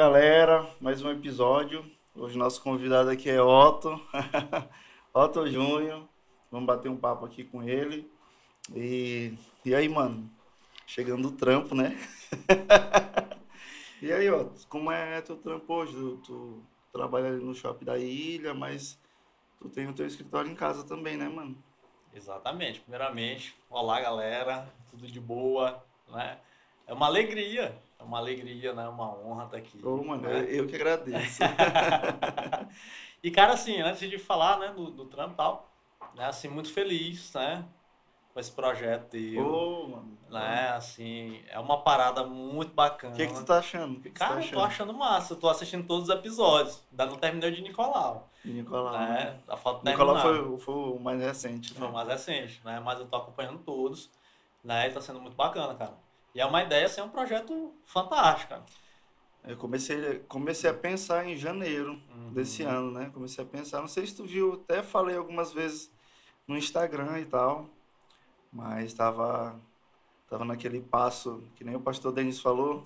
galera, mais um episódio. Hoje nosso convidado aqui é Otto, Otto Júnior. Vamos bater um papo aqui com ele. E, e aí, mano? Chegando o trampo, né? e aí, Otto, como é teu trampo hoje? Tu, tu trabalha ali no shopping da ilha, mas tu tem o teu escritório em casa também, né, mano? Exatamente. Primeiramente, olá galera, tudo de boa, né? É uma alegria, é uma alegria, né? Uma honra estar aqui. Ô, mano, né? eu que agradeço. e cara, assim, antes de falar, né, do, do trampo e tal, né, assim, muito feliz, né? Com esse projeto teu, Ô, mano. né? Assim, é uma parada muito bacana. O que, que tu tá achando? Que, que tá Cara, eu tô achando? achando massa, eu tô assistindo todos os episódios. Ainda não terminei de Nicolau, Nicolau. né? né? A foto Nicolau foi, o- foi o mais recente. Foi o Né? mais recente, né? Mas eu tô acompanhando todos, né? E tá sendo muito bacana, cara. E é uma ideia, assim, é um projeto fantástico, cara. Eu comecei, comecei a pensar em janeiro Uhum. desse ano, né? Comecei a pensar, não sei se tu viu, até falei algumas vezes no Instagram e tal, mas tava, tava naquele passo, que nem o pastor Denis falou,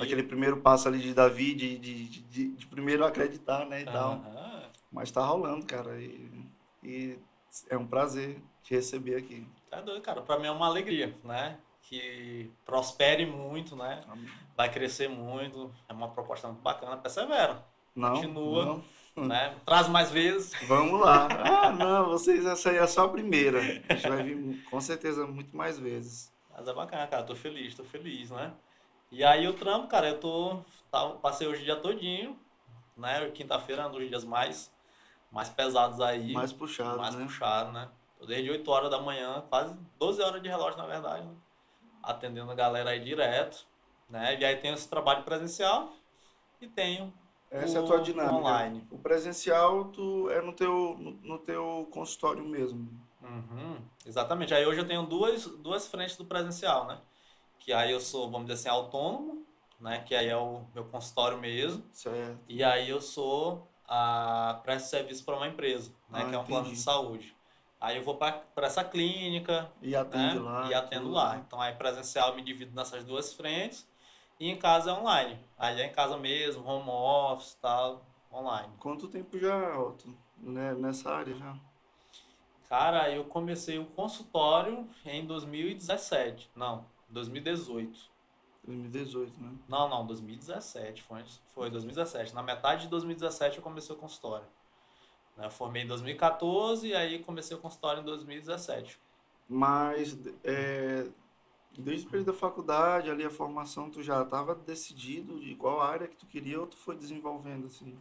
aquele primeiro passo ali de Davi, de, de, de, de primeiro acreditar, né, e tal. Aham. Mas tá rolando, cara, e, e é um prazer te receber aqui. Tá doido, cara. Pra mim é uma alegria, né? Que prospere muito, né? Vai crescer muito. É uma proposta muito bacana. Persevera, Não, Continua. não. né? Traz mais vezes. Vamos lá. Ah, não, vocês, essa aí é só a primeira. A gente vai vir com certeza muito mais vezes. Mas é bacana, cara. Tô feliz, tô feliz, né? E aí o trampo, cara, eu tô. Tá, passei hoje o dia todinho, né? Quinta-feira é um dos dias mais, mais pesados aí. Mais puxado, mais né? puxado, né? Tô desde 8 horas da manhã, quase 12 horas de relógio, na verdade, né? Atendendo a galera aí direto, né? E aí tenho esse trabalho presencial e tenho Essa é a o tua dinâmica. online. O presencial tu é no teu, no, no teu consultório mesmo. Uhum, exatamente. Aí hoje eu tenho duas, duas frentes do presencial, né? Que aí eu sou, vamos dizer assim, autônomo, né? Que aí é o meu consultório mesmo. Certo. E aí eu sou a presto serviço para uma empresa, né? Ah, que é um plano de entendi. saúde. Aí eu vou para essa clínica, E atende né? lá. E atendo tudo. lá. Então aí presencial eu me divido nessas duas frentes e em casa é online. Aí é em casa mesmo, home office, tal, online. Quanto tempo já, Otto, né, nessa área já? Cara, eu comecei o consultório em 2017. Não, 2018. 2018, né? Não, não, 2017. Foi, foi 2017. Na metade de 2017 eu comecei o consultório. Né, Eu formei em 2014 e aí comecei o consultório em 2017. Mas é, desde o período da faculdade, ali a formação, tu já estava decidido de qual área que tu queria ou tu foi desenvolvendo assim?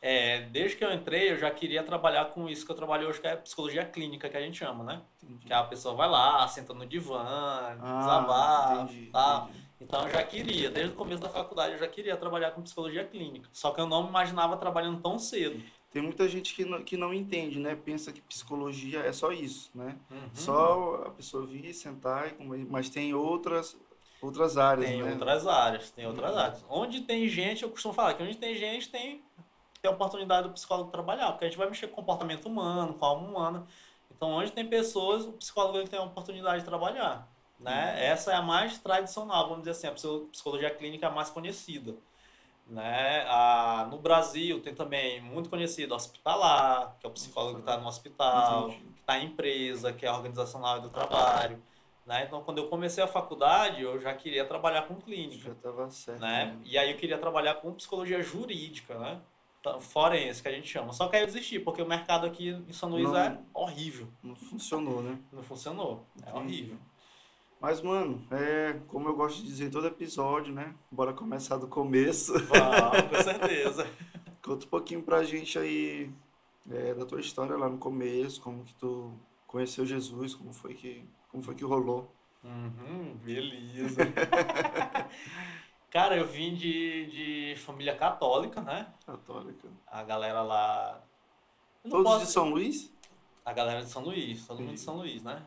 É, desde que eu entrei, eu já queria trabalhar com isso que eu trabalho hoje, que é psicologia clínica, que a gente chama, né? Entendi. Que a pessoa vai lá, senta no divã, Ah, desabafa, entendi, entendi. Então eu já queria, desde o começo da faculdade, eu já queria trabalhar com psicologia clínica. Só que eu não me imaginava trabalhando tão cedo. Tem muita gente que não, que não entende, né? Pensa que psicologia é só isso, né? Uhum. Só a pessoa vir, sentar, e mas tem outras, outras áreas, Tem né? outras áreas, tem outras áreas. Onde tem gente, eu costumo falar que onde tem gente tem, tem a oportunidade do psicólogo trabalhar, porque a gente vai mexer com comportamento humano, com a alma humana. Então, onde tem pessoas, o psicólogo tem a oportunidade de trabalhar. Né? Essa é a mais tradicional, vamos dizer assim, a psico- psicologia clínica é a mais conhecida. Né? A, no Brasil tem também muito conhecido hospitalar, que é o psicólogo que está no hospital, Entendi. que está em empresa, que é a organizacional do trabalho. Né? Então, quando eu comecei a faculdade, eu já queria trabalhar com clínica Já estava certo. né? né? E aí eu queria trabalhar com psicologia jurídica, né? Então, Forense, que a gente chama. Só que aí eu desisti, porque o mercado aqui em São Luís Não. é horrível. Não funcionou, né? Não funcionou. É Entendi. horrível. Mas, mano, é como eu gosto de dizer em todo episódio, né? Bora começar do começo. Vamos, com certeza. Conta um pouquinho pra gente aí é, da tua história lá no começo, como que tu conheceu Jesus, como foi que, como foi que rolou. Uhum, beleza. Cara, eu vim de, de família católica, né? Católica. A galera lá. Todos posso- de São Luís? A galera de São Luís, todo mundo de. São Luís, né?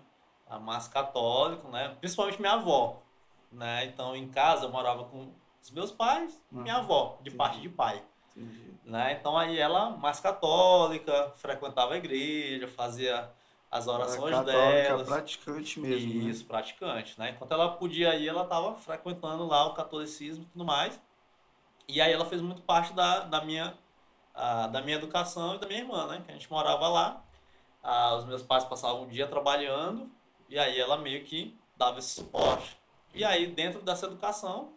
A mais católico, né? Principalmente minha avó, né? Então, em casa, eu morava com os meus pais e minha avó, de entendi. parte de pai, Entendi. né? Então, aí ela mais católica, frequentava a igreja, fazia as orações católica, delas. praticante mesmo, né? Isso, praticante, né? Enquanto ela podia ir, ela estava frequentando lá o catolicismo e tudo mais. E aí ela fez muito parte da, da, minha, a, da minha educação e da minha irmã, né? Que a gente morava lá. Ah, os meus pais passavam o dia trabalhando e aí ela meio que dava esse suporte. E aí, dentro dessa educação,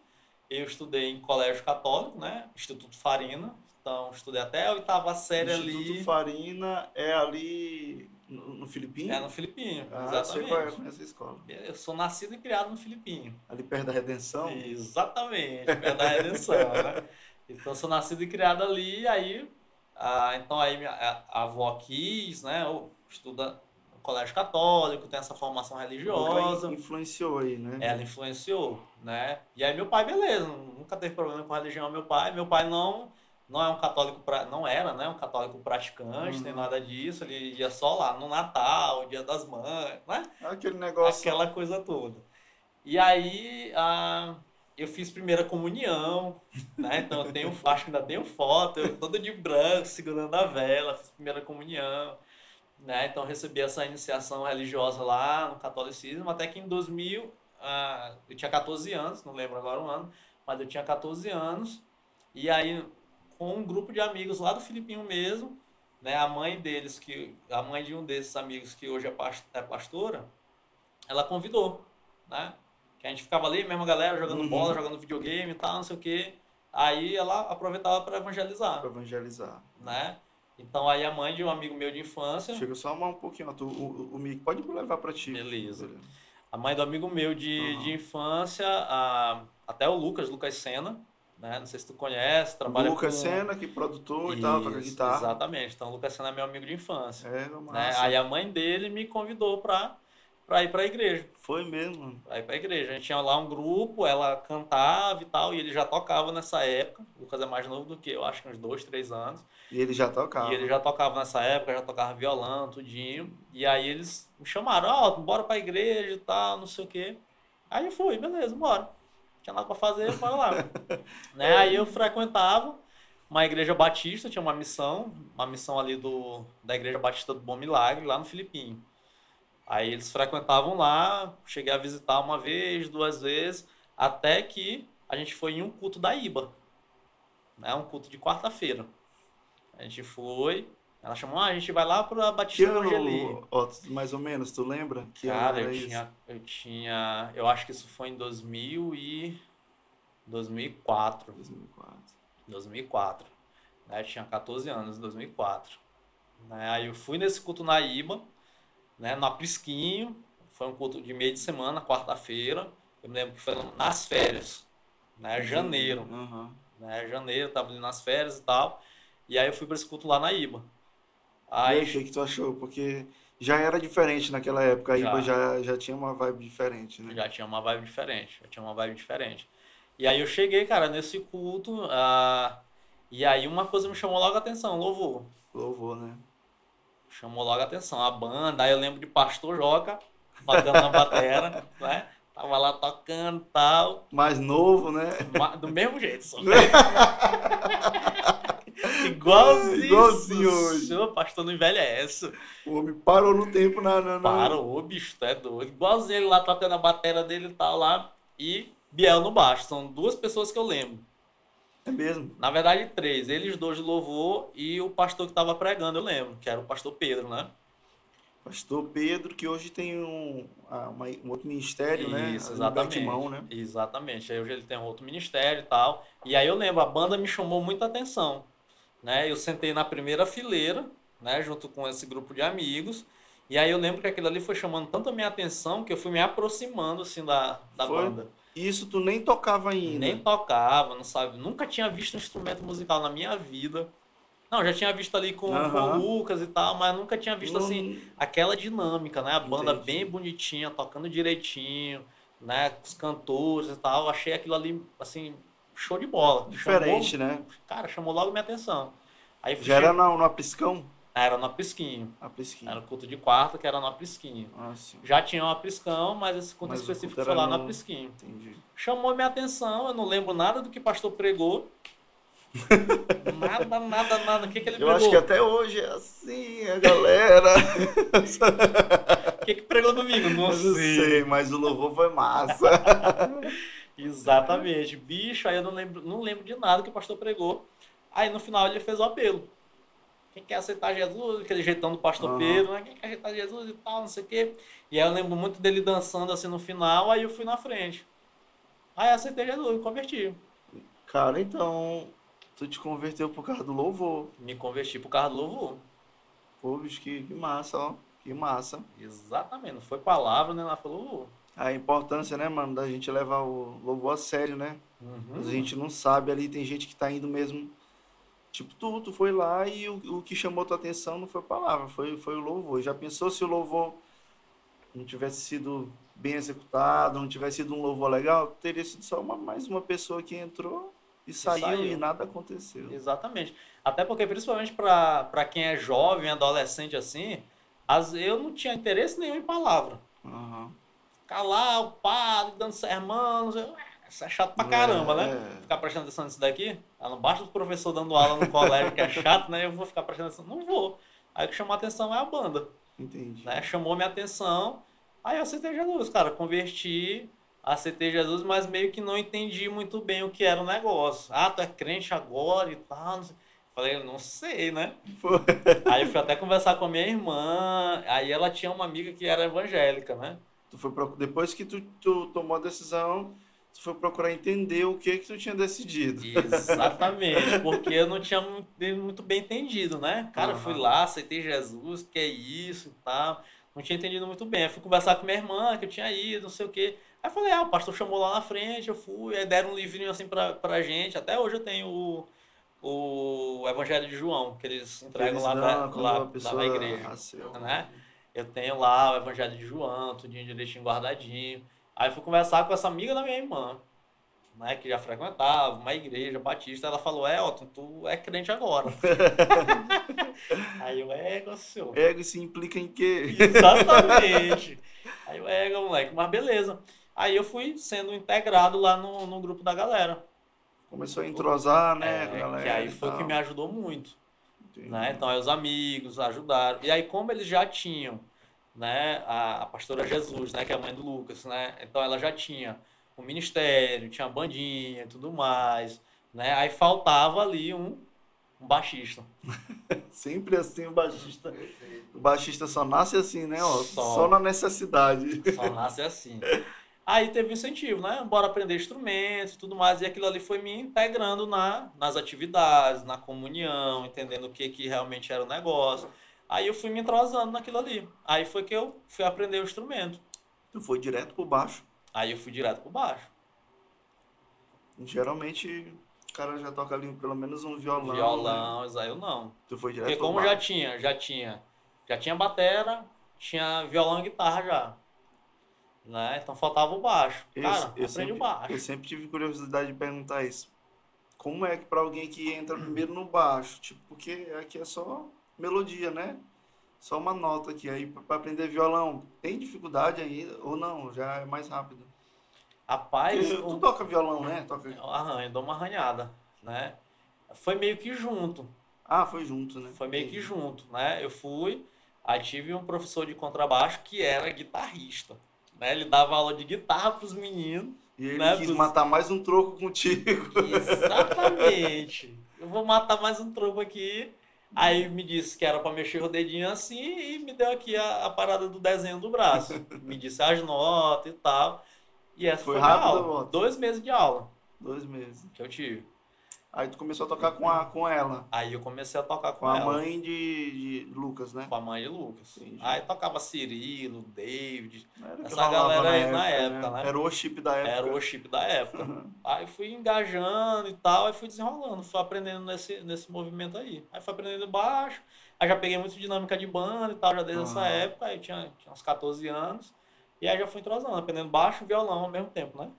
eu estudei em colégio católico, né? Instituto Farina. Então, estudei até a oitava série Instituto ali. Farina é ali no, no Filipinho? É no Filipinho, Ah, exatamente. qual é, eu conheço a escola. Eu sou nascido e criado no Filipinho. Ali perto da Redenção? Exatamente, perto da redenção, né? Então, sou nascido e criado ali, e aí, ah, então aí minha, a, a avó quis, né? Estuda colégio católico, tem essa formação religiosa. Ela influenciou aí, né? Ela influenciou, né? E aí meu pai, beleza, nunca teve problema com a religião meu pai. Meu pai não não é um católico, pra, não era, né? Um católico praticante, Uhum. nem nada disso. Ele ia só lá no Natal, Dia das Mães, né? Aquele negócio. Aquela coisa toda. E aí ah, eu fiz primeira comunhão, né? Então eu tenho, acho que ainda tenho foto, eu todo de branco, segurando a vela, fiz primeira comunhão, né? Então recebi essa iniciação religiosa lá no catolicismo, até que em 2000, ah, eu tinha 14 anos, não lembro agora o ano, mas eu tinha 14 anos, e aí com um grupo de amigos lá do Filipinho mesmo, né? A mãe deles, que a mãe de um desses amigos que hoje é é pastora, ela convidou, né? Que a gente ficava ali, mesma galera, jogando Uhum. bola, jogando videogame e tal, não sei o quê. Aí ela aproveitava para evangelizar, Pra evangelizar. né? Então aí a mãe de um amigo meu de infância, Chega só um pouquinho. Tu, o, o, o mic pode levar pra ti. Beleza. a mãe do amigo meu de, Uhum. de infância, a- até o Lucas, Lucas Sena, né? Não sei se tu conhece, trabalha Lucas com... Senna, que produtor e tal, toca Isso, guitarra. Exatamente. Então o Lucas Sena é meu amigo de infância. É, né? Aí a mãe dele me convidou para para ir para a igreja. Foi mesmo, mano. Pra ir para a igreja. A gente tinha lá um grupo, ela cantava e tal, e ele já tocava nessa época. O Lucas é mais novo do que eu, acho que uns dois, três anos. E ele já tocava. E ele já tocava nessa época, já tocava violão, tudinho. E aí eles me chamaram, ó, bora pra igreja e tal, não sei o quê. Aí eu fui, beleza, bora. Tinha nada pra fazer, bora lá. né? Aí eu frequentava uma igreja batista, tinha uma missão, uma missão ali do, da igreja batista do Bom Milagre, lá no Filipinho. Aí eles frequentavam lá, cheguei a visitar uma vez, duas vezes, até que a gente foi em um culto da IBA. Né? Um culto de quarta-feira. A gente foi, ela chamou, ah, a gente vai lá Que Batista do Angeli. ó, mais ou menos, tu lembra? Que Cara, eu isso? tinha, eu tinha, eu acho que isso foi em 2000 e 2004, 2004. 2004, né? Eu tinha 14 anos, em 2004. Né? Aí eu fui nesse culto na IBA, né, no Aprisquinho, foi um culto de meio de semana, quarta-feira. Eu me lembro que foi nas férias, né, janeiro, Aham. né, janeiro, tava ali nas férias e tal. E aí eu fui para esse culto lá na IBA. E aí, que, que tu achou? Porque já era diferente naquela época, a Já. IBA já, já tinha uma vibe diferente, né? Já tinha uma vibe diferente, já tinha uma vibe diferente. E aí eu cheguei, cara, nesse culto, ah, e aí uma coisa me chamou logo a atenção, louvor. Louvor, né? Chamou logo a atenção, a banda, aí eu lembro de Pastor Joca, tocando na batera, né? Tava lá tocando e tal, Mais novo, né? do mesmo jeito, só. Igualzinho. Igualzinho hoje. O pastor não envelhece. O homem parou no tempo na. na, na... Parou, bicho, é doido. Igualzinho ele lá tocando a bateria dele e tal lá. E Biel no baixo. São duas pessoas que eu lembro. É mesmo. Na verdade, três. Eles dois de louvor e o pastor que estava pregando, eu lembro, que era o pastor Pedro, né? Pastor Pedro, que hoje tem um, ah, uma- um outro ministério, né? Isso, Ali em exatamente. Betimão, né? Exatamente. Aí hoje ele tem um outro ministério e tal. E aí eu lembro, a banda me chamou muita atenção. Né? Eu sentei na primeira fileira, né? Junto com esse grupo de amigos. E aí eu lembro que aquilo ali foi chamando tanto a minha atenção que eu fui me aproximando, assim, da, da Foi? banda. Isso tu nem tocava ainda. Nem tocava, não sabe? Nunca tinha visto um instrumento musical na minha vida. Não, já tinha visto ali com, com Aham. o Lucas e tal, mas nunca tinha visto assim aquela dinâmica, né? A banda Entendi. bem bonitinha, tocando direitinho, né? Com os cantores e tal. Achei aquilo ali, assim, show de bola. Diferente, Chamou- né? cara, chamou logo minha atenção. Aí Já era no, no Apriscão? Era no Aprisquinho. Aprisquinho. Era o culto de quarta, que era no Aprisquinho. Ah, sim. Já tinha um Apriscão, mas esse culto Mas específico culto foi lá no no- Aprisquinho. Entendi. chamou minha atenção, eu não lembro nada do que o pastor pregou. nada, nada, nada. O que, que ele Eu pregou? acho que até hoje é assim, a galera. O que, que pregou domingo? Não, Eu não sei. sei, mas o louvor foi massa. Exatamente. Bicho, aí eu não lembro, não lembro de nada que o pastor pregou. Aí no final ele fez o apelo. Quem quer aceitar Jesus, aquele jeitão do pastor Aham. Pedro, né? Quem quer aceitar Jesus e tal, não sei o quê. E aí eu lembro muito dele dançando assim no final, aí eu fui na frente. Aí eu aceitei Jesus, me converti. Cara, então, tu te converteu por causa do louvor. Me converti pro carro do louvor. Pô, bicho, que, que massa, ó. Que massa. Exatamente, não foi palavra, né? Ela falou louvor. A importância, né, mano, da gente levar o louvor a sério, né? Uhum. A gente não sabe ali, tem gente que tá indo mesmo. Tipo, tu, tu foi lá e o, o que chamou tua atenção não foi a palavra, foi, foi o louvor. Já pensou se o louvor não tivesse sido bem executado, não tivesse sido um louvor legal? Teria sido só uma, mais uma pessoa que entrou e saiu, saiu. e nada aconteceu. Exatamente. Até porque, principalmente para quem é jovem, adolescente assim, as, eu não tinha interesse nenhum em palavra. Aham. Ficar lá, o padre, dando sermão, não sei, isso é chato pra caramba, né? É. Ficar prestando atenção nisso daqui. Ah, Não basta o professor dando aula no colégio, que é chato, né? Eu vou ficar prestando atenção. Não vou. Aí o que chamou a atenção é a banda. Entendi. né? Chamou minha atenção. Aí eu aceitei Jesus, cara. Converti, aceitei Jesus, mas meio que não entendi muito bem o que era o negócio. Ah, tu é crente agora e tal. não sei. Falei, não sei, né? Foi. Aí eu fui até conversar com a minha irmã. Aí ela tinha uma amiga que era evangélica, né? Tu foi Depois que tu, tu tomou a decisão, tu foi procurar entender o que que tu tinha decidido. Exatamente, porque eu não tinha muito, bem entendido, né? Cara, eu fui lá, aceitei Jesus, que é isso e tal. Não tinha entendido muito bem. Aí fui conversar com minha irmã, que eu tinha ido, não sei o quê. Aí falei, ah, o pastor chamou lá na frente, eu fui, aí deram um livrinho assim pra, pra gente. Até hoje eu tenho o, o Evangelho de João, que eles entregam Eles lá, dão quando lá, lá na igreja. Né? Eu tenho lá o Evangelho de João, tudinho direitinho guardadinho. Aí fui conversar com essa amiga da minha irmã, né, que já frequentava uma igreja batista. Ela falou: É, Otton, tu é crente agora. Aí eu, é, senhor. Ego se implica em quê? Exatamente. Aí eu, é, moleque, mas beleza. Aí eu fui sendo integrado lá no, no grupo da galera. Começou a entrosar, né, É, galera que aí foi o que me ajudou muito. Entendi. né? Então aí os amigos ajudaram. E aí como eles já tinham, né, a, a pastora Jesus, né, que é a mãe do Lucas, né? Então ela já tinha o ministério, tinha a bandinha e tudo mais, né? Aí faltava ali um, um baixista. Sempre assim o baixista. O baixista só nasce assim, né? Ó, Só. só. na necessidade. Só nasce assim. Aí teve incentivo, né? Bora aprender instrumentos e tudo mais. E aquilo ali foi me integrando na, nas atividades, na comunhão, entendendo o que, que realmente era o negócio. Aí eu fui me entrosando naquilo ali. Aí foi que eu fui aprender o instrumento. Tu foi direto pro baixo. Aí eu fui direto pro baixo. Geralmente o cara já toca ali pelo menos um violão. né? Violão, isso aí eu não. Tu foi direto Porque pro como já baixo. tinha, já tinha, já tinha batera, tinha violão e guitarra já. Né? Então faltava o baixo. Eu- Cara, eu sempre- o baixo. Eu sempre tive curiosidade de perguntar isso. Como é que pra alguém que entra primeiro no baixo? Tipo, porque aqui é só melodia, né? Só uma nota aqui. Aí pra aprender violão, tem dificuldade ainda ou não? Já é mais rápido. Rapaz, Tu, tu o- toca violão, né? Toca... eu arranho, dou uma arranhada, né? Foi meio que junto, Ah, foi junto, né? foi meio que Entendi. junto, né? Eu fui, aí tive um professor de contrabaixo que era guitarrista, né? Ele dava aula de guitarra pros meninos. E ele né, quis pros- matar mais um troco contigo. Exatamente. Eu vou matar mais um troco aqui. Aí me disse que era pra mexer o dedinho assim e me deu aqui a, a parada do desenho do braço. Me disse as notas e tal. E essa Foi foi, rápido, aula. Otto? Dois meses de aula Dois meses. que eu tive. Aí tu começou a tocar com, a, com ela. Aí eu comecei a tocar com, Com a ela. mãe de, de Lucas, né? Com a mãe de Lucas. Entendi. Aí tocava Cirilo, David. Era Essa galera aí na época, né? Era o chip da época. Era o chip da época. Aí fui engajando e tal, aí fui desenrolando, fui aprendendo nesse, nesse movimento aí. Aí fui aprendendo baixo, aí já peguei muito dinâmica de banda e tal, já desde essa Aham. época, aí tinha, tinha uns 14 anos. E aí já fui entrosando, aprendendo baixo e violão ao mesmo tempo, né?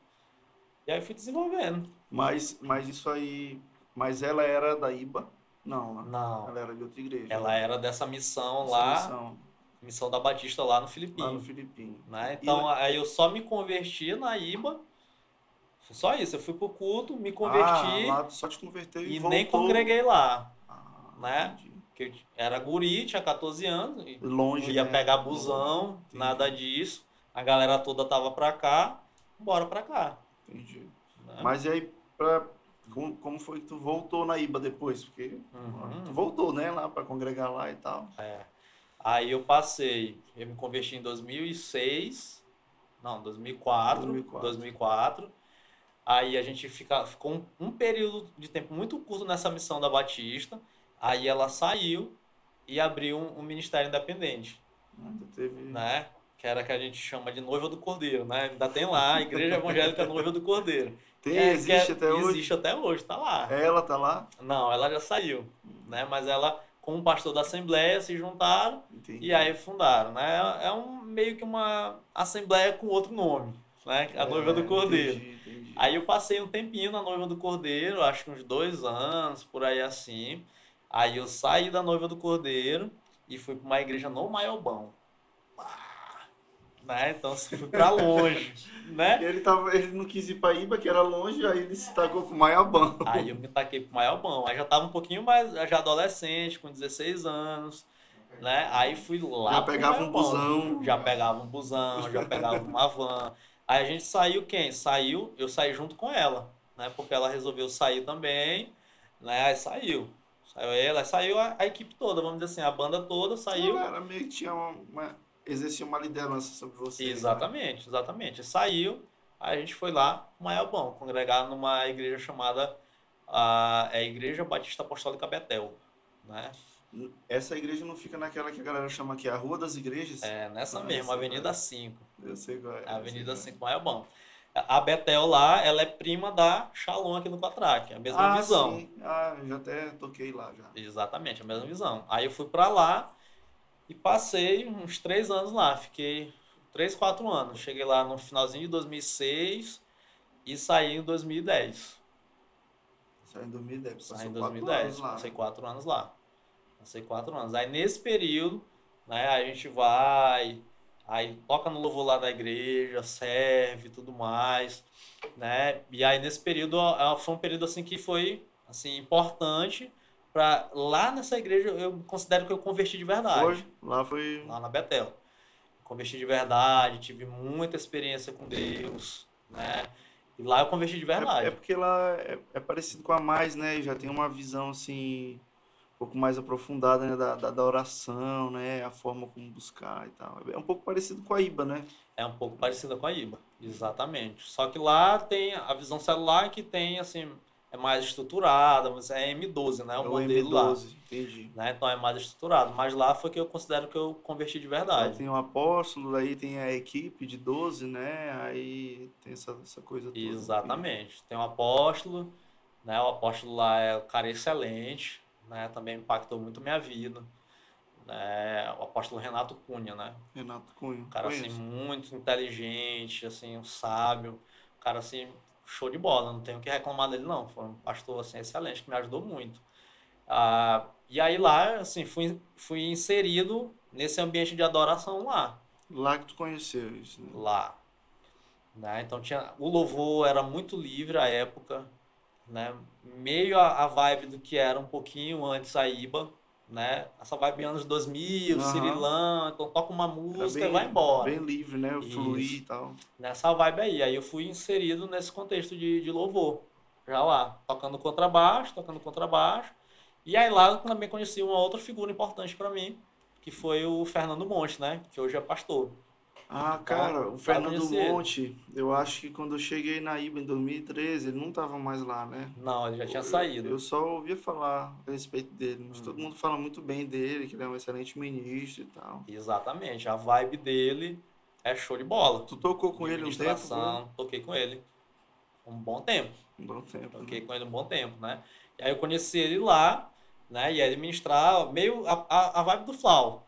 E aí fui desenvolvendo. Mas, mas isso aí. Mas ela era da IBA? Não, né? Não, Ela era de outra igreja. ela era dessa missão Essa lá, missão, missão da Batista lá no lá Filipinho. no Filipinho. Né? Então aí eu só me converti na IBA. Só isso, eu fui pro culto, me converti Ah, lá só te converteu e, e voltou. nem congreguei lá. Ah, né? entendi. que era guri, tinha 14 anos, e Longe, ia né? pegar busão, Entendi. nada disso. A galera toda tava pra cá, bora pra cá. Entendi. né? Mas e aí, pra, como, como foi que tu voltou na IBA depois? Porque Uhum. tu voltou, né, lá pra congregar lá e tal. É. Aí eu passei, eu me converti em 2006, não, 2004, 2004. 2004. Aí a gente fica, ficou um, um período de tempo muito curto nessa missão da Batista. Aí ela saiu e abriu um, um ministério independente, Ainda teve. né? Que era que a gente chama de noiva do Cordeiro, né? Ainda tem lá, Igreja Evangélica Noiva do Cordeiro. Tem, é- existe é- até hoje. Existe até hoje, tá lá. Ela tá lá? Não, ela já saiu, né? Mas ela, com o pastor da Assembleia, se juntaram Entendi. e aí fundaram, né? É um meio que uma assembleia com outro nome, né? A noiva do É, Cordeiro. Entendi, entendi. Aí eu passei um tempinho na noiva do Cordeiro, acho que uns dois anos, por aí assim. Aí eu saí da noiva do Cordeiro e fui para uma igreja no Maiobão. Ah, Né? Então assim, fui para longe, né? Ele, tava, ele não quis ir pra IBA, que era longe, aí ele se tacou pro Maiabão. Aí eu me taquei pro Maiobão. Aí já tava um pouquinho mais, já adolescente, com 16 anos, né? Aí fui lá Já pegava um Maiobão. busão. Já pegava um busão, já pegava uma van. Aí a gente saiu quem? Saiu, eu saí junto com ela, né? Porque ela resolveu sair também, né? Aí saiu. Saiu ela, aí saiu a, a equipe toda, vamos dizer assim, a banda toda saiu. Era meio que tinha uma- exercia uma liderança sobre você. né? Exatamente, exatamente. Saiu, a gente foi lá, Maiobão, congregar numa igreja chamada a, é a Igreja Batista Apostólica Betel, né? Essa igreja não fica naquela que a galera chama aqui a Rua das Igrejas? É nessa Ah, mesmo, Avenida 5. Eu sei qual é. Avenida sei 5 Maiobão. A Betel lá, ela é prima da Shalom aqui no Quatraque, a é. mesma ah, visão. Sim. Ah, eu já até toquei lá já. Exatamente, a mesma visão. Aí eu fui pra lá e passei uns três anos lá. Fiquei três, quatro anos. Cheguei lá no finalzinho de 2006 e saí em 2010. Saiu em 2010. Passou Saí em quatro 2010. anos lá. Passei quatro anos lá. Passei quatro anos. Aí nesse período, né, a gente vai, aí toca no louvor lá da igreja, serve tudo mais, né? E aí nesse período, ó, foi um período assim que foi assim importante para lá nessa igreja eu considero que eu converti de verdade. Foi? Lá foi. Lá na Betel. Converti de verdade, tive muita experiência com Deus, né? E lá eu converti de verdade. É, é porque lá é, é parecido com a mais, né? Já tem uma visão assim. Um pouco mais aprofundada né? da, da, da oração, né? A forma como buscar e tal. É um pouco parecido com a IBA, né? É um pouco parecida com a IBA, exatamente. Só que lá tem a visão celular que tem assim é mais estruturada, mas é M12, né? O É modelo lá, M12, entendi. né? Então é mais estruturado. Mas lá foi que eu considero que eu converti de Aí verdade. tem o apóstolo, aí tem a equipe de 12, né? Aí tem essa, essa coisa toda. Exatamente. Tem o apóstolo, né? O apóstolo lá é um cara excelente, né? Também impactou muito minha vida. Né? O apóstolo Renato Cunha, né? Renato Cunha. Um cara assim conheço. muito inteligente, assim, um sábio, um cara assim show de bola, não tenho o que reclamar dele não. Foi um pastor assim excelente que me ajudou muito. Ah, e aí lá, assim, fui, fui inserido nesse ambiente de adoração lá, Lá que tu conheceu isso, né? lá. Né? Então tinha o louvor era muito livre à época, né? Meio a, a vibe do que era um pouquinho antes a IBA, né? Essa vibe anos 2000, Aham. Cirilão, então toca uma música e bem- vai embora. Bem livre, né? Fluir e tal. nessa vibe aí. Aí eu fui inserido nesse contexto de, de louvor, já lá, tocando contrabaixo, tocando contrabaixo. E aí lá eu também conheci uma outra figura importante para mim, que foi o Fernando Monte, né? Que hoje é pastor. Ah, cara, o Fernando. Monte, eu acho que quando eu cheguei na IBA em 2013, ele não tava mais lá, né? Não, ele já tinha Eu- saído. Eu só ouvia falar a respeito dele, mas Uhum. todo mundo fala muito bem dele, que ele é um excelente ministro e tal. Exatamente. A vibe dele é show de bola. Tu tocou com De ele um tempo? Toquei com ele um bom tempo. Um bom tempo. Toquei né? com ele um bom tempo, né? E aí eu conheci ele lá, né? E aí ele ministrar meio a, a, a vibe do Flau.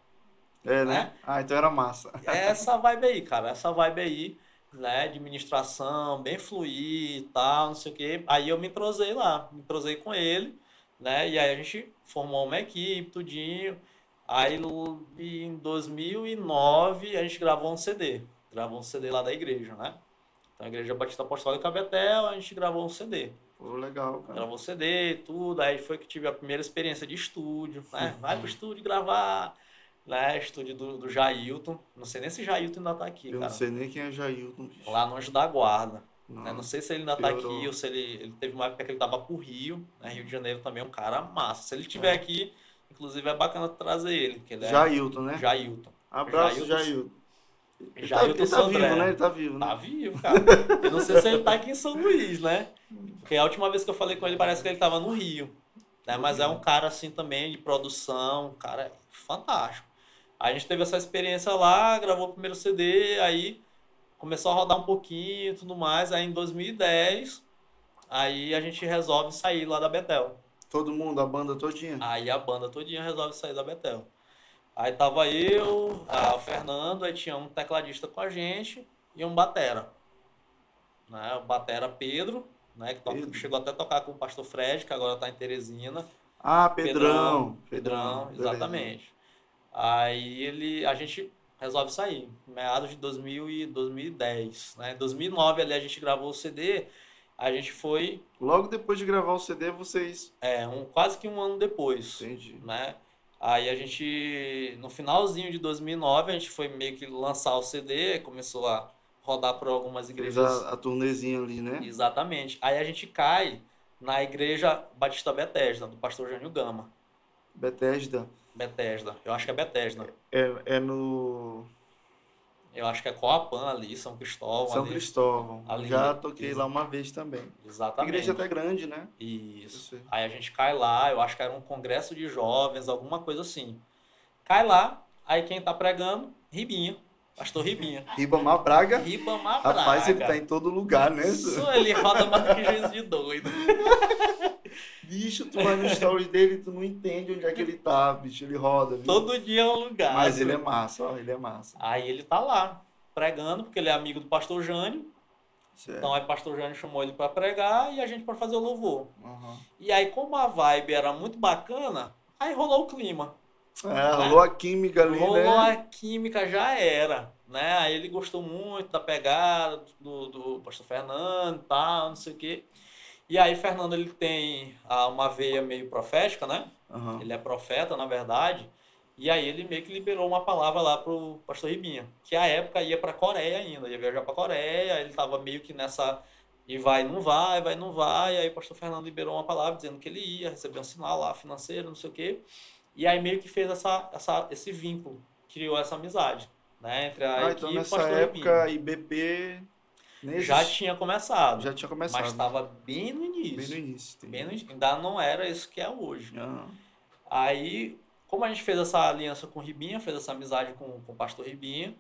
É, né? né? Ah, então era massa. É essa vibe aí, cara. Essa vibe aí, né? De ministração, bem fluir e tal, não sei o quê. Aí eu me entrosei lá, me entrosei com ele, né? E aí a gente formou uma equipe, tudinho. Aí em 2009 a gente gravou um CD. Gravou um CD lá da igreja, né? Então a Igreja Batista Apostólica Betel, a gente gravou um CD. Pô, legal, cara. Gravou CD, tudo. Aí foi que tive a primeira experiência de estúdio, né? Vai pro estúdio gravar, né? Estúdio do, do Jailton. Não sei nem se Jailton ainda tá aqui, Eu cara. não sei nem quem é Jailton, bicho. Lá no Anjo da Guarda. Não. né? Não sei se ele ainda tá piorou. aqui ou se ele, ele teve uma época que ele tava pro Rio, né? Rio de Janeiro também é um cara massa. Se ele estiver aqui, inclusive é bacana trazer ele, que ele é Jailton, né? Jailton. Abraço, Jailton. Jailton. Ele tá, Jailton ele tá Sandré. vivo, né? Ele tá vivo, Tá né? vivo, cara. Eu não sei se ele tá aqui em São Luís, né? Porque a última vez que eu falei com ele, parece que ele tava no Rio. Né? Mas é um cara assim também de produção, um cara fantástico. A gente teve essa experiência lá, gravou o primeiro CD, aí começou a rodar um pouquinho e tudo mais. Aí em 2010, aí a gente resolve sair lá da Betel. Todo mundo, a banda todinha. Aí a banda todinha resolve sair da Betel. Aí tava eu, a- o Fernando, aí tinha um tecladista com a gente e um batera. Né? O batera Pedro, né? Que Pedro. chegou até a tocar com o pastor Fred, que agora tá em Teresina. Ah, Pedrão. Pedrão, beleza. exatamente. Aí ele, a gente resolve sair, meados de 2000 e 2010, né? Em 2009 ali a gente gravou o CD, a gente foi Logo depois de gravar o CD, vocês. é, um, quase que um ano depois. Entendi. né? Aí a gente, no finalzinho de 2009, a gente foi meio que lançar o CD, começou a rodar por algumas igrejas. a, a turnezinha ali, né? Exatamente. Aí a gente cai na igreja Batista Betesda, do pastor Jânio Gama. Bethesda. Betesda. Eu acho que é Betesda. É, é no Eu acho que é Coapan ali, São Cristóvão São ali. Cristóvão. Ali. Já toquei lá uma vez também. A Exatamente. igreja até grande, né? Isso. Aí a gente cai lá, eu acho que era um congresso de jovens, alguma coisa assim. Cai lá, aí quem tá pregando? Ribinha. Pastor Ribinha. Ribamar Braga. Ribamar Braga. Rapaz, ele tá em todo lugar, né? Isso, ele roda mais que juiz de doido. Bicho, tu vai no story dele e tu não entende onde é que ele tá, bicho. Ele roda. viu? Todo dia é um lugar. Mas ele é massa, ó. Ele é massa. Aí ele tá lá, pregando, porque ele é amigo do pastor Jânio. Certo. Então aí o pastor Jânio chamou ele pra pregar e a gente pra fazer o louvor. Aham. E aí, como a vibe era muito bacana, aí rolou o clima. É, rolou a química ali, rolou né? a química, já era. Né? Aí ele gostou muito da pegada do, do pastor Fernando e tal, não sei o quê. E aí, Fernando, ele tem ah, uma veia meio profética, né? Aham. Ele é profeta, na verdade. E aí ele meio que liberou uma palavra lá pro pastor Ribinha, que à época ia pra Coreia ainda, ia viajar pra Coreia, ele tava meio que nessa e vai, não vai, vai, não vai. E aí o pastor Fernando liberou uma palavra dizendo que ele ia receber um sinal lá financeiro, não sei o quê. E aí meio que fez essa, essa, esse vínculo, criou essa amizade, né, entre a Ah, equipe então e o nessa pastor época Ribinha. IBP nem Já tinha começado, já tinha começado. mas estava bem no início. bem no início. entendi. Bem no. Ainda não era isso que é hoje. Aham. Aí, como a gente fez essa aliança com o Ribinha, fez essa amizade com, com o pastor Ribinha,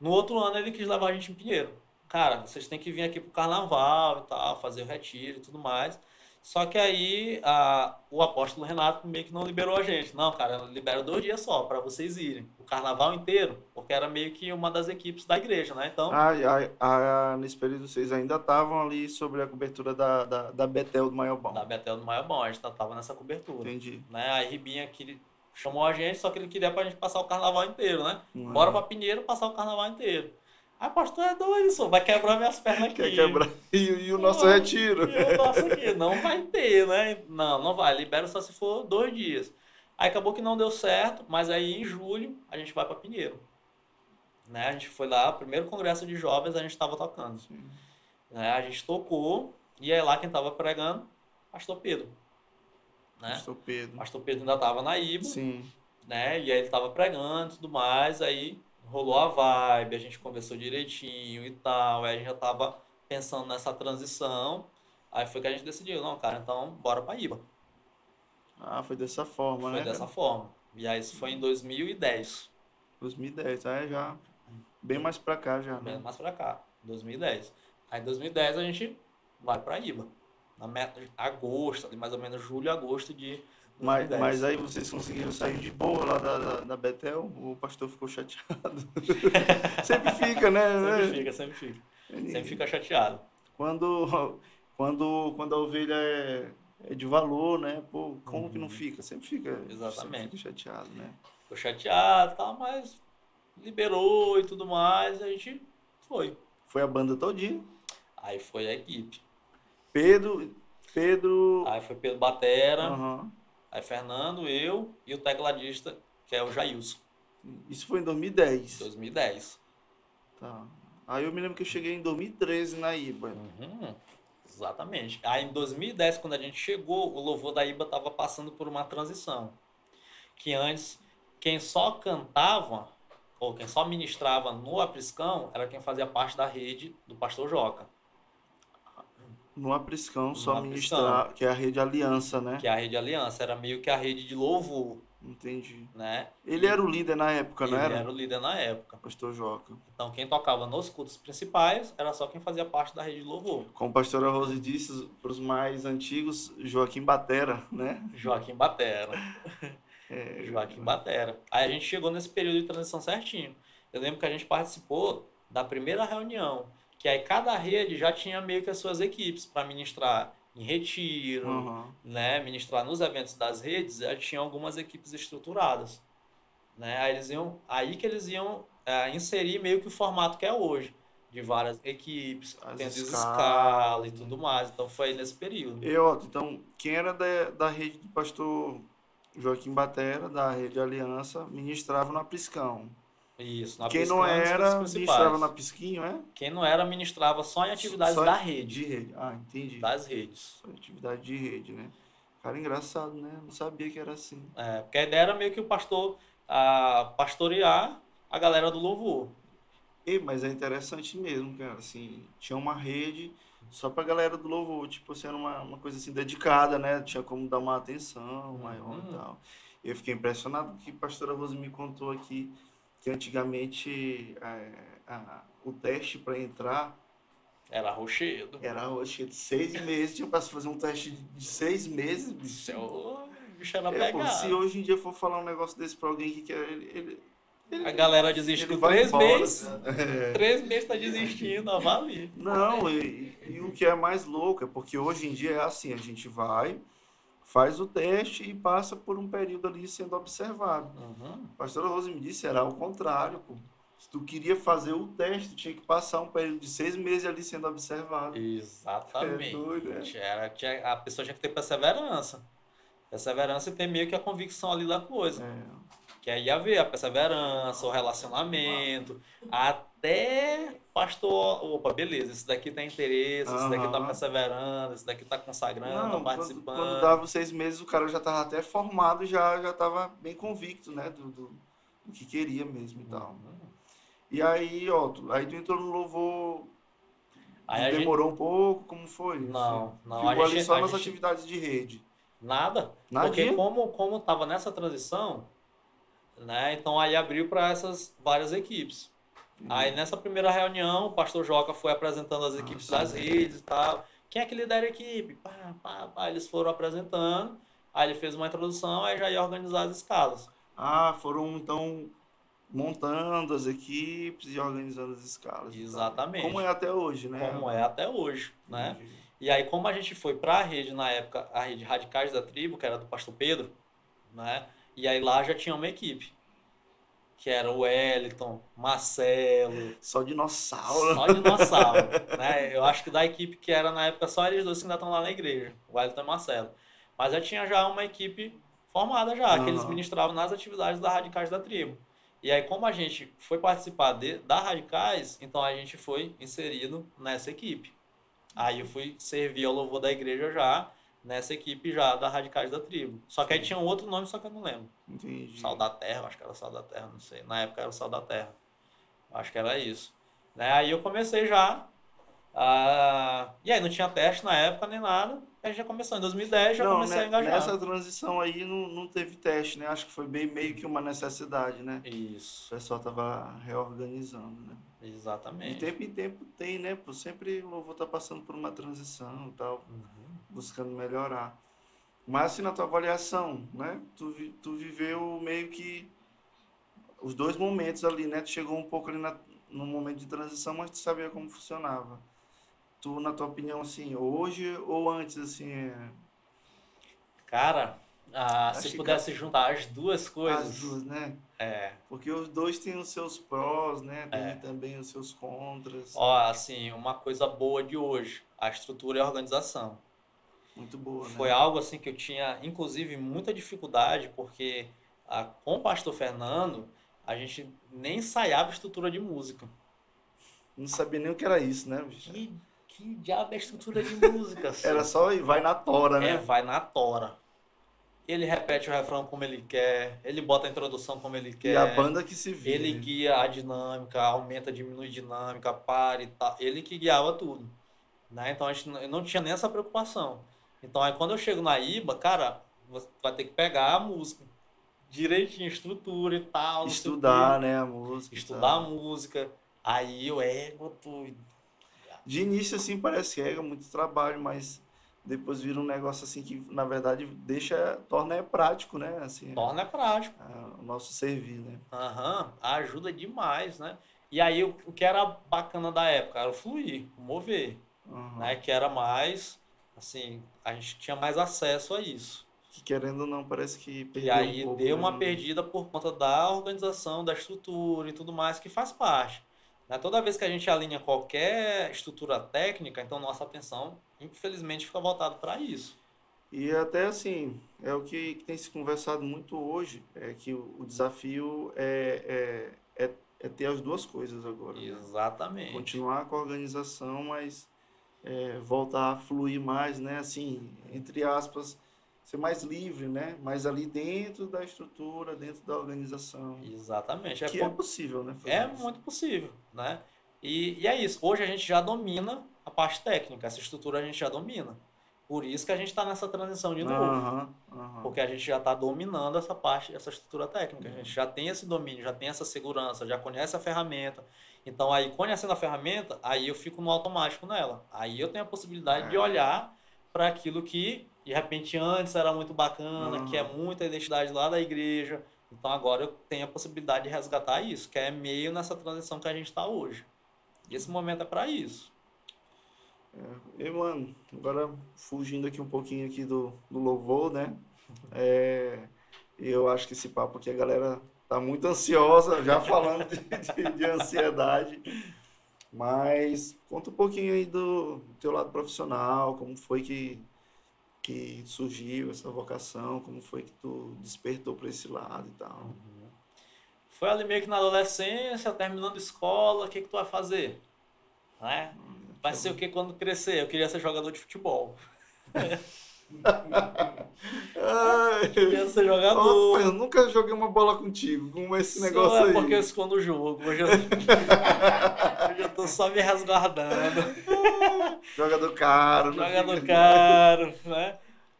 no outro ano ele quis levar a gente em Pinheiro. Cara, vocês têm que vir aqui pro carnaval e tal, fazer o retiro e tudo mais. Só que aí a, o apóstolo Renato meio que não liberou a gente. Não, cara, libera dois dias só para vocês irem. O carnaval inteiro, porque era meio que uma das equipes da igreja, né? Então, Ah, ah, ah, nesse período vocês ainda estavam ali sobre a cobertura da, da, da Betel do Maiobão. da Betel do Maior Bom, a gente tava nessa cobertura. Entendi. Né? Aí Ribinha que chamou a gente, só que ele queria pra gente passar o carnaval inteiro, né? Uhum. Bora pra Pinheiro passar o carnaval inteiro. Aí, pastor, é doido, só vai quebrar minhas pernas aqui. Quer quebrar. E, e o nosso Pô, retiro. E o nosso aqui, não vai ter, né? Não, não vai. Libera só se for dois dias. Aí acabou que não deu certo, mas aí em julho a gente vai pra Pinheiro. Né? A gente foi lá, primeiro congresso de jovens a gente tava tocando. Né? A gente tocou, e aí lá quem tava pregando, pastor Pedro. Né? Pastor Pedro. Pastor Pedro ainda tava na IBA Sim. né? E aí ele tava pregando e tudo mais, aí rolou a vibe, a gente conversou direitinho e tal, aí a gente já tava pensando nessa transição. Aí foi que a gente decidiu, não, cara, então bora pra IBA. Ah, foi dessa forma, Foi né? dessa cara? forma. E aí isso foi em 2010, 2010, aí já. Bem mais pra cá já, bem né? mais pra cá, 2010. Aí em 2010 a gente vai pra IBA. Na meta de agosto, ali mais ou menos julho, agosto de 2010. Mas, mas aí vocês conseguiram sair de boa lá da, da, da Betel, o pastor ficou chateado. sempre fica, né? Sempre fica, sempre fica. Sempre fica chateado. Quando, quando, quando a ovelha é, é de valor, né? Pô, como que não fica? Sempre fica. Uhum. Exatamente. Sempre fica chateado, né? ficou chateado e tal, mas liberou e tudo mais, a gente foi. Foi a banda todinha. Aí foi a equipe. Pedro, Pedro. Aí foi Pedro Batera, Aham. Aí Fernando, eu e o tecladista, que é o Jailson, Isso foi em 2010. 2010. Tá. Aí eu me lembro que eu cheguei em 2013 na IBA. Uhum, exatamente. Aí em 2010, quando a gente chegou, o louvor da IBA estava passando por uma transição. Que antes, quem só cantava, ou quem só ministrava no apriscão, era quem fazia parte da rede do pastor Joca, No Apriscão, só ministrar, que é a rede Aliança, né? que é a rede Aliança. Era meio que a rede de louvor, Entendi. né? Ele era o líder na época, não Ele era? era o líder na época. Pastor Joca. Então, quem tocava nos cultos principais era só quem fazia parte da rede de louvor. Como a pastora Rose disse, para os mais antigos, Joaquim Batera, né? Joaquim Batera. É, Joaquim Batera. Aí a gente chegou nesse período de transição certinho. Eu lembro que a gente participou da primeira reunião, que aí cada rede já tinha meio que as suas equipes para ministrar em retiro, Aham. né, ministrar nos eventos das redes, já tinha algumas equipes estruturadas, né? Aí eles iam, aí que eles iam é, inserir meio que o formato que é hoje, de várias equipes, As tendo escala e tudo mais. Então foi nesse período. E, Otto, então, quem era da, da rede do pastor Joaquim Batera, da rede Aliança, ministrava no Apriscão. Isso. na Quem Piscão, não nos era, ministrava na Pisquinho, é? Quem não era, ministrava só em atividades Só da rede. De rede. Ah, entendi. Das redes. Só atividade de rede, né? Cara, engraçado, né? Não sabia que era assim. É, porque a ideia era meio que o pastor ah, pastorear a galera do louvor. E, mas é interessante mesmo, cara. Assim, tinha uma rede só pra galera do louvor. Tipo, assim, era uma, uma coisa assim dedicada, né? Tinha como dar uma atenção maior Uhum. e tal. Eu fiquei impressionado que a pastora Rose me contou aqui que antigamente é, a- o teste para entrar Era rochedo. era de seis meses. Tinha para fazer um teste de seis meses, bicho. Seu bicho era É, pô, pegado. se hoje em dia for falar um negócio desse pra alguém que quer. Ele, ele, ele- A galera desiste com três embora, meses. né? É. Três meses tá desistindo, avalie. Não, e, e o que é mais louco é porque hoje em dia é assim, a gente vai, faz o teste e passa por um período ali sendo observado. Uhum. A pastora Rose me disse, era o contrário, pô. Se tu queria fazer o teste, tu tinha que passar um período de seis meses ali sendo observado. Exatamente. É doido, é. Era, tinha- a pessoa tinha que ter perseverança. Perseverança e ter meio que a convicção ali da coisa. É, Que aí ia ver a perseverança, o relacionamento, até pastor, opa, beleza, esse daqui tem interesse, esse daqui tá perseverando, esse daqui tá consagrando, tá Não, quando, participando. quando dava os seis meses, o cara já estava até formado, já já estava bem convicto, né, do, do, do que queria mesmo e tal. Uhum. E aí, ó, tu, aí tu entrou no louvor, Aí a gente, demorou um pouco, como foi? Não, não, Ficou a ali gente- só a nas gente- atividades de rede. nada, Nadinha? porque como como tava nessa transição, né, então aí abriu para essas várias equipes. Aí nessa primeira reunião, o pastor Joca foi apresentando as equipes Nossa. das redes e tal. Quem é que lidera a equipe? Pá, pá, pá. Eles foram apresentando. Aí ele fez uma introdução, aí já ia organizar as escalas. Ah, foram então montando as equipes e organizando as escalas. Exatamente. Como é até hoje, né? Como é até hoje, né? Entendi. E aí, como a gente foi para a rede na época, a rede Radicais da Tribo, que era do pastor Pedro, né? E aí lá já tinha uma equipe. Que era o Wellington, Marcelo, Só dinossauro. só dinossauro, né? Eu acho que da equipe que era na época só eles dois que ainda estão lá na igreja, o Wellington e Marcelo. Mas já tinha já uma equipe formada já, que eles ministravam nas atividades da Radicais da Tribo. E aí, como a gente foi participar de, da Radicais, então a gente foi inserido nessa equipe. Aí eu fui servir ao louvor da igreja já, nessa equipe já da Radicais da Tribo. Só que aí tinha um outro nome, só que eu não lembro. Entendi. Sal da Terra, acho que era Sal da Terra, não sei. Na época era o Sal da Terra. Acho que era isso. Né? Aí eu comecei já. ah, e aí não tinha teste na época nem nada. A gente já começou. Em 2010 já Não, comecei a né, engajar. nessa transição aí não, não teve teste, né? Acho que foi bem meio que uma necessidade, né? O Isso, pessoal tava reorganizando, né? De exatamente. tempo em tempo tem, né? Sempre o louvor tá passando por uma transição e tal, Uhum. Buscando melhorar. Mas assim, na tua avaliação, né? Tu, tu viveu meio que os dois momentos ali, né? Tu chegou um pouco ali na, no momento de transição, mas tu sabia como funcionava. Tu, na tua opinião, assim, hoje ou antes, assim, é, Cara, ah, se que pudesse juntar as duas coisas. as duas, né? É. Porque os dois têm os seus prós, né? Tem É. também os seus contras. Ó, assim, uma coisa boa de hoje, a estrutura e a organização. Muito boa, né? Foi algo assim que eu tinha, inclusive, muita dificuldade, porque a, com o pastor Fernando, a gente nem ensaiava estrutura de música. Não sabia nem o que era isso, né, bicho? Que, que diabo é estrutura de música? assim? Era só e vai na tora, É, né? vai na tora. Ele repete o refrão como ele quer, ele bota a introdução como ele quer. E a banda que se vira. Ele guia a dinâmica, aumenta, diminui dinâmica, para e tal. Ele que guiava tudo. Né? Então a gente não tinha nem essa preocupação. Então aí quando eu chego na IBA, cara, você vai ter que pegar a música direitinho, estrutura e tal. Estudar, né, a música. Estudar a música. Aí o ego, tu... De início, assim, parece que é muito trabalho, mas depois vira um negócio assim que, na verdade, deixa, torna é prático, né? Assim, torna é prático. a- o nosso servir, né? Aham, ajuda demais, né? E aí o, que era bacana da época era o fluir, o mover, Aham. né? Que era mais, assim, a gente tinha mais acesso a isso. Que querendo ou não, parece que E perdeu aí um deu né? uma perdida por conta da organização, da estrutura e tudo mais que faz parte. Né? Toda vez que a gente alinha qualquer estrutura técnica, então nossa atenção, infelizmente, fica voltada para isso. E até assim, é o que, tem se conversado muito hoje, é que o, desafio é, é, é, é ter as duas coisas agora. né? Exatamente. Continuar com a organização, mas é, voltar a fluir mais, né? Assim, entre aspas, ser mais livre, né? Mas ali dentro da estrutura, dentro da organização. Exatamente. É que por- é possível, né? É isso. muito possível, né? E, e é isso. Hoje a gente já domina a parte técnica, essa estrutura a gente já domina. Por isso que a gente está nessa transição de novo. Aham, aham. Porque a gente já está dominando essa parte, essa estrutura técnica. A gente já tem esse domínio, já tem essa segurança, já conhece a ferramenta. Então, aí, conhecendo a ferramenta, aí eu fico no automático nela. Aí eu tenho a possibilidade de É. olhar para aquilo que, de repente, antes era muito bacana, Uhum. que é muita identidade lá da igreja. Então, agora eu tenho a possibilidade de resgatar isso, que é meio nessa transição que a gente está hoje. E esse momento é para isso. E, mano, agora fugindo aqui um pouquinho aqui do, do louvor, né? É, eu acho que esse papo aqui a galera tá muito ansiosa, já falando de, de- de ansiedade. Mas conta um pouquinho aí do teu lado profissional, como foi que, que surgiu essa vocação, como foi que tu despertou para esse lado e tal. Foi ali meio que na adolescência, terminando escola, o que, que tu vai fazer? Né? Vai ser o que quando crescer? Eu queria ser jogador de futebol. Ai, Queria ser Ó, jogador. eu nunca joguei uma bola contigo, como esse Só negócio é aí. porque eu escondo o jogo. Hoje eu, hoje eu tô só me resguardando. Jogador caro. Jogador fica- caro, né?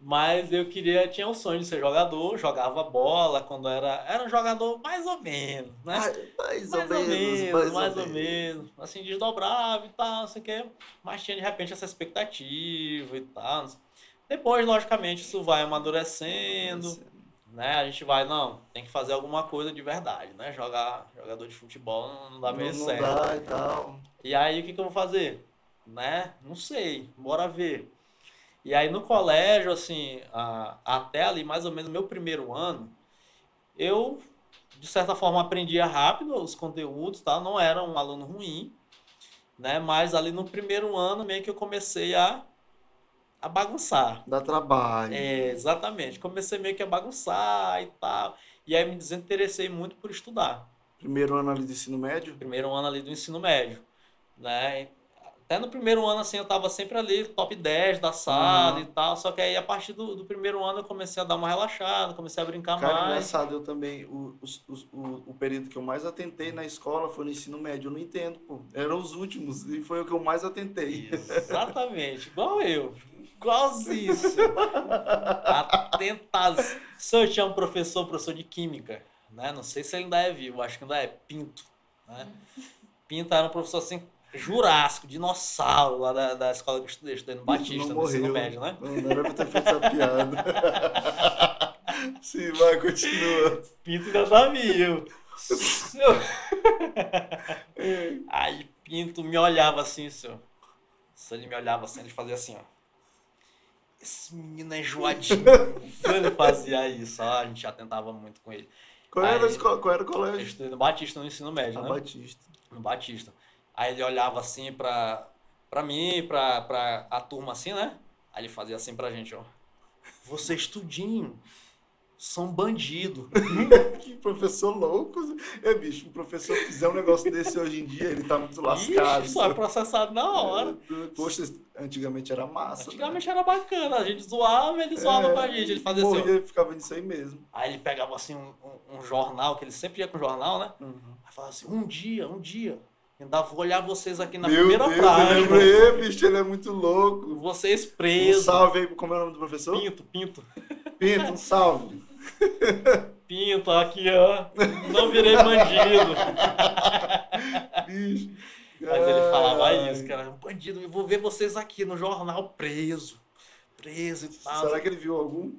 Mas eu queria, tinha o sonho de ser jogador, jogava bola quando era. Era um jogador mais ou menos, né? Ah, Mais, Mais ou menos, mais ou menos. Assim, desdobrava e tal, não sei o quê. Mas tinha de repente essa expectativa e tal. não sei. Depois, logicamente, isso vai amadurecendo, né? A gente vai, não, tem que fazer alguma coisa de verdade, né? Jogar jogador de futebol não, não dá Não, meio não certo. dá e tal. E aí, o que, que eu vou fazer? Né? Não sei, bora ver. E aí, no colégio, assim, a- até ali, mais ou menos, meu primeiro ano, eu, de certa forma, aprendia rápido os conteúdos, tá? Não era um aluno ruim, né? Mas ali no primeiro ano, meio que eu comecei a, a bagunçar. Dá trabalho. É, exatamente. Comecei meio que a bagunçar e tal. E aí me desinteressei muito por estudar Primeiro ano ali do ensino médio. primeiro ano ali do ensino médio, né? Até no primeiro ano, assim, eu tava sempre ali, top 10 da sala Aham. e tal, só que aí a partir do, do primeiro ano eu comecei a dar uma relaxada, comecei a brincar Cara, mais. engraçado, eu também, o, os- o, o período que eu mais atentei na escola foi no ensino médio, eu não entendo, pô. Eram os últimos, e foi o que eu mais atentei. Exatamente, igual eu. Igualzinho. Atentas. Se eu tinha um professor, professor de química, né? Não sei se ele ainda é vivo, acho que ainda é Pinto, né? Pinto era um professor assim, jurássico, dinossauro lá da, da escola que eu estudei, estudei no Batista, não no ensino morreu. médio, né? Não, não era pra ter feito essa piada. Sim, vai, continua. Pinto ainda tá vivo. Aí Pinto me olhava assim, senhor. Se ele me olhava assim, ele fazia assim, ó. Esse menino é enjoadinho. ele fazia isso, a gente já tentava muito com ele. Qual era, Aí- escola, qual era o Eu colégio? estudei no Batista no ensino médio, A né? Batista. No Batista. Aí ele olhava assim pra, pra mim, pra, pra a turma assim, né? Aí ele fazia assim pra gente, ó. Vocês tudinho são bandido. que professor louco. É, bicho, o professor fizer um negócio desse hoje em dia, ele tá muito lascado. Só é processado na hora. É, poxa, antigamente era massa. Antigamente né? era bacana, a gente zoava, ele zoava é, com a gente. Ele fazia morria, assim. Ele ficava nisso aí mesmo. Aí ele pegava assim um, um, um jornal, que ele sempre ia com jornal, né? Uhum. Aí falava assim: um dia, um dia. Ainda vou olhar vocês aqui na Meu primeira Deus, praia. Eu lembrei, bicho, ele é muito louco. Vocês presos. Um salve aí, como é o nome do professor? Pinto, Pinto. Pinto, um salve. Pinto, aqui, ó. Não virei bandido. Bicho. Mas ele falava isso, cara. Bandido, eu vou ver vocês aqui no jornal preso. Preso e tal. Será que ele viu algum?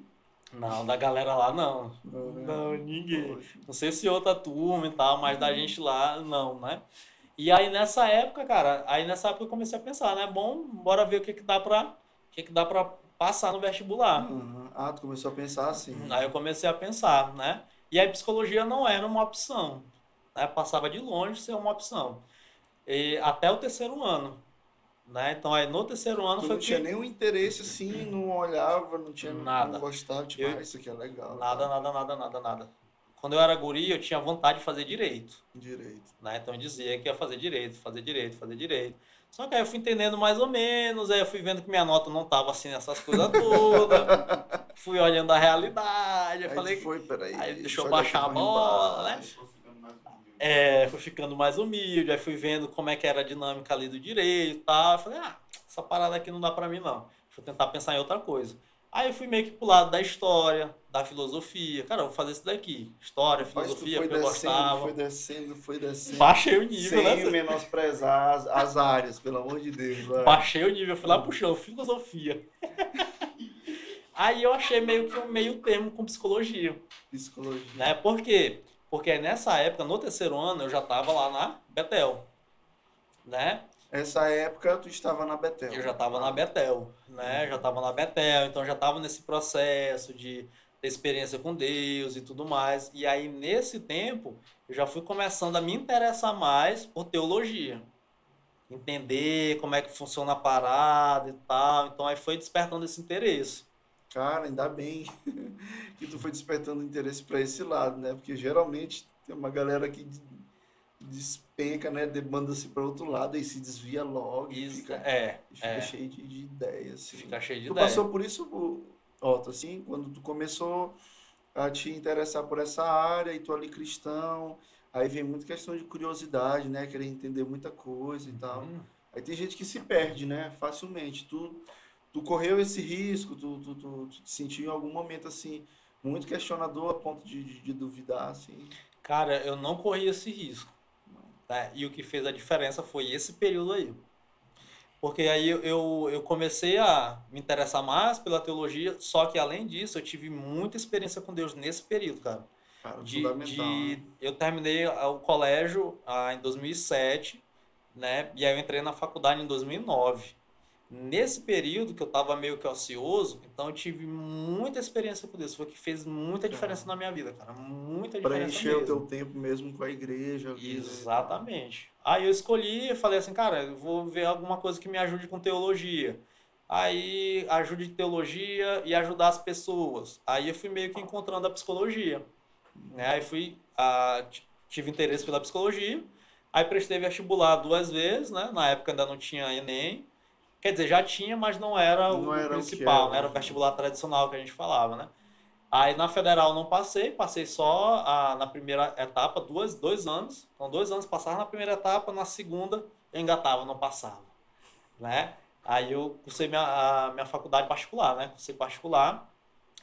Não, da galera lá não. Não, né? Não, ninguém. Poxa. Não sei se outra turma e tal, mas da gente lá, não, né? E aí nessa época, cara, aí nessa época eu comecei a pensar, né? Bom, bora ver o que que dá pra, o que que dá pra passar no vestibular. Uhum. Ah, tu começou a pensar assim. Aí eu comecei a pensar, né? E aí psicologia não era uma opção. Né? Passava de longe ser uma opção. E até o terceiro ano. Né? Então aí no terceiro ano Tu foi não que... tinha nenhum interesse assim, não olhava, não tinha Nada. não gostava, tipo, Eu- ah, isso aqui é legal. Nada, nada, nada, nada, nada. Quando eu era guri, eu tinha vontade de fazer direito. Direito. né? Então eu dizia que ia fazer direito, fazer direito, fazer direito. Só que aí eu fui entendendo mais ou menos, aí eu fui vendo que minha nota não tava assim nessas coisas todas. fui olhando a realidade, eu Aí falei foi, peraí. aí deixa eu baixar a bola, né? É, fui ficando mais humilde, aí fui vendo como é que era a dinâmica ali do direito e tal. Eu falei, ah, essa parada aqui não dá pra mim não. Deixa eu tentar pensar em outra coisa. Aí eu fui meio que pro lado da história, da filosofia. Cara, eu vou fazer isso daqui. História, filosofia, porque eu descendo, gostava. foi descendo, foi descendo. Baixei o nível, Sem né? menosprezar as, as áreas, pelo amor de Deus. vai. Baixei o nível, fui lá pro chão, filosofia. Aí eu achei meio que um meio termo com psicologia, Psicologia. né? Por quê? Porque nessa época, no terceiro ano, eu já tava lá na Betel, né? Essa época tu estava na Betel. Eu já tava na Betel, né? Já tava na Betel, então já tava nesse processo de experiência com Deus e tudo mais. E aí, nesse tempo, eu já fui começando a me interessar mais por teologia. Entender como é que funciona a parada e tal. Então aí foi despertando esse interesse. Cara, ainda bem que tu foi despertando interesse para esse lado, né? Porque geralmente tem uma galera que des- despenca, né? Demanda-se para outro lado e se desvia logo e Isso, fica, é, e fica é. cheio de, de ideias. Assim. Fica cheio de Tu ideia. passou por isso, Otto, assim, quando tu começou a te interessar por essa área e tu ali cristão, aí vem muita questão de curiosidade, né? Querer entender muita coisa e tal. Hum, Aí tem gente que se perde, né? Facilmente. Tu, tu correu esse risco, tu, tu, tu, tu te sentiu em algum momento assim, muito questionador a ponto de, de, de duvidar, assim. Cara, eu não corri esse risco. né? E o que fez a diferença foi esse período aí. Porque aí eu, eu, comecei a me interessar mais pela teologia, só que além disso, eu tive muita experiência com Deus nesse período, cara. Cara, De, de- né? eu terminei o colégio ah, em 2007, né? E aí eu entrei na faculdade em 2009. Nesse período que eu tava meio que ocioso, então eu tive muita experiência com Deus. Foi o que fez muita diferença na minha vida, cara. Muita diferença Preencher o mesmo. teu tempo mesmo com a igreja. né? Exatamente. Aí eu escolhi, eu falei assim, cara, eu vou ver alguma coisa que me ajude com teologia. Aí ajude de teologia e ajudar as pessoas. Aí eu fui meio que encontrando a psicologia. Né? Aí fui, ah, t- tive interesse pela psicologia. Aí prestei vestibular duas vezes, né? Na época ainda não tinha Enem. Quer dizer, já tinha, mas não era o Não era o que principal, era. né? Era o vestibular tradicional que a gente falava, né? Aí na federal não passei, passei só a- na primeira etapa, duas, dois anos. Então, dois anos passava na primeira etapa, na segunda eu engatava, não passava. Né? Aí eu cursei minha, a minha faculdade particular, né? Cursei particular.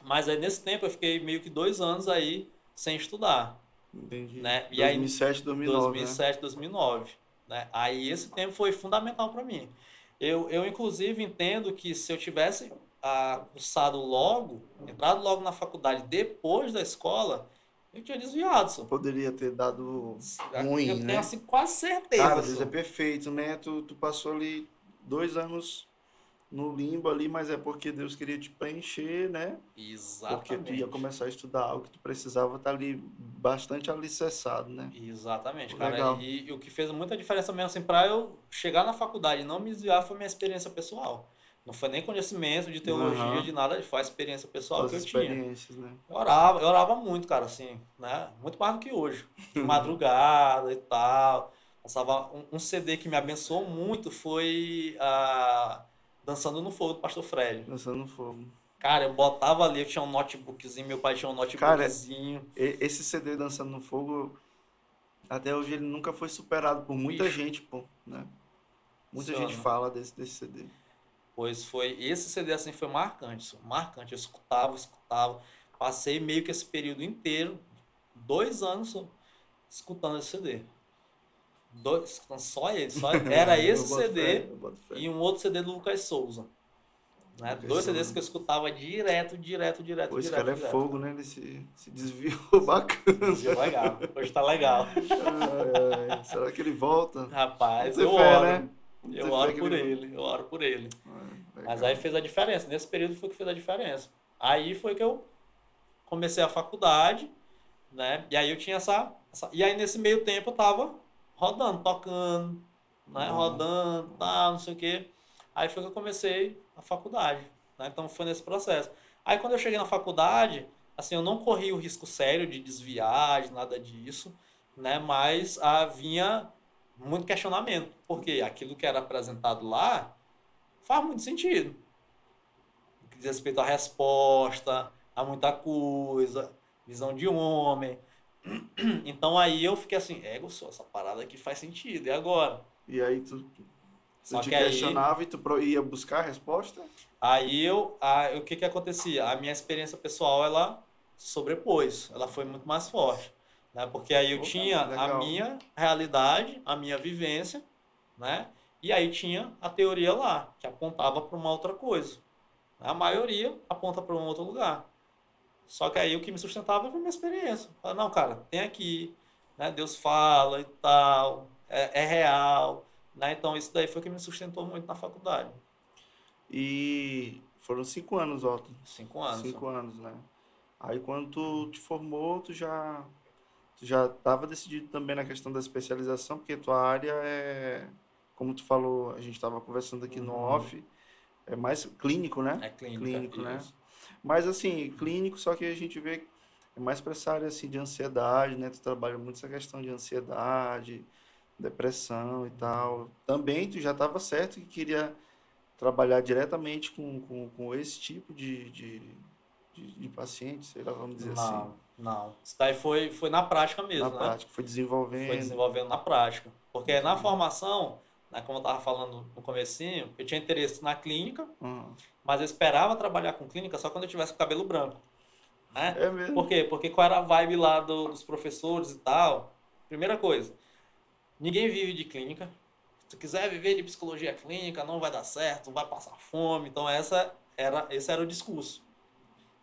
Mas aí nesse tempo eu fiquei meio que dois anos aí sem estudar. Entendi. Né? E aí, 2007, 2009, 2007, 2009. Né? Aí esse tempo foi fundamental para mim. Eu, eu, inclusive, entendo que se eu tivesse ah, cursado logo, entrado logo na faculdade depois da escola, eu tinha desviado. Só. Poderia ter dado ruim, eu né? tenho assim, quase certeza. Cara, Deus só. é perfeito, né? Tu, tu passou ali dois anos no limbo ali, mas é porque Deus queria te preencher, né? Porque tu ia Exatamente. começar a estudar algo que tu precisava estar ali bastante alicerçado, né? Exatamente, cara. Legal. E, e o que fez muita diferença mesmo assim, para eu chegar na faculdade e não me desviar foi minha experiência pessoal. Não foi nem conhecimento de teologia, Aham. de nada, foi a experiência pessoal As que eu tinha. experiências, né? Eu orava, eu orava muito, cara, assim, né? Muito mais do que hoje. Madrugada e tal. Passava um, um CD que me abençoou muito foi a Dançando no Fogo do Pastor Fred. Dançando no fogo. Cara, eu botava ali, eu tinha um notebookzinho, meu pai tinha um notebookzinho. E- Esse CD Dançando no Fogo, até hoje ele nunca foi superado por muita Bicho. gente, pô, né? Muita gente fala desse, desse CD. Pois foi, esse CD assim foi marcante, marcante. Eu escutava, escutava. Passei meio que esse período inteiro, dois anos escutando esse CD. Dois, escutando só ele, só Era esse CD fé, e um outro CD do Lucas Souza. Né? Dois CDs que eu escutava direto, direto, direto, Pô, esse direto. cara é direto. fogo, né? Ele se, se desviou bacana. Hoje legal, hoje tá legal. Ai, ai, Será que ele volta? Rapaz, eu fé, oro. né? Eu oro por ele- ele, eu oro por ele. Ai, Mas aí fez a diferença. Nesse período foi que fez a diferença. Aí foi que eu comecei a faculdade, né? E aí eu tinha essa, essa- E aí nesse meio tempo eu tava rodando, tocando, né? Bom. Rodando, tal, não sei o quê. Aí foi que eu comecei a faculdade, né? Então foi nesse processo. Aí quando eu cheguei na faculdade, assim, eu não corri o risco sério de desviar, de nada disso, né? Mas havia muito questionamento, porque aquilo que era apresentado lá faz muito sentido. Diz respeito à resposta, a muita coisa, visão de homem. Então aí eu fiquei assim, ego só, essa parada aqui faz sentido, e agora? E aí tu, Só te que aí- questionava e tu ia buscar a resposta? Aí eu, a- o que que acontecia? A minha experiência pessoal, ela sobrepôs, ela foi muito mais forte, né? Porque aí eu tinha a minha realidade, a minha vivência, né? E aí tinha a teoria lá, que apontava para uma outra coisa. A maioria aponta para um outro lugar. Só que aí o que me sustentava foi minha experiência. Falei, não, cara, tem aqui, né? Deus fala e tal, é, é real, né? Então isso daí foi o que me sustentou muito na faculdade. E foram cinco anos, Otto. Cinco anos. Cinco anos, né? Aí quando tu te formou, tu já tu já estava decidido também na questão da especialização, porque tua área é, como tu falou, a gente estava conversando aqui no Uhum. off, é mais clínico, né? É clínica. Clínico, né? Mas assim, clínico, só que a gente vê que é mais para essa área assim de ansiedade, né? Tu trabalha muito essa questão de ansiedade, depressão e tal. Também tu já estava certo que queria trabalhar diretamente com, com, com esse tipo de, de, de, de paciente, sei lá, vamos dizer assim. Não, não. Isso daí foi, foi na prática mesmo, Na né? prática, foi desenvolvendo. Foi desenvolvendo na prática. Porque na formação, né, como eu estava falando no comecinho, eu tinha interesse na clínica, Uhum. mas eu esperava trabalhar com clínica só quando eu tivesse com cabelo branco. Né? É mesmo. Por quê? Porque qual era a vibe lá do- dos professores e tal? Primeira coisa, ninguém vive de clínica. Se tu quiser viver de psicologia clínica, não vai dar certo, vai passar fome. Então essa era, esse era o discurso.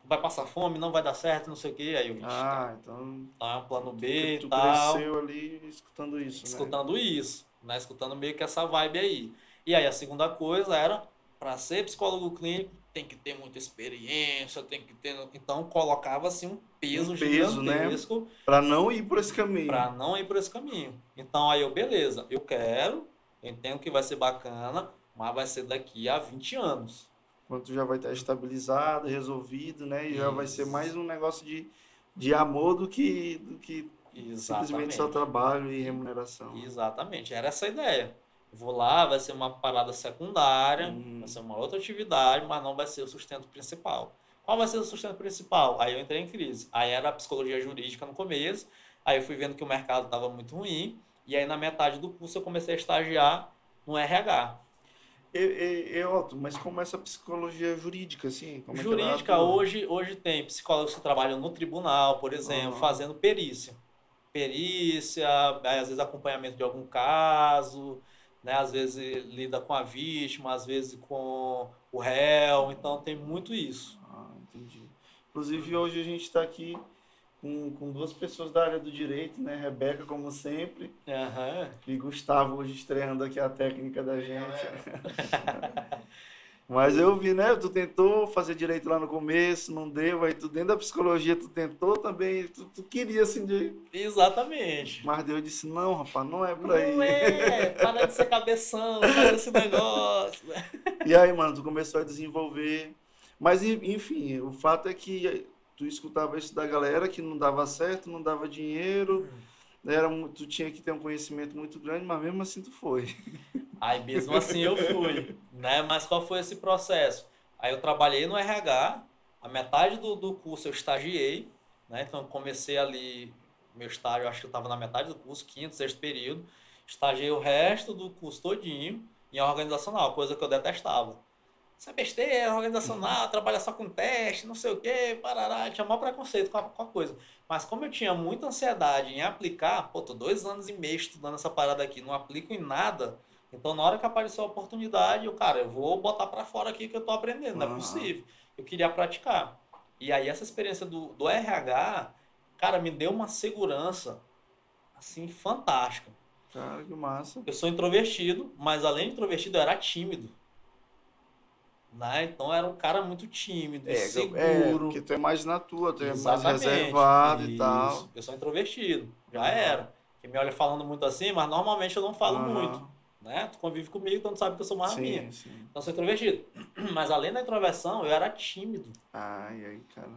Vai passar fome, não vai dar certo, não sei o quê. Aí eu, "Ixi, Ah, então tá, plano B tu, e tal. cresceu ali escutando isso, né? escutando isso, né? Escutando meio que essa vibe aí. E aí a segunda coisa era, para ser psicólogo clínico, tem que ter muita experiência, tem que ter. Então colocava assim um peso, Um peso, né? gigantesco Para não ir por esse caminho. para não ir por esse caminho. Então aí eu, beleza, eu quero, entendo que vai ser bacana, mas vai ser daqui a 20 anos. Quando tu já vai estar estabilizado, resolvido, né? E já vai ser Isso. mais um negócio de, de amor do que, do que simplesmente só Exatamente. trabalho e remuneração. Exatamente, era essa a ideia. Vou lá, vai ser uma parada secundária, Uhum. vai ser uma outra atividade, mas não vai ser o sustento principal. Qual vai ser o sustento principal? Aí eu entrei em crise. Aí era a psicologia jurídica no começo, aí eu fui vendo que o mercado estava muito ruim, e aí na metade do curso eu comecei a estagiar no RH. Otto, mas como essa psicologia jurídica, assim? É Jurídica, atua? hoje, hoje tem psicólogos que trabalham no tribunal, por exemplo, Aham. fazendo perícia. Perícia, às vezes acompanhamento de algum caso, né? às vezes lida com a vítima, às vezes com o réu, então tem muito isso. Ah, entendi. Inclusive, hoje a gente está aqui com, com duas pessoas da área do direito, né? Rebeca, como sempre, Aham. e Gustavo, hoje estreando aqui a técnica da gente. Mas eu vi, né? Tu tentou fazer direito lá no começo, não deu. Aí tu dentro da psicologia, tu tentou também. Tu, tu queria, assim, de... Exatamente. Mas Deus disse, não, rapaz, não é por aí. Não é, para de ser cabeção, para desse negócio. E aí, mano, tu começou a desenvolver. Mas, enfim, o fato é que tu escutava isso da galera que não dava certo, não dava dinheiro. Era, tu tinha que ter um conhecimento muito grande, mas mesmo assim tu foi. Aí mesmo assim eu fui, né? Mas qual foi esse processo? Aí eu trabalhei no RH, a metade do, do curso eu estagiei, né? Então comecei ali, meu estágio, acho que eu estava na metade do curso, quinto, sexto período. Estagiei o resto do curso todinho em organizacional, coisa que eu detestava. Isso é besteira, organizacional, trabalha só com teste, não sei o quê, parará, tinha maior preconceito com a, com a coisa. Mas como eu tinha muita ansiedade em aplicar, pô, tô dois anos e meio estudando essa parada aqui, não aplico em nada, então, na hora que apareceu a oportunidade, eu, cara, eu vou botar para fora aqui que eu tô aprendendo, não é possível. Eu queria praticar. E aí, essa experiência do, do RH, cara, me deu uma segurança, assim, fantástica. Cara, que massa. Eu sou introvertido, mas além de introvertido, eu era tímido. Né? Então, era um cara muito tímido, é, seguro. É, porque tu é mais na tua, tu é mais reservado Isso. e tal. Eu sou introvertido, já uhum. era. Quem me olha falando muito assim, mas normalmente eu não falo uhum. muito né? Tu convive comigo, então tu sabe que eu sou mais sim, minha. Sim. Então eu sou introvertido. Mas além da introversão, eu era tímido. Ai, ai, cara.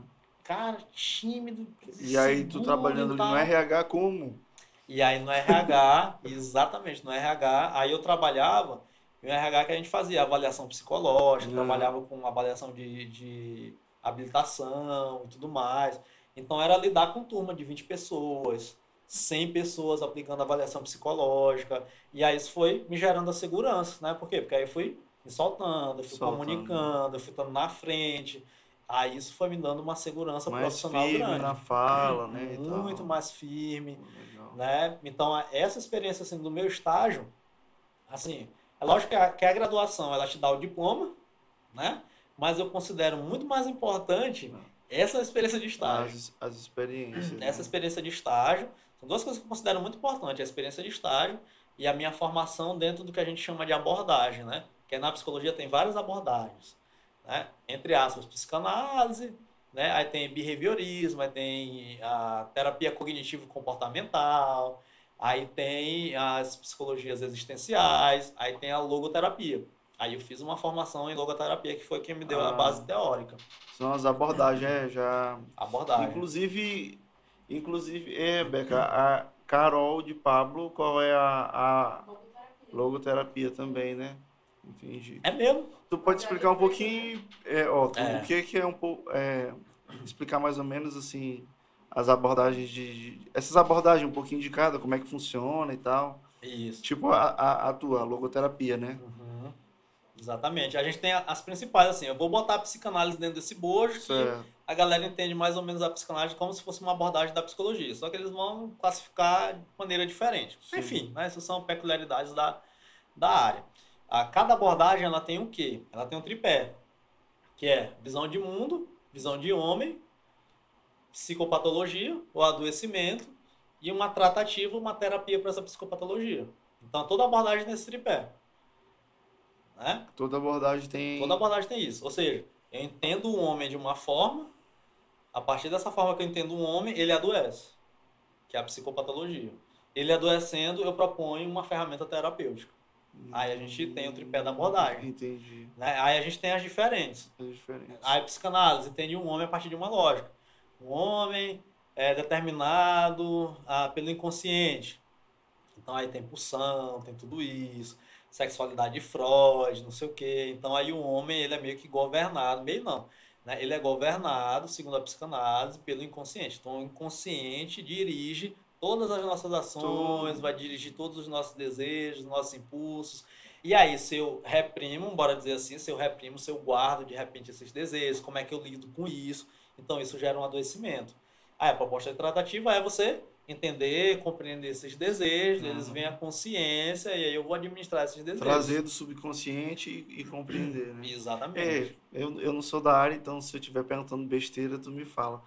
Cara, tímido. E aí tu trabalhando ali no RH como? E aí no RH, exatamente, no RH, aí eu trabalhava, no RH que a gente fazia avaliação psicológica, uhum. trabalhava com avaliação de, de habilitação e tudo mais. Então era lidar com turma de 20 pessoas, 100 pessoas aplicando avaliação psicológica. E aí isso foi me gerando a segurança, né? Por quê? Porque aí eu fui me soltando, eu fui soltando. comunicando, eu fui estando na frente. Aí isso foi me dando uma segurança mais profissional firme grande. na fala, né? Muito mais firme, né? Então, essa experiência assim, do meu estágio, assim, é lógico que a, que a graduação ela te dá o diploma, né? Mas eu considero muito mais importante essa experiência de estágio. As, as experiências. Essa né? experiência de estágio, são duas coisas que eu considero muito importantes, a experiência de estágio e a minha formação dentro do que a gente chama de abordagem, né? Que na psicologia tem várias abordagens, né? Entre aspas, psicanálise, né? Aí tem behaviorismo, aí tem a terapia cognitivo-comportamental, aí tem as psicologias existenciais, aí tem a logoterapia. Aí eu fiz uma formação em logoterapia que foi quem me deu ah, a base teórica. São as abordagens, é, já... Abordagem. Inclusive, Inclusive, é, Beca, a Carol de Pablo, qual é a, a logoterapia também, né? Entendi. É mesmo? Tu pode explicar um pouquinho, é, ó, tu, é. o que, que é um pouco, é, explicar mais ou menos assim, as abordagens de, de, essas abordagens um pouquinho de cada, como é que funciona e tal. Isso. Tipo a, a, a tua, a logoterapia, né? Uhum. Exatamente. A gente tem as principais, assim, eu vou botar a psicanálise dentro desse bojo, certo. que a galera entende mais ou menos a psicanálise como se fosse uma abordagem da psicologia, só que eles vão classificar de maneira diferente. Sim. Enfim, né, essas são peculiaridades da, da área. A, cada abordagem ela tem o quê? Ela tem um tripé, que é visão de mundo, visão de homem, psicopatologia ou adoecimento e uma tratativa, uma terapia para essa psicopatologia. Então toda abordagem tem esse tripé. Né? Toda abordagem tem. Toda abordagem tem isso. Ou seja, eu entendo o homem de uma forma, a partir dessa forma que eu entendo um homem, ele adoece, que é a psicopatologia. Ele adoecendo, eu proponho uma ferramenta terapêutica. Hum, Aí a gente tem o tripé da abordagem. Entendi. Né? Aí a gente tem as diferentes. As diferentes. Aí a psicanálise entende um homem a partir de uma lógica. Um homem é determinado ah, pelo inconsciente. Então aí tem pulsão, tem tudo isso sexualidade de Freud, não sei o quê. Então aí o homem ele é meio que governado, meio não, né? Ele é governado, segundo a psicanálise, pelo inconsciente. Então o inconsciente dirige todas as nossas ações, vai dirigir todos os nossos desejos, nossos impulsos. E aí, se eu reprimo, bora dizer assim, se eu reprimo, se eu guardo de repente esses desejos, como é que eu lido com isso? Então isso gera um adoecimento. Aí a proposta tratativa é você entender, compreender esses desejos, uhum. eles vêm a consciência e aí eu vou administrar esses desejos. Trazer do subconsciente e, e compreender, né? Exatamente. É, eu, eu não sou da área, então se eu estiver perguntando besteira, tu me fala.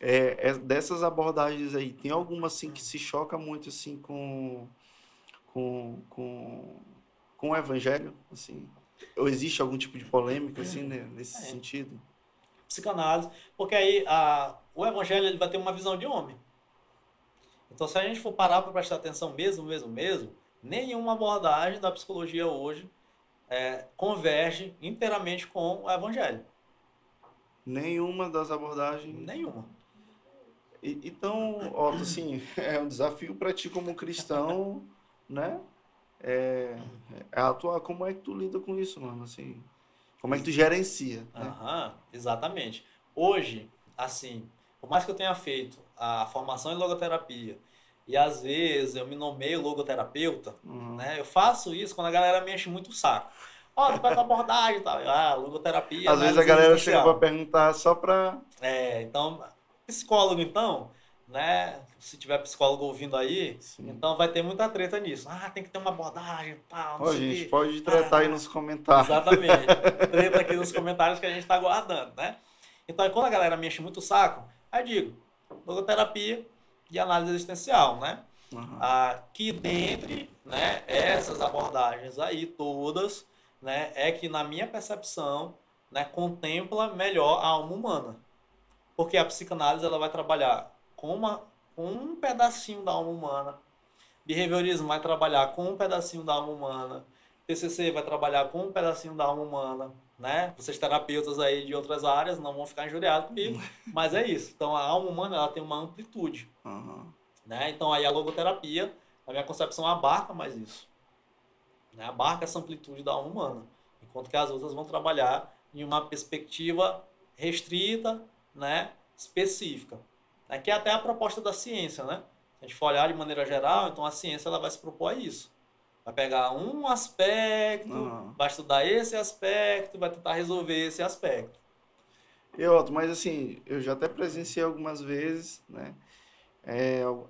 É, é, dessas abordagens aí, tem alguma assim que se choca muito assim com com, com, com o evangelho, assim? Ou existe algum tipo de polêmica, assim, né, nesse É. sentido? Psicanálise, porque aí a, o evangelho ele vai ter uma visão de homem. Então, se a gente for parar para prestar atenção mesmo, mesmo, mesmo, nenhuma abordagem da psicologia hoje é, converge inteiramente com o evangelho. Nenhuma das abordagens. Nenhuma. E- Então, Otto, assim, é um desafio para ti como cristão, né? É, é atuar. Como é que tu lida com isso, mano? Assim, como é que tu gerencia, né? Aham, exatamente. Hoje, assim, por mais que eu tenha feito a formação em logoterapia e às vezes eu me nomeio logoterapeuta, Uhum. né? Eu faço isso quando a galera me enche muito o saco. Ó, tu faz abordagem e tal. Ah, logoterapia. Às vezes a galera chega para perguntar só para. É, então, psicólogo então, né? Se tiver psicólogo ouvindo aí, Sim. então vai ter muita treta nisso. Ah, tem que ter uma abordagem e tal, não Ó, sei gente, quê. pode tretar aí Ah, nos comentários. Exatamente. Treta aqui nos comentários que a gente tá guardando, né? Então, quando a galera me enche muito o saco, aí eu digo, logoterapia e análise existencial, né? Uhum. Que dentre né, essas abordagens aí todas, né, é que na minha percepção, né, contempla melhor a alma humana. Porque a psicanálise ela vai trabalhar com, uma, com um pedacinho da alma humana, behaviorismo vai trabalhar com um pedacinho da alma humana, TCC vai trabalhar com um pedacinho da alma humana, né? Vocês terapeutas aí de outras áreas não vão ficar injuriados comigo, mas é isso. Então a alma humana ela tem uma amplitude Uhum. né? Então aí a logoterapia, na minha concepção, abarca mais isso. Né? Abarca essa amplitude da alma humana. Enquanto que as outras vão trabalhar em uma perspectiva restrita, né? específica. Né? Que é até a proposta da ciência, né? Se a gente for olhar de maneira geral, então a ciência ela vai se propor a isso. Vai pegar um aspecto, Aham. vai estudar esse aspecto, vai tentar resolver esse aspecto. E Otto, mas assim, eu já até presenciei algumas vezes, né? É, al-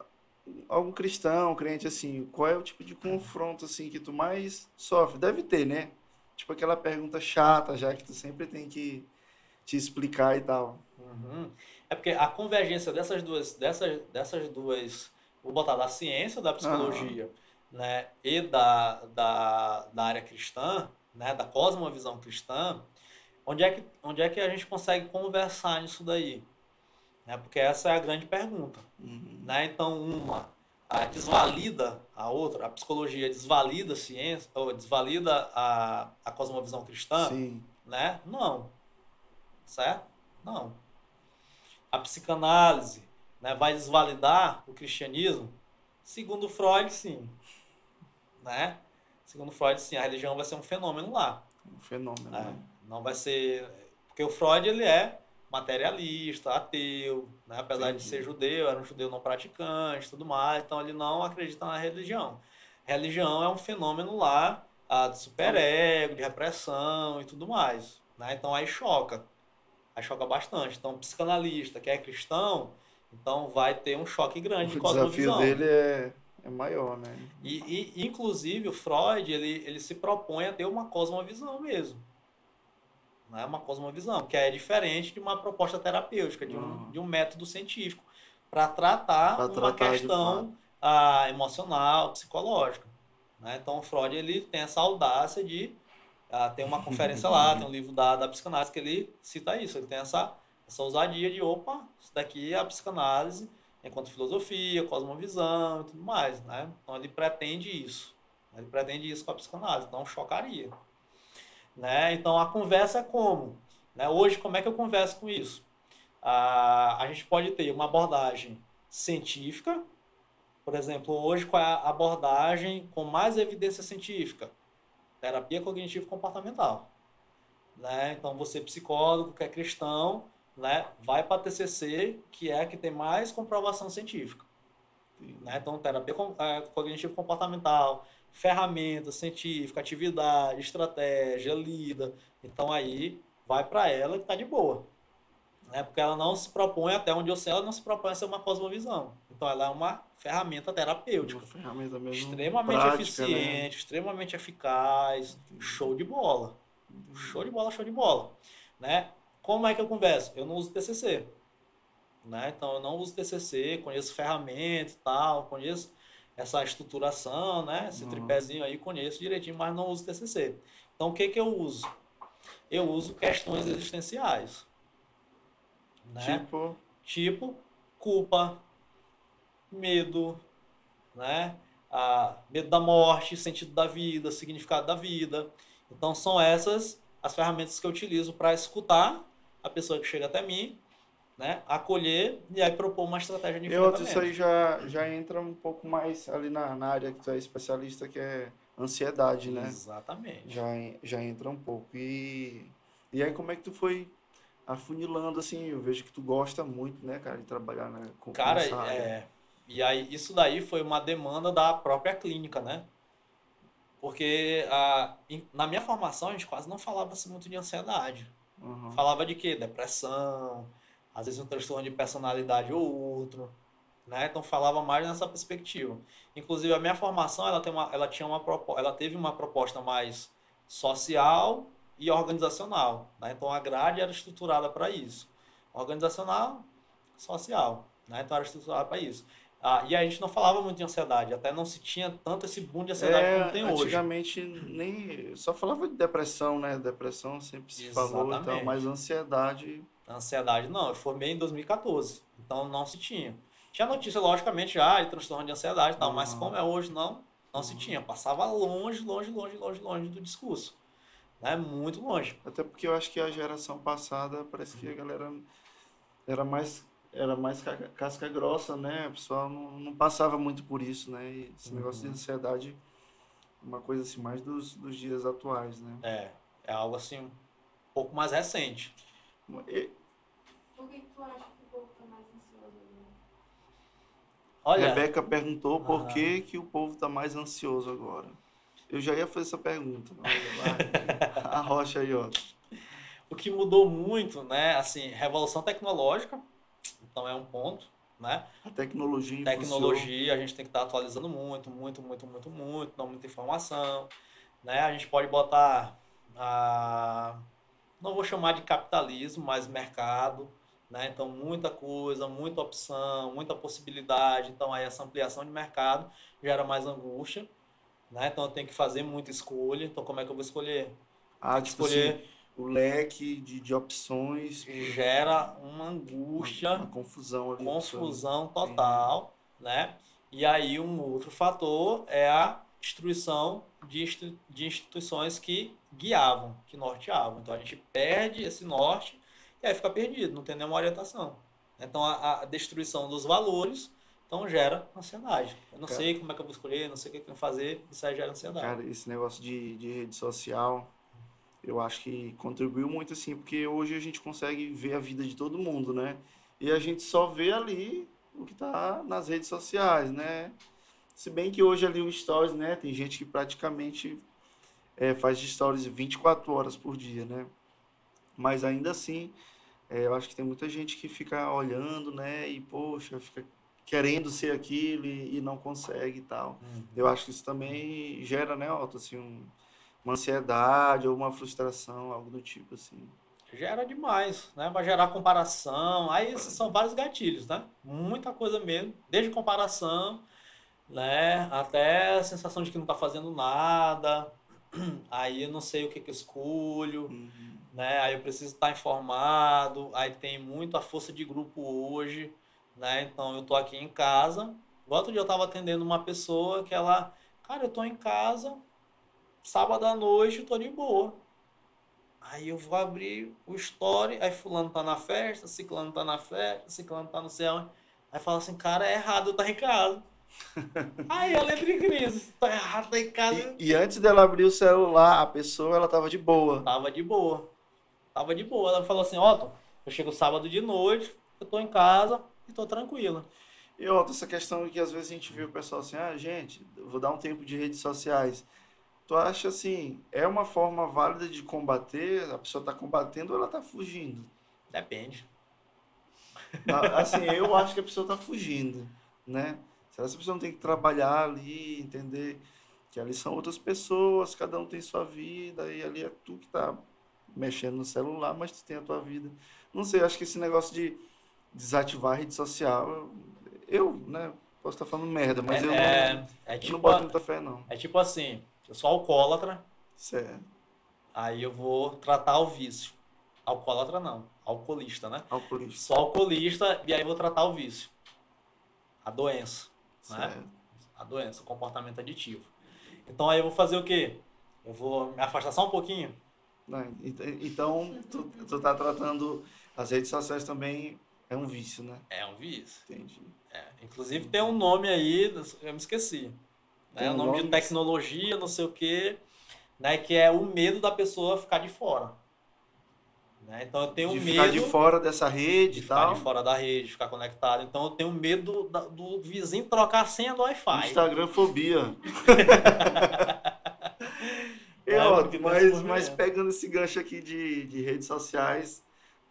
algum cristão, crente, assim, qual é o tipo de confronto, assim, que tu mais sofre? Deve ter, né? Tipo aquela pergunta chata já que tu sempre tem que te explicar e tal. Uhum. É porque a convergência dessas duas, dessas, dessas duas, vou botar da ciência, da psicologia, né, e da, da, da área cristã, né, da cosmovisão cristã, onde é que, onde é que a gente consegue conversar nisso daí? Né, porque essa é a grande pergunta. Uhum. Né? Então, uma a desvalida a outra, a psicologia desvalida a ciência, ou desvalida a, a cosmovisão cristã, Sim. né? Não. Certo? Não. A psicanálise né, vai desvalidar o cristianismo? Segundo Freud, sim. Né? Segundo Freud, sim. A religião vai ser um fenômeno lá. Um fenômeno, É, né? não vai ser... Porque o Freud, ele é materialista, ateu, né? apesar de Entendi. ser judeu, era um judeu não praticante e tudo mais, então ele não acredita na religião. Religião é um fenômeno lá ah, de superego, de repressão e tudo mais. Né? Então aí choca. Aí choca bastante. Então, psicanalista que é cristão, então vai ter um choque grande de O desafio dele é, é maior, né? E, e, inclusive, o Freud, ele, ele se propõe a ter uma cosmovisão mesmo. Não é uma cosmovisão, que é diferente de uma proposta terapêutica, de um, Uhum. de um método científico, para tratar Pra uma tratar questão ah, emocional, psicológica. né? Então, o Freud ele tem essa audácia de. Ah, tem uma conferência lá, tem um livro da, da psicanálise que ele cita isso. Ele tem essa, essa ousadia de: opa, isso daqui é a psicanálise enquanto filosofia, cosmovisão e tudo mais, né? Então ele pretende isso. Ele pretende isso com a psicanálise, então chocaria. Né? Então a conversa é como? Né? Hoje, como é que eu converso com isso? Ah, a gente pode ter uma abordagem científica, por exemplo, hoje qual é a abordagem com mais evidência científica? Terapia cognitivo-comportamental. Né? Então você psicólogo que é cristão, né, vai para a TCC, que é a que tem mais comprovação científica. Né? Então, terapia é, cognitivo-comportamental, ferramenta científica, atividade, estratégia, lida. Então, aí vai para ela que está de boa. Né? Porque ela não se propõe, até onde eu sei, ela não se propõe a ser uma cosmovisão. Então, ela é uma ferramenta terapêutica. Uma ferramenta mesmo Extremamente prática, eficiente, né? extremamente eficaz, show de bola. Show de bola, show de bola. Né? Como é que eu converso? Eu não uso TCC. Né? Então, eu não uso TCC, conheço ferramenta e tal, conheço. essa estruturação, né? Esse Uhum. tripézinho aí, conheço direitinho, mas não uso TCC. Então, o que que eu uso? Eu uso questões existenciais. Né? Tipo, Tipo, culpa, medo, né? Ah, medo da morte, sentido da vida, significado da vida. Então são essas as ferramentas que eu utilizo para escutar a pessoa que chega até mim, né? Acolher e aí propor uma estratégia de eu enfrentamento. isso aí já, já entra um pouco mais ali na, na área que tu é especialista, que é ansiedade, né? Exatamente. Já, já entra um pouco. E, e aí, como é que tu foi afunilando, assim? Eu vejo que tu gosta muito, né, cara, de trabalhar né, com com Cara, é, e aí isso daí foi uma demanda da própria clínica, né? Porque a, na minha formação a gente quase não falava assim, muito de ansiedade. Uhum. Falava de quê? Depressão, às vezes um transtorno de personalidade ou outro, né? Então falava mais nessa perspectiva. Inclusive a minha formação, ela tem uma, ela tinha uma ela teve uma proposta mais social e organizacional, né? Então a grade era estruturada para isso. Organizacional, social, né? Então era estruturada para isso. Ah, e a gente não falava muito de ansiedade, até não se tinha tanto esse boom de ansiedade É, como tem hoje. antigamente nem só falava de depressão, né? Depressão sempre se falou, então, Exatamente. mas ansiedade Ansiedade, não. Eu formei em 2014. Então não se tinha. Tinha notícia, logicamente, já de transtorno de ansiedade e tal, mas Uhum. como é hoje, não, não se Uhum. tinha. Passava longe, longe, longe, longe, longe do discurso. Né? Muito longe. Até porque eu acho que a geração passada parece que a galera era mais era mais ca- casca grossa, né? O pessoal não, não passava muito por isso, né? E esse negócio de Uhum. ansiedade uma coisa assim mais dos, dos dias atuais, né? É, é algo assim, um pouco mais recente. E- Por que tu acha que o povo tá mais ansioso agora? Olha, Rebeca perguntou por Ah. que, que o povo está mais ansioso agora. Eu já ia fazer essa pergunta. A rocha aí, ó. o que mudou muito, né? Assim, revolução tecnológica, então é um ponto, né? A tecnologia. Tecnologia, a gente tem que estar atualizando muito, muito, muito, muito, muito, dando muita informação, né? A gente pode botar, a, não vou chamar de capitalismo, mas mercado, né? Então, muita coisa, muita opção, muita possibilidade. Então, aí essa ampliação de mercado gera mais angústia, né? Então, eu tenho que fazer muita escolha. Então, como é que eu vou escolher? Ah, tipo escolher, assim, o leque de, de opções, gera uma angústia. uma confusão ali. confusão total, né? E aí um outro fator é a destruição de, de instituições que guiavam, que norteavam. Então a gente perde esse norte e aí fica perdido, não tem nenhuma orientação. Então a, a destruição dos valores então gera ansiedade. Eu não Cara. sei como é que eu vou escolher, não sei o que eu tenho que fazer, isso aí gera ansiedade. Cara, esse negócio de, de rede social, eu acho que contribuiu muito, assim, porque hoje a gente consegue ver a vida de todo mundo, né? E a gente só vê ali o que tá nas redes sociais, né? Se bem que hoje ali o Stories, né? Tem gente que praticamente é, faz Stories 24 horas por dia, né? Mas ainda assim, é, eu acho que tem muita gente que fica olhando, né? E, poxa, fica querendo ser aquilo e, e não consegue e tal. Uhum. Eu acho que isso também gera, né, Otto, assim, um- uma ansiedade ou uma frustração, algo do tipo, assim. Gera demais, né? Vai gerar comparação. Aí esses são vários gatilhos, né? Muita coisa mesmo, desde comparação, né? Até a sensação de que não tá fazendo nada. Aí eu não sei o que que escolho, Uhum. né? Aí eu preciso estar informado. Aí tem muito a força de grupo hoje, né? Então eu tô aqui em casa. Igual Outro dia eu tava atendendo uma pessoa que ela, cara, eu tô em casa, sábado à noite, tô de boa. Aí eu vou abrir o story, aí fulano tá na festa, ciclano tá na festa, ciclano tá no céu. Aí fala assim, cara, é errado eu estar em casa. aí ela entra em crise, tá errado tá em casa. E, e antes dela abrir o celular, a pessoa, ela tava de boa. Tava de boa. Tava de boa. Ela falou assim, Otto, eu chego sábado de noite, eu tô em casa e tô tranquila. E outra, essa questão que às vezes a gente vê o pessoal assim, ah, gente, vou dar um tempo de redes sociais. Tu acha assim, é uma forma válida de combater? A pessoa tá combatendo ou ela tá fugindo? Depende. Ah, Assim, eu acho que a pessoa tá fugindo, né? Se essa pessoa não tem que trabalhar ali, entender que ali são outras pessoas, cada um tem sua vida, e ali é tu que tá mexendo no celular, mas tu tem a tua vida. Não sei, acho que esse negócio de desativar a rede social, eu, né, Posso estar falando merda, mas é, eu, é, não, é eu tipo, não boto muita fé, não. é tipo assim, eu sou alcoólatra, Certo. aí eu vou tratar o vício. Alcoólatra não, alcoolista, né? Alcoolista. Sou alcoolista e aí vou tratar o vício. A doença, né? Certo. A doença, o comportamento aditivo. Então aí eu vou fazer o quê? Eu vou me afastar só um pouquinho. Não, ent- Então, tu, tu tá tratando as redes sociais também é um vício, né? É um vício. Entendi. É, inclusive tem um nome aí, eu me esqueci. Né? um O nome de nome? tecnologia, não sei o quê, né? Que é o medo da pessoa ficar de fora. Né? Então eu tenho de medo ficar de fora dessa rede de e ficar tal. de fora da rede, de ficar conectado. Então eu tenho medo da- do vizinho trocar a senha do Wi-Fi. Instagram fobia. É, mas, mas pegando esse gancho aqui de, de redes sociais,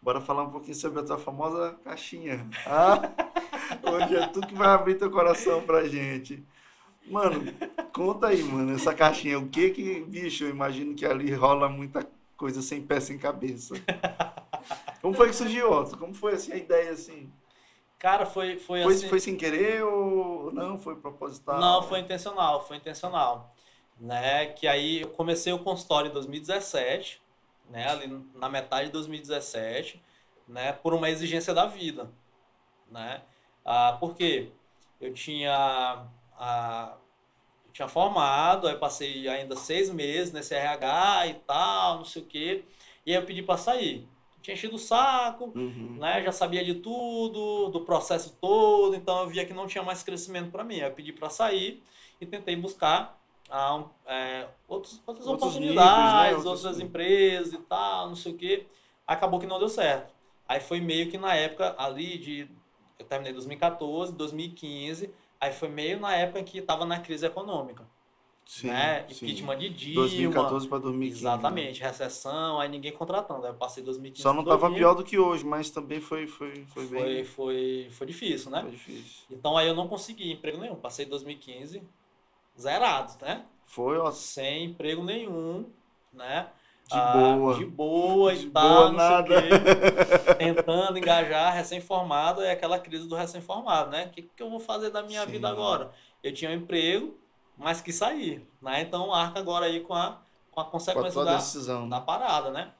bora falar um pouquinho sobre a tua famosa caixinha. Ah, hoje é tu que vai abrir teu coração pra gente. Mano, conta aí, mano, essa caixinha. O que que, bicho, eu imagino que ali rola muita coisa sem pé, sem cabeça. Como foi que surgiu, Otto? Como foi assim a ideia assim? Cara, foi, foi, Foi, assim. foi sem querer ou não? Foi proposital? Não, foi intencional, foi intencional. Né? Que aí eu comecei o consultório em 2017, né? Ali na metade de 2017, né? Por uma exigência da vida, né? Ah, por quê? Eu tinha, ah, eu tinha formado, aí passei ainda seis meses nesse RH e tal, não sei o quê, e aí eu pedi para sair. Tinha enchido o saco, Uhum. né? Já sabia de tudo, do processo todo, então eu via que não tinha mais crescimento para mim. Aí eu pedi para sair e tentei buscar um, é, outros, outras Outros oportunidades, níveis, né? Outras empresas e tal, não sei o quê. Acabou que não deu certo. Aí foi meio que na época ali de. Eu terminei em 2014, 2015. Aí foi meio na época que estava na crise econômica. Sim, né? sim. Impeachment de Dilma. 2014 para 2015. né? Exatamente, recessão, aí ninguém contratando. Aí eu passei 2015. Só não estava pior do que hoje, mas também foi, foi, foi, Foi, bem foi, foi difícil, né? foi difícil. Então aí eu não consegui emprego nenhum. Passei 2015 zerado, né? Foi, ó, Sem emprego nenhum, né? de Ah, boa. De boa De e boa tal, não nada. sei o quê. Tentando engajar recém-formado, é aquela crise do recém-formado, né? O que, que eu vou fazer da minha Sim. vida agora? Eu tinha um emprego, mas quis sair, né? Então arca agora aí com a, com a Com a consequência da, decisão. da parada, né?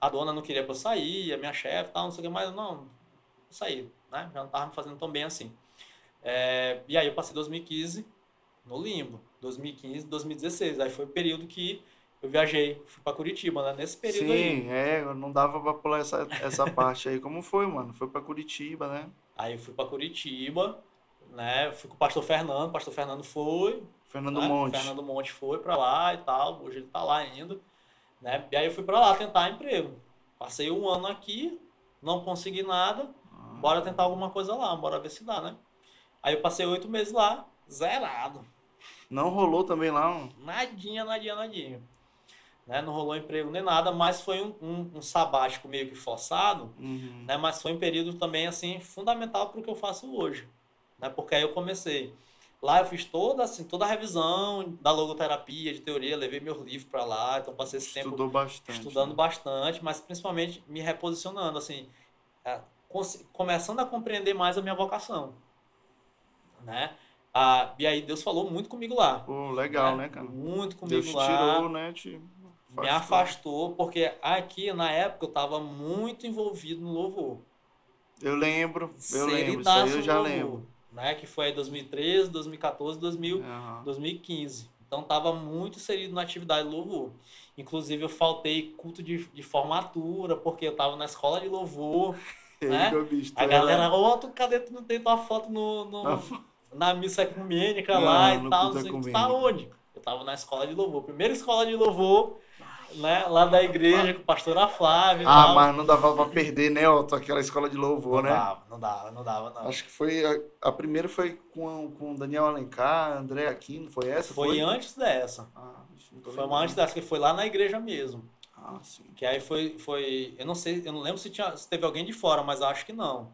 A dona não queria que eu sair, a minha chefe tal, não sei o que mais, não, sair, né? Já não tava me fazendo tão bem assim. É, e aí eu passei 2015 no limbo, 2015, 2016, aí foi o período que eu viajei, fui pra Curitiba, né? Nesse período aí. Sim, é, não dava pra pular essa, essa parte aí. Como foi, mano? Foi pra Curitiba, né? Aí eu fui pra Curitiba, né? Fui com o pastor Fernando, o pastor Fernando foi, Fernando né? Monte. Fernando Monte foi pra lá e tal, hoje ele tá lá ainda, né? E aí eu fui pra lá tentar emprego. Passei um ano aqui, não consegui nada, Ah, bora tentar alguma coisa lá, bora ver se dá, né? Aí eu passei oito meses lá, zerado. Não rolou também lá, um- Nadinha, nadinha, nadinha. Né? Não rolou emprego nem nada, mas foi um, um, um sabático meio que forçado, Uhum. né? Mas foi um período também, assim, fundamental para o que eu faço hoje, né? Porque aí eu comecei. Lá eu fiz toda, assim, toda a revisão da logoterapia, de teoria, levei meus livros para lá, então passei esse tempo Estudou bastante. estudando né? bastante, mas principalmente me reposicionando, assim, é, começando a compreender mais a minha vocação, né? Ah, e aí Deus falou muito comigo lá, Pô, legal, né? né, cara? Muito comigo Deus lá, tirou, né? Te me afastou, porque aqui na época eu estava muito envolvido no louvor. Eu lembro, eu lembro. Isso aí eu já no lembro. louvor, Né? Que foi aí 2013, 2014, 2000, Aham. 2015. Então tava muito inserido na atividade do louvor. Inclusive eu faltei culto de, de formatura, porque eu tava na escola de louvor. né? A galera, era- ô, tu cadê tu não tem tua foto no, no- Na missa ecumênica Não, lá e tal? Não sei, tu ecumênico. tá onde? Eu tava na escola de louvor. Primeira escola de louvor, né? Lá da igreja, com a pastora Flávia Ah, tal. mas não dava pra perder, né, Otto? Aquela escola de louvor, não né? dava, não dava, não dava, não. Acho que foi. A, a primeira foi com, com Daniel Alencar, André Aquino, foi essa? Foi antes dessa. Ah, Foi uma antes dessa, que foi lá na igreja mesmo. Ah, sim. Que aí foi, foi. Eu não sei, eu não lembro se, tinha, se teve alguém de fora, mas acho que não.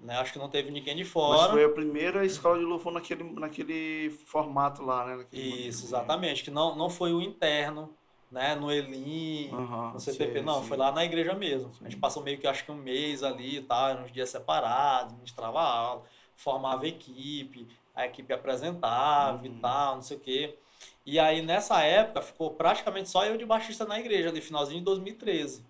Né? Acho que não teve ninguém de Mas fora. foi a primeira escola de louvor naquele, naquele formato lá, né? Naquele Isso, exatamente. Que não, não foi o interno, né? No Elim, Aham, no CTP, sei, não, sei. foi lá na igreja mesmo. A gente passou meio que acho que um mês ali tal, uns dias separados, ministrava aula, formava equipe, a equipe apresentava Uhum. e tal, não sei o quê. E aí nessa época ficou praticamente só eu de baixista na igreja, ali finalzinho de 2013.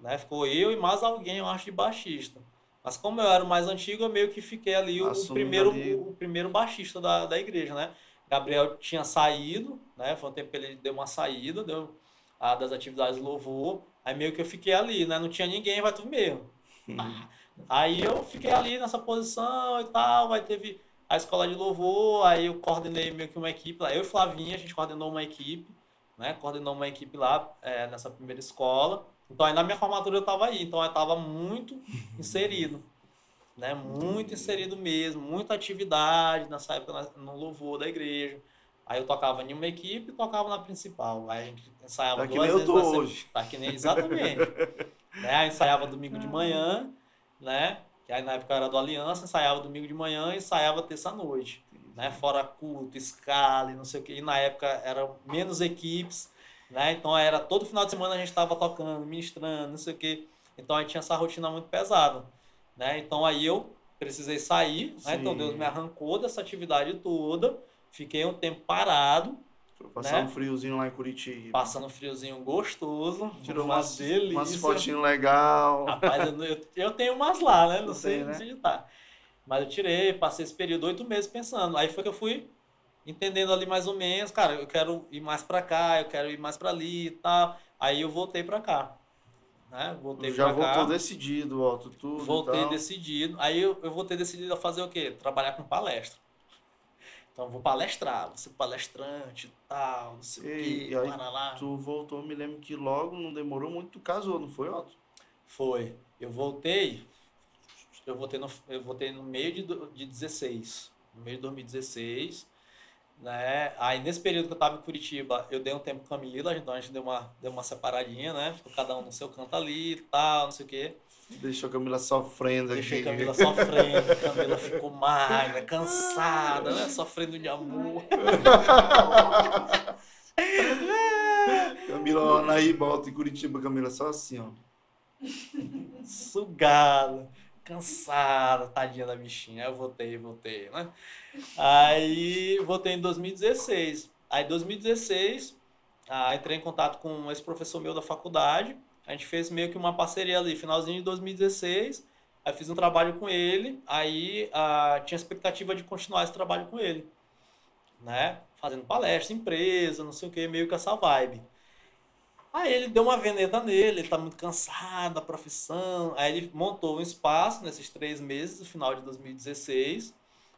Né? Ficou eu e mais alguém, eu acho, de baixista. Mas como eu era o mais antigo, eu meio que fiquei ali o primeiro, ali. o primeiro baixista da, da igreja, né? Gabriel tinha saído, né? Foi um tempo que ele deu uma saída, deu a das atividades de louvor. Aí meio que eu fiquei ali, né? Não tinha ninguém, vai tu mesmo. Aí eu fiquei ali nessa posição e tal, aí teve a escola de louvor, aí eu coordenei meio que uma equipe lá. Eu e Flavinha, a gente coordenou uma equipe, né? Coordenou uma equipe lá é, nessa primeira escola. Então aí na minha formatura eu tava aí, então eu tava muito inserido, né? Muito inserido mesmo, muita atividade nessa época no louvor da igreja. Aí eu tocava em uma equipe e tocava na principal. Aí a gente ensaiava Tá duas nem eu vezes tô na semana. hoje. Tá que nem exatamente. né? Aí ensaiava domingo de manhã, né? Que aí na época era do Aliança, ensaiava domingo de manhã e ensaiava terça-noite. Né? Fora culto, escala e não sei o que. E na época eram menos equipes, né? Então era todo final de semana a gente estava tocando, ministrando, não sei o que. Então aí tinha essa rotina muito pesada. Né? Então aí eu precisei sair, né? Então. Deus me arrancou dessa atividade toda. Fiquei um tempo parado, passar Né? um friozinho lá em Curitiba. passando um friozinho gostoso. Tirou uma umas, delícia. umas fotinhas legal. Rapaz, eu, eu, eu tenho umas lá, né? Não Não sei, não né? sei onde tá. Mas eu tirei, passei esse período oito meses pensando. Aí foi que eu fui entendendo ali mais ou menos, cara, eu quero ir mais pra cá, eu quero ir mais pra ali e tal. Aí eu voltei pra cá. Né? Voltei Já pra voltou cá. decidido, ó, tudo. Voltei decidido. Aí eu, eu voltei decidido a fazer o quê? Trabalhar com palestra. Então eu vou palestrar, vou ser palestrante e tal, não sei o E- quê, aí parará. Tu voltou, me lembro que logo, não demorou muito, tu casou, não foi, Otto? Foi. Eu voltei. Eu voltei no, eu voltei no meio de, de 16. No meio de 2016. Né? Aí nesse período que eu tava em Curitiba, eu dei um tempo com a Camila, então a gente deu uma, deu uma separadinha, né? Ficou cada um no seu canto ali e tal, não sei o quê. Deixou a Camila sofrendo Deixei aqui. a Camila sofrendo, a Camila ficou magra, cansada, né? Sofrendo de amor. Camila lá na Ibalta em Curitiba, Camila só assim, ó. sugada, cansada, tadinha da bichinha. Eu voltei, voltei, né? Aí voltei em 2016. Aí em 2016, ah, entrei em contato com esse professor meu da faculdade. A gente fez meio que uma parceria ali, finalzinho de 2016. Aí fiz um trabalho com ele. Aí ah, tinha expectativa de continuar esse trabalho com ele, né? Fazendo palestra, empresa, não sei o que, meio que essa vibe. Aí ele deu uma veneta nele, ele tá muito cansado da profissão. Aí ele montou um espaço nesses três meses, no final de 2016.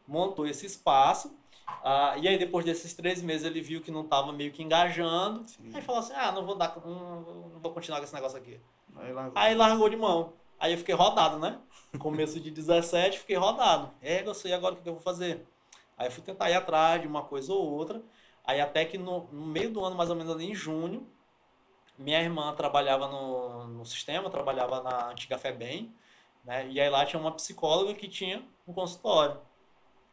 Montou esse espaço. ah, e aí depois desses três meses ele viu que não tava meio que engajando. Sim. Aí falou assim, ah, não vou dar, não, não vou continuar com esse negócio aqui. Aí largou. Aí largou de mão. Aí eu fiquei rodado, né? Começo de 17, fiquei rodado. É, eu sei agora o que eu vou fazer. Aí eu fui tentar ir atrás de uma coisa ou outra. Aí até que no, no meio do ano, mais ou menos ali em junho, minha irmã trabalhava no, no sistema, trabalhava na antiga FEBEM, né? E aí lá tinha uma psicóloga que tinha um consultório.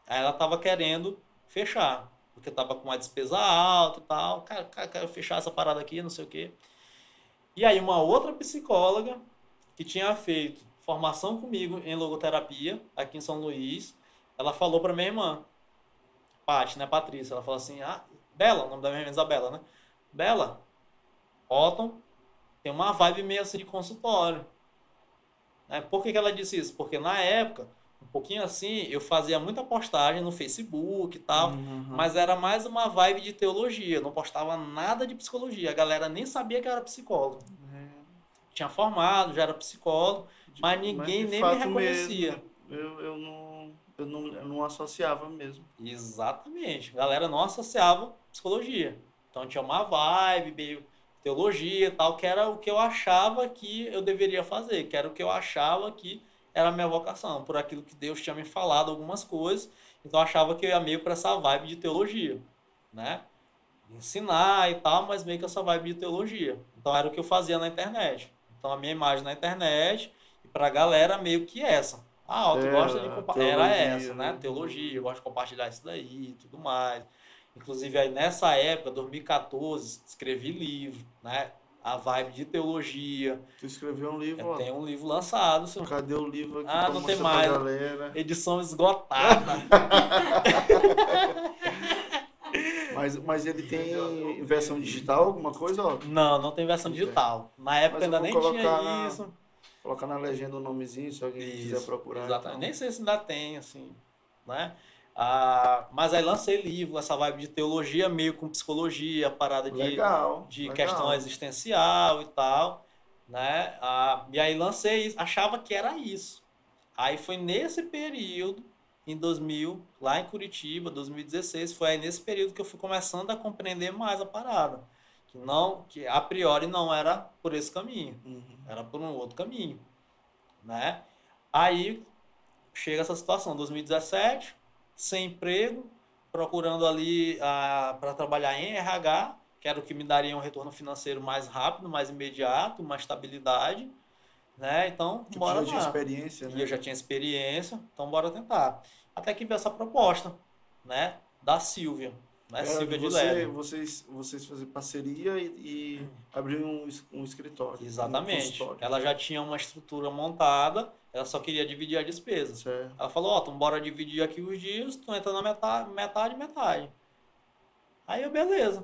Aí ela tava querendo fechar, porque tava com uma despesa alta e tal. Cara, cara, quero fechar essa parada aqui, não sei o quê. E aí uma outra psicóloga que tinha feito formação comigo em logoterapia aqui em São Luís, ela falou para minha irmã, Paty, né, Patrícia, ela falou assim: "Ah, Bela, o nome da minha irmã é Isabela, né? Bela, Otton tem uma vibe meio assim de consultório. Né? Por que, que ela disse isso? Porque na época, um pouquinho assim, eu fazia muita postagem no Facebook e tal, Uhum. mas era mais uma vibe de teologia, eu não postava nada de psicologia. A galera nem sabia que eu era psicólogo. É, Tinha formado, já era psicólogo, de- mas ninguém de nem me reconhecia. mesmo, eu, eu, não, eu, não, eu não associava mesmo. Exatamente. A galera não associava psicologia. Então tinha uma vibe, meio teologia e tal, que era o que eu achava que eu deveria fazer, que era o que eu achava que era a minha vocação, por aquilo que Deus tinha me falado algumas coisas. Então eu achava que eu ia meio para essa vibe de teologia, né? Ensinar e tal, mas meio que essa vibe de teologia. Então era o que eu fazia na internet. Então a minha imagem na internet e pra galera meio que essa. Ah, tu É, gosta de compartilhar. Era essa, né? né? Teologia, eu gosto de compartilhar isso daí e tudo mais. Inclusive aí nessa época, 2014, escrevi livro, né? a vibe de teologia. Tu escreveu um livro, tenho um livro lançado, senhor. Cadê o livro aqui Ah, não tem mais. edição esgotada. Mas, mas ele tem versão digital, alguma coisa, ó? não, não tem versão tem. digital. Na época ainda nem tinha na- isso. Colocar na legenda o nomezinho, se alguém quiser Isso, procurar. Exatamente. então. Nem sei se ainda tem, assim, né? Ah, mas aí lancei livro, essa vibe de teologia, meio com psicologia, parada de, Legal. de legal. questão existencial e tal, né? Ah, e aí lancei isso, achava que era isso. Aí foi nesse período, em 2000, lá em Curitiba, 2016, foi aí nesse período que eu fui começando a compreender mais a parada. Que não, que a priori não era por esse caminho Uhum. era por um outro caminho, né? Aí chega essa situação, 2017, sem emprego, procurando ali para trabalhar em RH, que era o que me daria um retorno financeiro mais rápido, mais imediato, uma estabilidade, né? Então, Tipo, bora já tinha lá. experiência, né? E eu já tinha experiência, então bora tentar. Até que veio essa proposta, né? Da Silvia, né? Era Silvia de você, Leve. Vocês, vocês faziam parceria e, e abriram um, es- um escritório. Um Exatamente. consultório. Ela já tinha uma estrutura montada, ela só queria dividir a despesa. Certo. Ela falou, ó, tu bora dividir aqui os dias, tu entra na metade, metade, metade. Aí eu, beleza.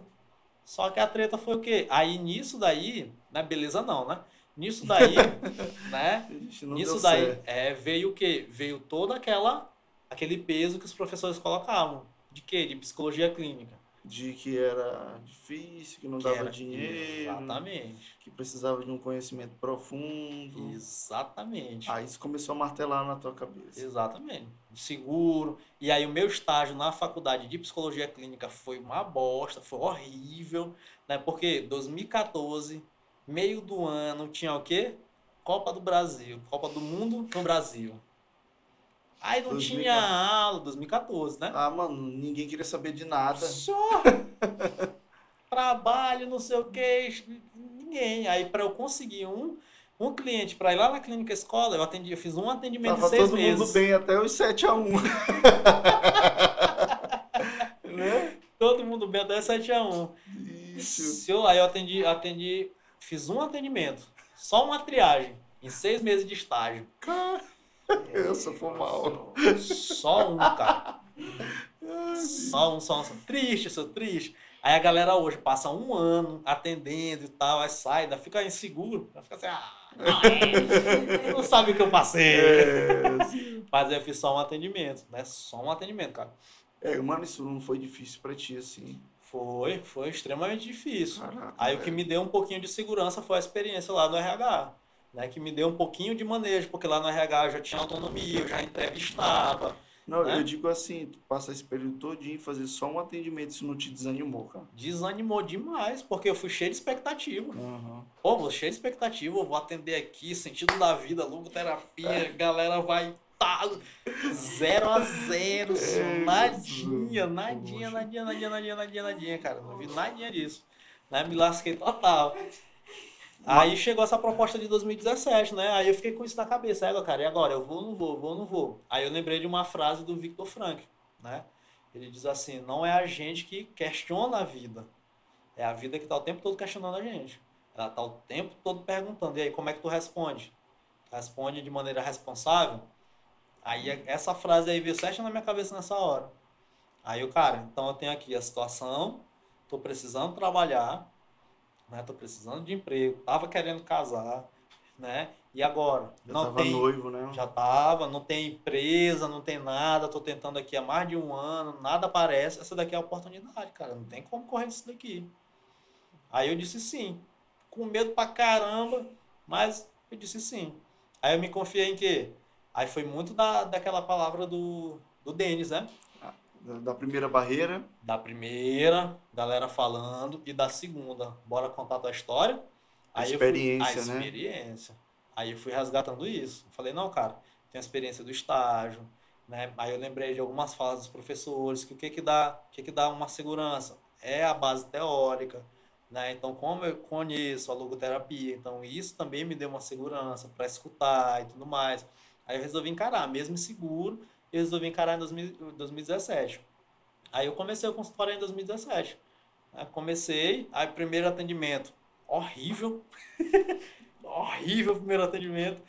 Só que a treta foi o quê? Aí nisso daí, né, beleza não, né? Nisso daí, né? Nisso daí é, veio o quê? Veio toda aquela aquele peso que os professores colocavam. De quê? De psicologia clínica. De que era difícil, que não que dava era- dinheiro, Exatamente. que precisava de um conhecimento profundo. Exatamente. Aí isso começou a martelar na tua cabeça. Exatamente. Seguro. E aí o meu estágio na faculdade de psicologia clínica foi uma bosta, foi horrível, né? Porque 2014, meio do ano, tinha o quê? Copa do Brasil, Copa do Mundo no Brasil. Aí não 2014. tinha aula, 2014, né? Ah, mano, ninguém queria saber de nada. Só trabalho, não sei o que, ninguém. Aí para eu conseguir um um cliente para ir lá na clínica escola, eu atendi, eu fiz um atendimento Tava em seis todo meses. mundo bem até os 7x1. né? Todo mundo bem até 7 a 1. Isso. Se eu, aí eu atendi, atendi, fiz um atendimento, só uma triagem, em seis meses de estágio. Cara, eu sou for mal. Só um, cara. Só um, só um. só um. Triste, sou triste. Aí a galera hoje passa um ano atendendo e tal, aí sai, ainda fica inseguro, fica assim, ah, não, é, não sabe o que eu passei. É. Mas eu fiz só um atendimento, né? Só um atendimento, cara. é, mano, isso não foi difícil pra ti, assim. Foi, foi extremamente difícil. Caraca. Aí o que me deu um pouquinho de segurança foi a experiência lá no RH, né? Que me deu um pouquinho de manejo, porque lá no RH eu já tinha autonomia, eu já entrevistava. Não, né? eu digo assim, tu passa esse período todinho e fazer só um atendimento, isso não te desanimou, cara. Desanimou demais, porque eu fui cheio de expectativa. Uhum. Pô, vou cheio de expectativa, eu vou atender aqui, sentido da vida, logoterapia, galera vai tá zero a zero, É, nadinha, nadinha, nadinha, nadinha, nadinha, nadinha, nadinha, cara. Não vi nadinha disso. Né? Me lasquei total. Aí chegou essa proposta de 2017, né? Aí eu fiquei com isso na cabeça. Aí, cara, e agora? Eu vou ou não vou? Vou ou não vou? Aí eu lembrei de uma frase do Victor Frank, né? Ele diz assim: não é a gente que questiona a vida, é a vida que tá o tempo todo questionando a gente. Ela tá o tempo todo perguntando: e aí, como é que tu responde? Responde de maneira responsável? Aí essa frase aí veio certo na minha cabeça nessa hora. Aí o cara, então eu tenho aqui a situação, tô precisando trabalhar, né? Tô precisando de emprego, tava querendo casar, né? E agora? Já não tava tem, noivo, né? já tava, não tem empresa, não tem nada, tô tentando aqui há mais de um ano, nada aparece. Essa daqui é a oportunidade, cara. Não tem como correr disso daqui. Aí eu disse sim. Com medo pra caramba, mas eu disse sim. Aí eu me confiei em quê? Aí foi muito da, daquela palavra do, do Denis, né? Da, primeira barreira. Da primeira, galera falando, e da segunda, bora contar tua história. A Aí eu fui- experiência, a né? experiência. Aí eu fui resgatando isso. Falei, não, cara, tem a experiência do estágio, né? Aí eu lembrei de algumas falas dos professores, que o que que dá, o que que dá uma segurança? É a base teórica, né? Então, como eu conheço a logoterapia, então isso também me deu uma segurança para escutar e tudo mais. Aí eu resolvi encarar, mesmo inseguro, eu resolvi encarar em 2000 2017. Aí eu comecei o consultório em 2017. né? Comecei, aí primeiro atendimento horrível. horrível o primeiro atendimento.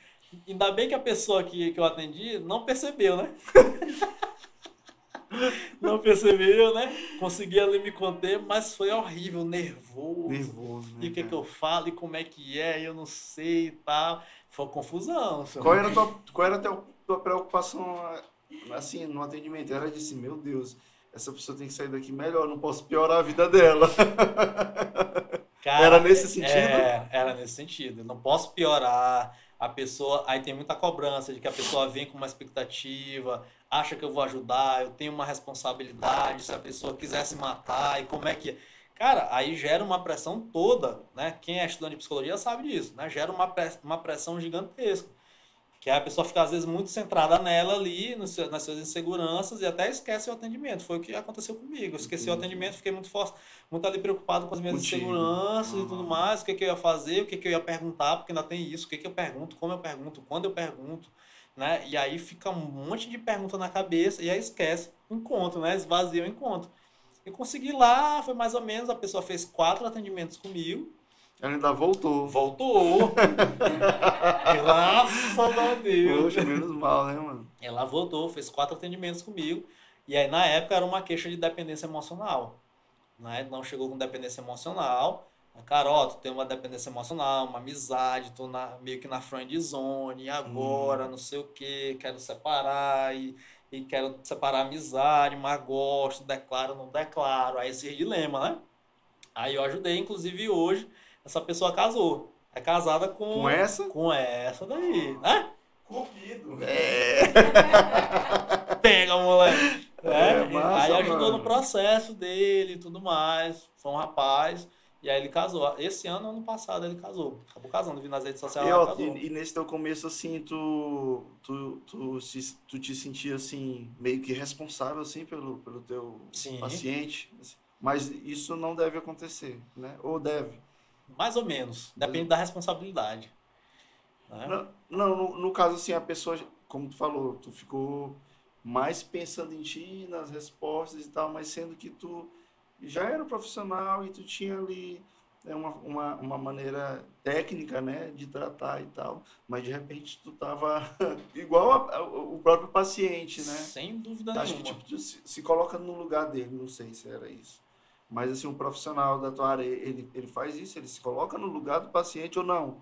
Ainda bem que a pessoa que, que eu atendi não percebeu, né? não percebeu, né? Consegui ali me conter, mas foi horrível, nervoso. Nervoso, né? E o que, cara? que eu falo e como é que é, eu não sei e tal. Foi confusão. Qual era a tua, qual era a tua preocupação, assim, no atendimento? Era de assim, meu Deus, essa pessoa tem que sair daqui melhor, não posso piorar a vida dela. Cara, Era nesse sentido? É, era nesse sentido. Não posso piorar. A pessoa. Aí tem muita cobrança de que a pessoa vem com uma expectativa, acha que eu vou ajudar, eu tenho uma responsabilidade, se a pessoa quiser se matar, e como é que. Cara, aí gera uma pressão toda, né? Quem é estudante de psicologia sabe disso, né? Gera uma, uma pressão gigantesca. Que a pessoa fica, às vezes, muito centrada nela ali, seu- nas suas inseguranças, e até esquece o atendimento. Foi o que aconteceu comigo. Eu esqueci o atendimento, fiquei muito forte, muito ali preocupado com as minhas Contigo. inseguranças e Aham. tudo mais, o que, que eu ia fazer, o que, que eu ia perguntar, porque ainda tem isso, o que, que eu pergunto, como eu pergunto, quando eu pergunto, né? E aí fica um monte de pergunta na cabeça e aí esquece o encontro, né? Esvazia o encontro. Eu consegui lá, foi mais ou menos, a pessoa fez quatro atendimentos comigo, Ela ainda voltou. voltou. Graças a Deus. Poxa, menos mal, né, mano? Ela voltou, fez quatro atendimentos comigo. E aí, na época, era uma queixa de dependência emocional. Né? Não chegou com dependência emocional. Carol, tu tem uma dependência emocional, uma amizade, tô na, meio que na friend zone, e agora, não sei o que, quero separar, e, e quero separar a amizade, mas gosto, declaro, não declaro. Aí esse dilema, né? Aí eu ajudei, inclusive hoje, essa pessoa casou. É casada com, Com essa? com essa daí, né? Cupido. Pega, moleque. É, É, massa, aí ajudou mano. no processo dele e tudo mais. Foi um rapaz. E aí ele casou. Esse ano, ano passado, ele casou. Acabou casando, vi nas redes sociais, E, ó, casou. e, e nesse teu começo, assim, tu, tu, tu, se, tu te sentia, assim, meio que responsável, assim, pelo, pelo teu Sim. paciente. Mas isso não deve acontecer, né? Ou deve. Mais ou menos. Depende da responsabilidade. né? Não, não, no, no caso, assim, a pessoa, como tu falou, tu ficou mais pensando em ti, nas respostas e tal, mas sendo que tu já era profissional e tu tinha ali né, uma, uma, uma maneira técnica, né, de tratar e tal, mas de repente tu tava igual a- a- o próprio paciente, né? Sem dúvida Acho que nenhuma. tipo, tu se, se coloca no lugar dele, não sei se era isso. Mas assim, um profissional da tua área, ele, ele faz isso, ele se coloca no lugar do paciente ou não?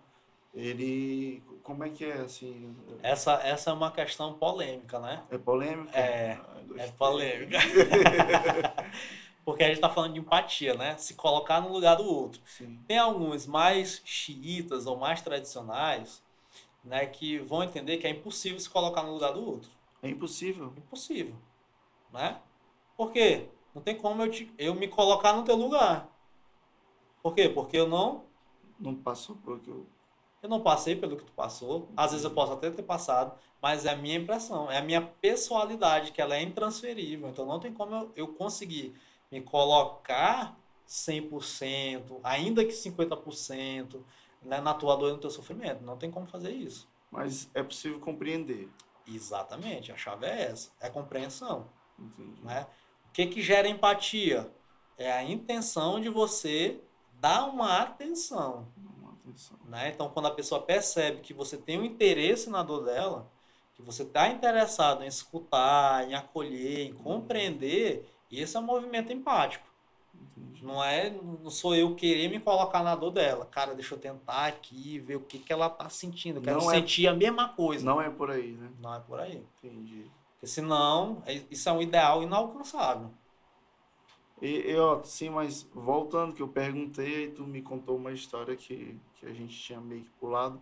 Ele, como é que é assim? Essa, essa é uma questão polêmica, né? É polêmico? É, Ah, É polêmica. Porque a gente tá falando de empatia, né? Se colocar no lugar do outro. Sim. Tem alguns mais xiitas ou mais tradicionais, né, que vão entender que é impossível se colocar no lugar do outro. É impossível. Impossível, né? Por quê? Não tem como eu, te, eu me colocar no teu lugar. Por quê? Porque eu não, Não passou por que eu. eu não passei pelo que tu passou. Às vezes eu posso até ter passado, mas é a minha impressão, é a minha pessoalidade, que ela é intransferível. Então não tem como eu, eu conseguir me colocar 100%, ainda que 50%, né, na tua dor e no teu sofrimento. Não tem como fazer isso. Mas é possível compreender. Exatamente, a chave é essa, é compreensão. Entendi. né? O que que gera empatia? É a intenção de você dar uma atenção, Uma atenção. né? Então, quando a pessoa percebe que você tem um interesse na dor dela, que você está interessado em escutar, em acolher, em compreender, esse é um movimento empático. Entendi. Não é, não sou eu querer me colocar na dor dela. Cara, deixa eu tentar aqui ver o que que ela tá sentindo. Eu quero Não é- sentir a mesma coisa. Não é por aí, né? não é por aí. Entendi. Porque senão, é- isso é um ideal inalcançável. E, e, ó, sim, mas voltando que eu perguntei, aí tu me contou uma história que, que a gente tinha meio que pulado.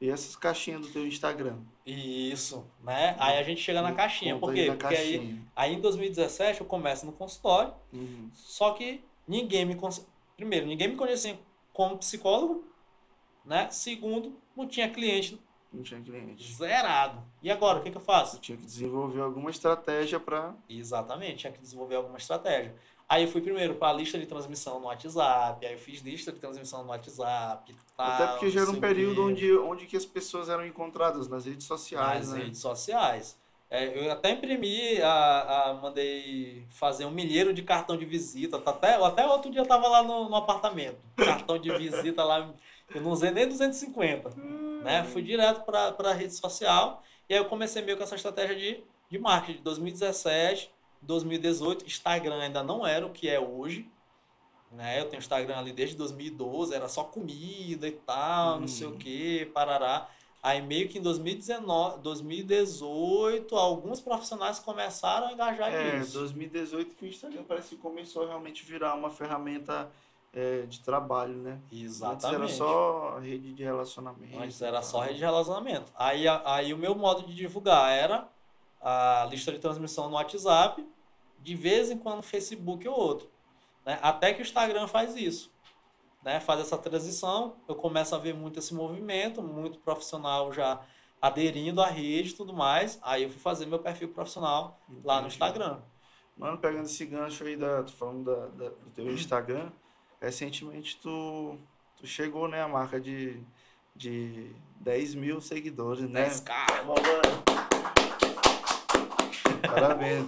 E essas caixinhas do teu Instagram? Isso, né? Aí a gente chega na caixinha. Por aí quê? Porque aí, caixinha. aí em 2017 eu começo no consultório, Uhum. só que ninguém me. Primeiro, ninguém me conhecia como psicólogo, né? Segundo, não tinha cliente Não tinha cliente. zerado. E agora, o que, que eu faço? tinha que desenvolver alguma estratégia para Exatamente, tinha que desenvolver alguma estratégia. Aí eu fui primeiro para a lista de transmissão no WhatsApp, aí eu fiz lista de transmissão no WhatsApp. Tal, Até porque já era um período onde, onde que as pessoas eram encontradas nas redes sociais, nas né? redes sociais. É, eu até imprimi, a, a- mandei fazer um milheiro de cartão de visita. Tá Até, até outro dia eu tava lá no, no apartamento. Cartão de visita lá, eu não usei nem 250. Né? Fui direto para a rede social. E aí eu comecei meio com essa estratégia de, de marketing. De 2017, 2018, Instagram ainda não era o que é hoje. Né? Eu tenho Instagram ali desde 2012, era só comida e tal, não sei o Uhum. que, parará. Aí meio que em 2019, 2018, alguns profissionais começaram a engajar É, nisso. 2018 que o Instagram parece que começou a realmente virar uma ferramenta é, de trabalho, né? Exatamente. Antes era só rede de relacionamento. Antes era só rede de relacionamento. Aí, aí o meu modo de divulgar era a lista de transmissão no WhatsApp, de vez em quando no Facebook ou outro. né? Até que o Instagram faz isso. Né? Faz essa transição, eu começo a ver muito esse movimento, muito profissional já aderindo à rede e tudo mais. Aí eu fui fazer meu perfil profissional lá no Entendi. Instagram. Mano, pegando esse gancho aí, da, falando da, da- do teu Instagram, recentemente tu, tu chegou, né, a marca de, de 10 mil seguidores, né? 10K. Parabéns.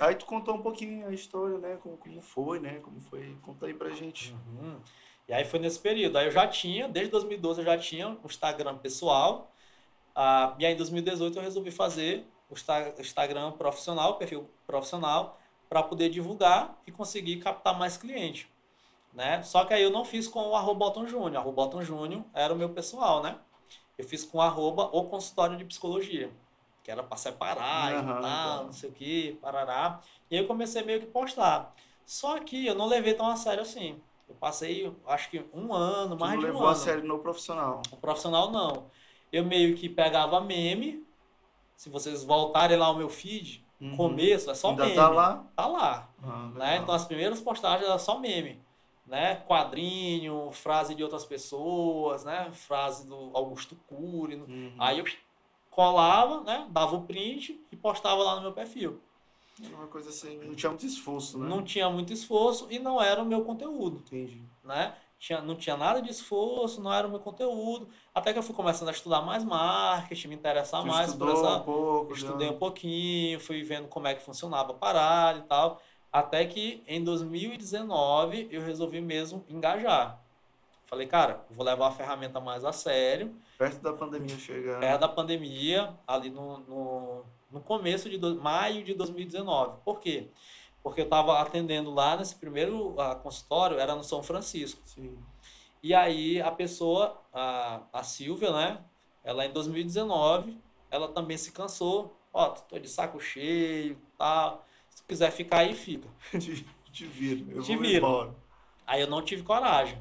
Aí tu contou um pouquinho a história, né? Como, como foi, né? Como foi. Conta aí pra gente. Uhum. E aí foi nesse período. Aí eu já tinha, desde 2012 eu já tinha o Instagram pessoal. Ah, e aí em 2018 eu resolvi fazer o Insta- Instagram profissional, perfil profissional, para poder divulgar e conseguir captar mais cliente. Né? Só que aí eu não fiz com o arroba Júnior. Arroba Bottom Júnior era o meu pessoal, né? Eu fiz com o arroba o consultório de psicologia. Que era para separar Aham, e tal, tá. não sei o que, parará. E aí eu comecei meio que postar. Só que eu não levei tão a sério assim. Eu passei, acho que um ano, Tu mais não de um levou a ano. sério no profissional. O profissional não. Eu meio que pegava meme. Se vocês voltarem lá ao meu feed, Uhum. começo é só Ainda meme. tá lá? Tá lá. Ah, Né? Então as primeiras postagens eram só meme. Né? Quadrinho, frase de outras pessoas, né? Frase do Augusto Cury. Uhum. Aí eu colava, né? Dava o print e postava lá no meu perfil. Era uma coisa assim, não tinha muito esforço, né? Não tinha muito esforço e não era o meu conteúdo. Entendi. né? Tinha, não tinha nada de esforço, não era o meu conteúdo. Até que eu fui começando a estudar mais marketing, me interessar Tu mais estudou essa. um pouco, Estudei já- um pouquinho, fui vendo como é que funcionava a parada e tal. Até que em 2019 eu resolvi mesmo engajar. Falei, cara, vou levar a ferramenta mais a sério. perto da pandemia chegar. Perto da pandemia, ali no, no, no começo de do- maio de 2019. Por quê? Porque eu estava atendendo lá nesse primeiro ah, consultório, era no São Francisco. Sim. E aí a pessoa, a, a Silvia, né? Ela em 2019, ela também se cansou. Ó, tô de saco cheio, tal. Tu quiser ficar aí, fica. Te, te vira. Eu Te vira. embora. Aí eu não tive coragem,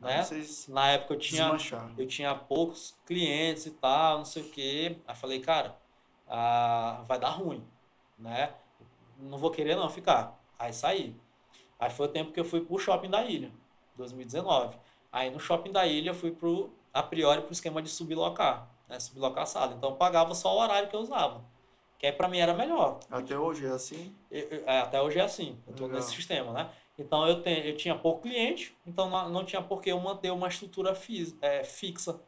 né? Vocês Na época eu tinha, desmancharam. eu tinha poucos clientes e tal, não sei o quê. Aí falei, cara, ah, vai dar ruim, né? Não vou querer não ficar. Aí saí. Aí foi o tempo que eu fui pro shopping da ilha, 2019. Aí no shopping da ilha eu fui pro, a priori pro esquema de sublocar, né? Sublocar a sala. Então eu pagava só o horário que eu usava. Que aí pra mim era melhor. Até hoje é assim? Eu- eu- é, até hoje é assim, eu tô Legal. nesse sistema, né? Então eu, tenho, eu tinha pouco cliente, então não, não tinha por que eu manter uma estrutura fis- é, fixa,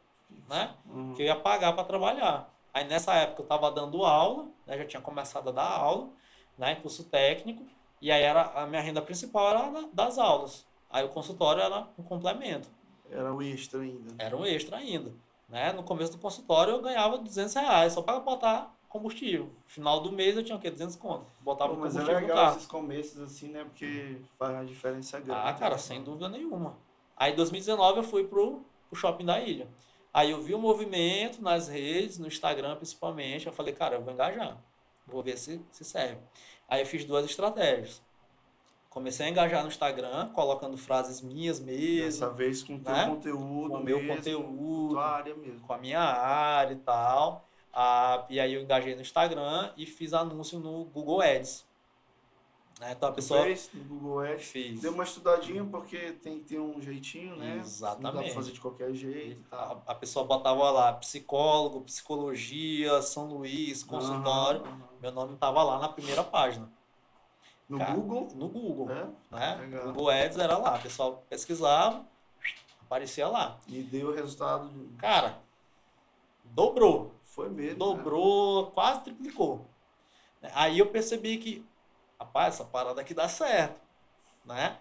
né? Uhum. Que eu ia pagar para trabalhar. Aí nessa época eu estava dando aula, né? já tinha começado a dar aula, né? curso técnico, e aí era, a minha renda principal era da- das aulas. Aí o consultório era um complemento, Era o extra ainda. era um extra ainda. Né? No começo do consultório eu ganhava 200 reais só para botar combustível. Final do mês eu tinha o quê? 200 conto. Botava Pô, mas é combustível no legal carro. esses começos assim, né? Porque faz uma diferença grande. Ah, cara, sem dúvida nenhuma. Aí em 2019 eu fui pro, pro shopping da ilha. Aí eu vi o movimento nas redes, no Instagram principalmente. Eu falei, cara, eu vou engajar. Vou ver se, se serve. Aí eu fiz duas estratégias. Comecei a engajar no Instagram, colocando frases minhas mesmo, Dessa vez com o teu né? conteúdo com o meu mesmo, conteúdo, tua área mesmo. com a minha área e tal. Ah, e aí eu engajei no Instagram e fiz anúncio no Google Ads. Né? Então a pessoa fez no Google Ads. fez. Deu uma estudadinha porque tem que ter um jeitinho, né? Não dá pra Exatamente. fazer de qualquer jeito tal. A, a pessoa botava lá psicólogo, psicologia, São Luís, consultório. Aham. Meu nome tava lá na primeira página. No Cara, Google? No Google. É? Né? Legal. Google Ads era lá. O pessoal pesquisava, aparecia lá. E deu resultado. de- Cara, dobrou. Foi mesmo. né? Dobrou, quase triplicou. Aí eu percebi que, rapaz, essa parada aqui dá certo, né?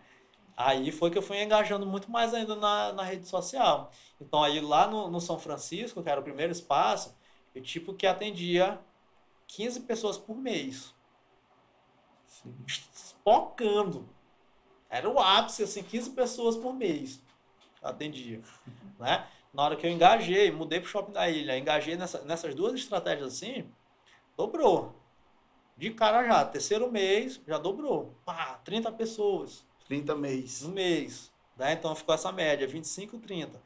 Aí foi que eu fui engajando muito mais ainda na, na rede social. Então aí lá no, no São Francisco, que era o primeiro espaço, eu tipo que atendia 15 pessoas por mês. Sim. Era o ápice, assim, 15 pessoas por mês atendia, né? Na hora que eu engajei, mudei pro Shopping da Ilha, engajei nessa, nessas duas estratégias assim, dobrou. De cara já, terceiro mês, já dobrou. Pá, 30 pessoas 30 mês. no mês. Né? Então ficou essa média, 25, 30.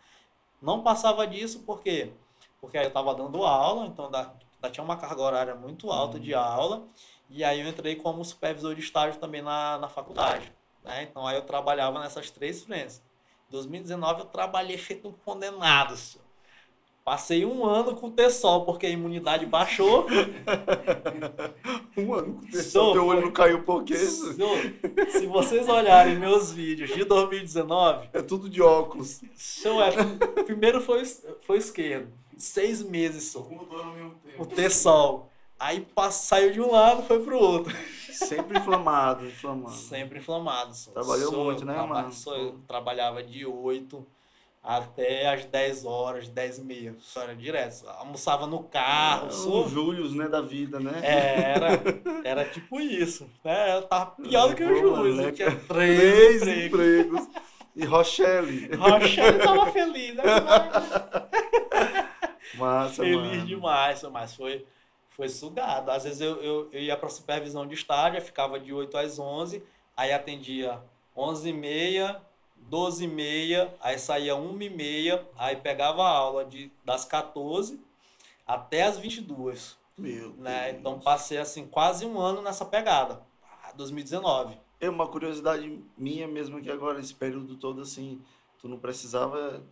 Não passava disso por quê? Porque aí eu estava dando aula, então ainda, ainda tinha uma carga horária muito alta de aula. E aí eu entrei como supervisor de estágio também na, na faculdade. Né? Então aí eu trabalhava nessas três frentes. Em 2019 eu trabalhei feito um condenado. senhor. Passei um ano com o T-Sol, porque a imunidade baixou. Um ano. Sou, Teu olho não caiu por quê? Senhor, se vocês olharem meus vídeos de 2019, É tudo de óculos. Show é. Primeiro foi, o- foi o esquerdo. Seis meses só. Mudou ao mesmo O T-Sol. Aí saiu de um lado foi pro outro. Sempre inflamado, inflamado. Sempre inflamado. Só. Trabalhou Sou- muito, né, traba- mano? sou- eu trabalhava de 8 até as 10 horas, 10 e meia. Só era direto. Almoçava no carro. É, sou- o Július, né, da vida, né? É, era, era tipo isso. Né? Eu tava pior do que o Pô, Júlio. Eu tinha Três três empregos. empregos. E Rochelle. Rochelle tava feliz. Né? Massa, Feliz mano. demais, mas foi, foi sugado. Às vezes eu, eu, eu ia para supervisão de estágio, ficava de 8 às 11, aí atendia 11 e meia, 12 e meia, aí saía 1 e meia, aí pegava a aula de, das 14 até as 22, Meu né? Deus. Então passei assim quase um ano nessa pegada, Ah, 2019. É uma curiosidade minha mesmo aqui agora, esse período todo, assim, tu não precisava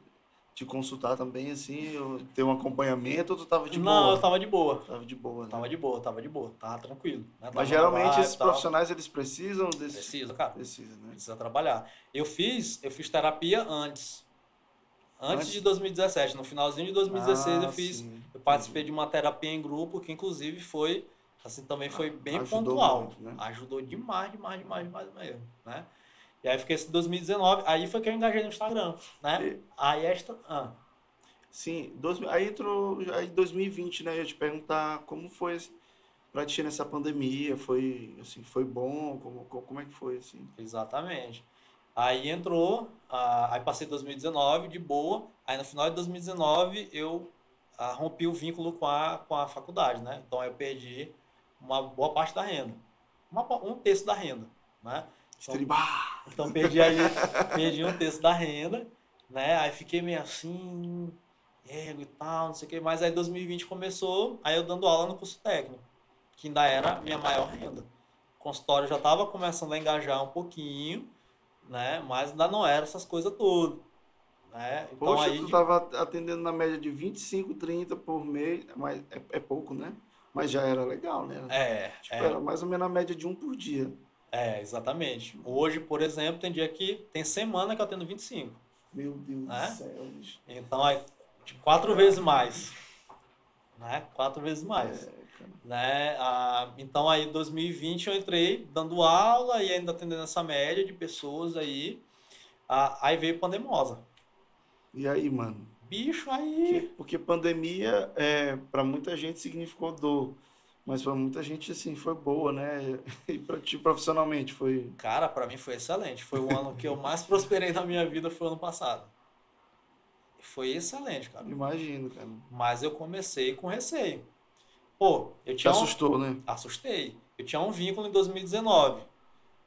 te consultar também, assim, ou ter um acompanhamento, ou tu tava de Não, boa? eu tava de boa. Tava de boa, né? Tava de boa, tava de boa, tava tranquilo. né? Tava Mas geralmente esses profissionais, eles precisam desse... Precisa, cara. Precisa, né? Precisa trabalhar. Eu fiz, eu fiz terapia antes. Antes Antes? de 2017, no finalzinho de 2016 eu Ah, fiz, sim, eu participei de uma terapia em grupo que inclusive foi, assim, também foi bem Ajudou pontual. muito, né? Ajudou demais, demais, demais, demais mesmo, né? E aí fiquei esse 2019, aí foi que eu engajei no Instagram, né? E- Aí esta, ah, Sim, dois, aí entrou aí 2020, né? Eu ia te perguntar como foi assim, pra ti nessa pandemia, foi assim, foi bom, como, como, é que foi assim? Exatamente. Aí entrou, ah, aí passei 2019 de boa, aí no final de 2019 eu ah, rompi o vínculo com a, com a faculdade, né? Então eu perdi uma boa parte da renda, uma, um terço da renda, né? Então, Estribar! então perdi aí, perdi um terço da renda, né? Aí fiquei meio assim, ego e tal, não sei o que, mas aí 2020 começou, aí eu dando aula no curso técnico, que ainda era a minha maior renda. O consultório já estava começando a engajar um pouquinho, né? Mas ainda não era essas coisas todas, né? Então Poxa, aí tu tava atendendo na média de 25, 30 por mês, mas é, é pouco, né? Mas já era legal, né? é, Tipo, é, era mais ou menos a média de um por dia. É, exatamente. Hoje, por exemplo, tem dia que tem semana que eu atendo 25. Meu Deus É? do céu, bicho. Então é tipo, quatro vezes mais. Né? Quatro vezes mais. É. Né? Ah, então aí em 2020 eu entrei dando aula e ainda atendendo essa média de pessoas aí. Ah, aí veio pandemosa. E aí, mano? Bicho, Porque, aí. porque pandemia, é, para muita gente, significou dor. Mas para muita gente, assim, foi boa, né? E para ti, profissionalmente, foi... Cara, pra mim foi excelente. Foi o ano que eu mais prosperei na minha vida, foi o ano passado. Foi excelente, cara. Imagino, cara. Mas eu comecei com receio. Pô, eu Te tinha um... assustou, né? Assustei. Eu tinha um vínculo em 2019.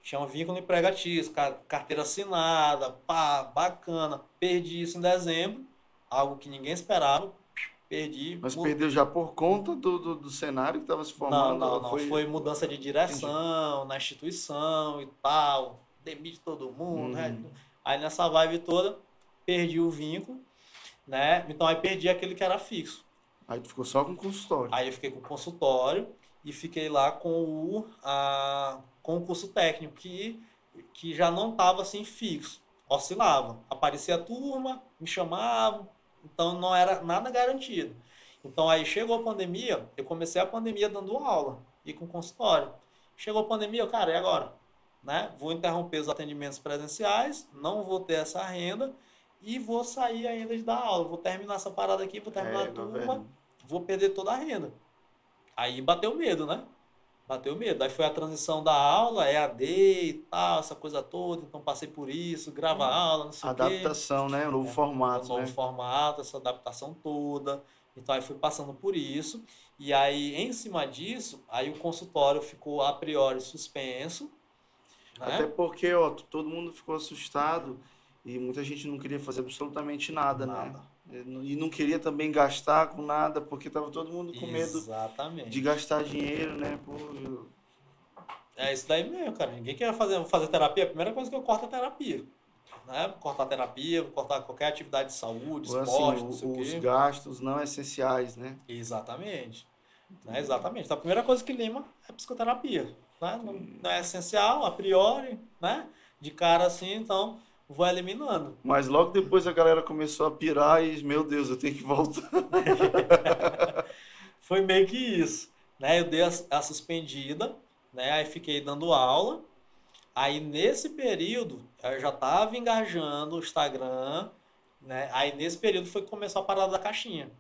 Tinha um vínculo ca- carteira assinada, pá, bacana. Perdi isso em dezembro, algo que ninguém esperava. Perdi. Mas Mu- perdeu já por conta do, do, do cenário que estava se Não, formando? não, ou não. Foi, mudança de direção na instituição e tal. Demite todo mundo. Uhum. né? Aí nessa vibe toda, perdi o vínculo, né? Então aí perdi aquele que era fixo. Aí tu ficou só com consultório. Aí eu fiquei com o consultório e fiquei lá com o, a, com o curso técnico, que, que já não estava assim fixo, oscilava. Aparecia a turma, me chamavam, então não era nada garantido. Então aí chegou a pandemia, eu comecei a pandemia dando aula. e com consultório. Chegou a pandemia, cara, e agora? Né? Vou interromper os atendimentos presenciais, não vou ter essa renda e vou sair ainda de dar aula. Vou terminar essa parada aqui, vou terminar É, a turma, velho. vou perder toda a renda. Aí bateu medo, né? Bateu medo. Aí foi a transição da aula, EAD e tal, essa coisa toda. Então passei por isso, grava aula, não sei o quê. Adaptação, né? O novo É, formato, o novo né? formato, essa adaptação toda. Então aí fui passando por isso. E aí, em cima disso, aí o consultório ficou a priori suspenso. Né? Até porque, ó, todo mundo ficou assustado e muita gente não queria fazer absolutamente nada, né? Nada. E não queria também gastar com nada, porque tava todo mundo com medo Exatamente. de gastar dinheiro, né? Pô, eu- É isso daí mesmo, cara. Ninguém quer fazer, fazer terapia. A primeira coisa que eu corto é terapia. Né? Cortar terapia, vou cortar qualquer atividade de saúde, assim, esporte, não sei o os gastos não essenciais, né? Exatamente. Né? Exatamente. Então, a primeira coisa que lima é psicoterapia. Né? Não, não é essencial, a priori, né? De cara assim, então vou eliminando. Mas logo depois a galera começou a pirar e, meu Deus, eu tenho que voltar. Foi meio que isso. Né? Eu dei a, a suspendida, né? Aí fiquei dando aula. Aí nesse período eu já estava engajando o Instagram, né? Aí nesse período foi que começou a parada da caixinha.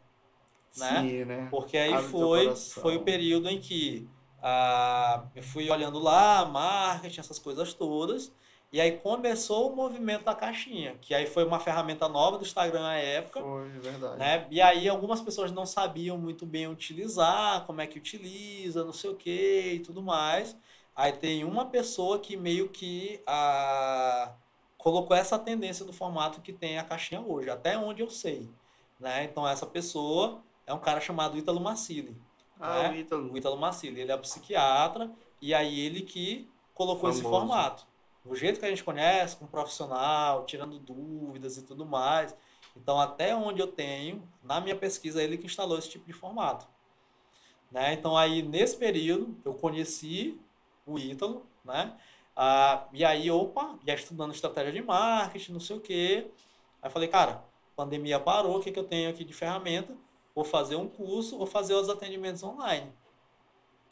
Né? Sim, né? Porque aí Abre foi, foi o período em que ah, eu fui olhando lá, marketing, essas coisas todas. E aí começou o movimento da caixinha, que aí foi uma ferramenta nova do Instagram à época. Foi, verdade. Né? E aí algumas pessoas não sabiam muito bem utilizar, como é que utiliza, não sei o que e tudo mais. Aí tem uma pessoa que meio que ah, colocou essa tendência do formato que tem a caixinha hoje, até onde eu sei. Né? Então essa pessoa é um cara chamado Ítalo Massili. Ah, né? o Ítalo. O Ítalo Massili, ele é psiquiatra e aí ele que colocou esse Famoso. formato. O jeito que a gente conhece, com um profissional, tirando dúvidas e tudo mais. Então, até onde eu tenho, na minha pesquisa, ele que instalou esse tipo de formato. Né? Então, aí, nesse período, eu conheci o Ítalo, né? Ah, e aí, opa, já estudando estratégia de marketing, não sei o quê. Aí falei, cara, pandemia parou, o que, que eu tenho aqui de ferramenta? Vou fazer um curso, vou fazer os atendimentos online.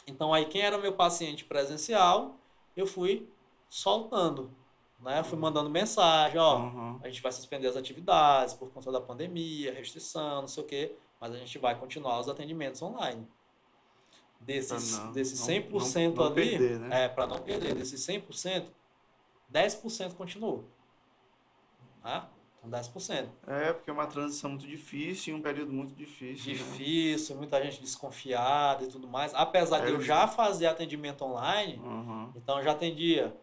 Então, aí, quem era meu paciente presencial, eu fui soltando, né? Fui mandando mensagem, ó, Uhum. a gente vai suspender as atividades por conta da pandemia, restrição, não sei o quê, mas a gente vai continuar os atendimentos online. Desses, Pra não- desses não- 100% não- não ali, perder, né? é, para não perder, desses 100%, 10% continuou. Né? Então, 10%. É, porque é uma transição muito difícil e um período muito difícil. né? Difícil, muita gente desconfiada e tudo mais. Apesar de É, eu já fazer atendimento online, Uhum. então eu já atendia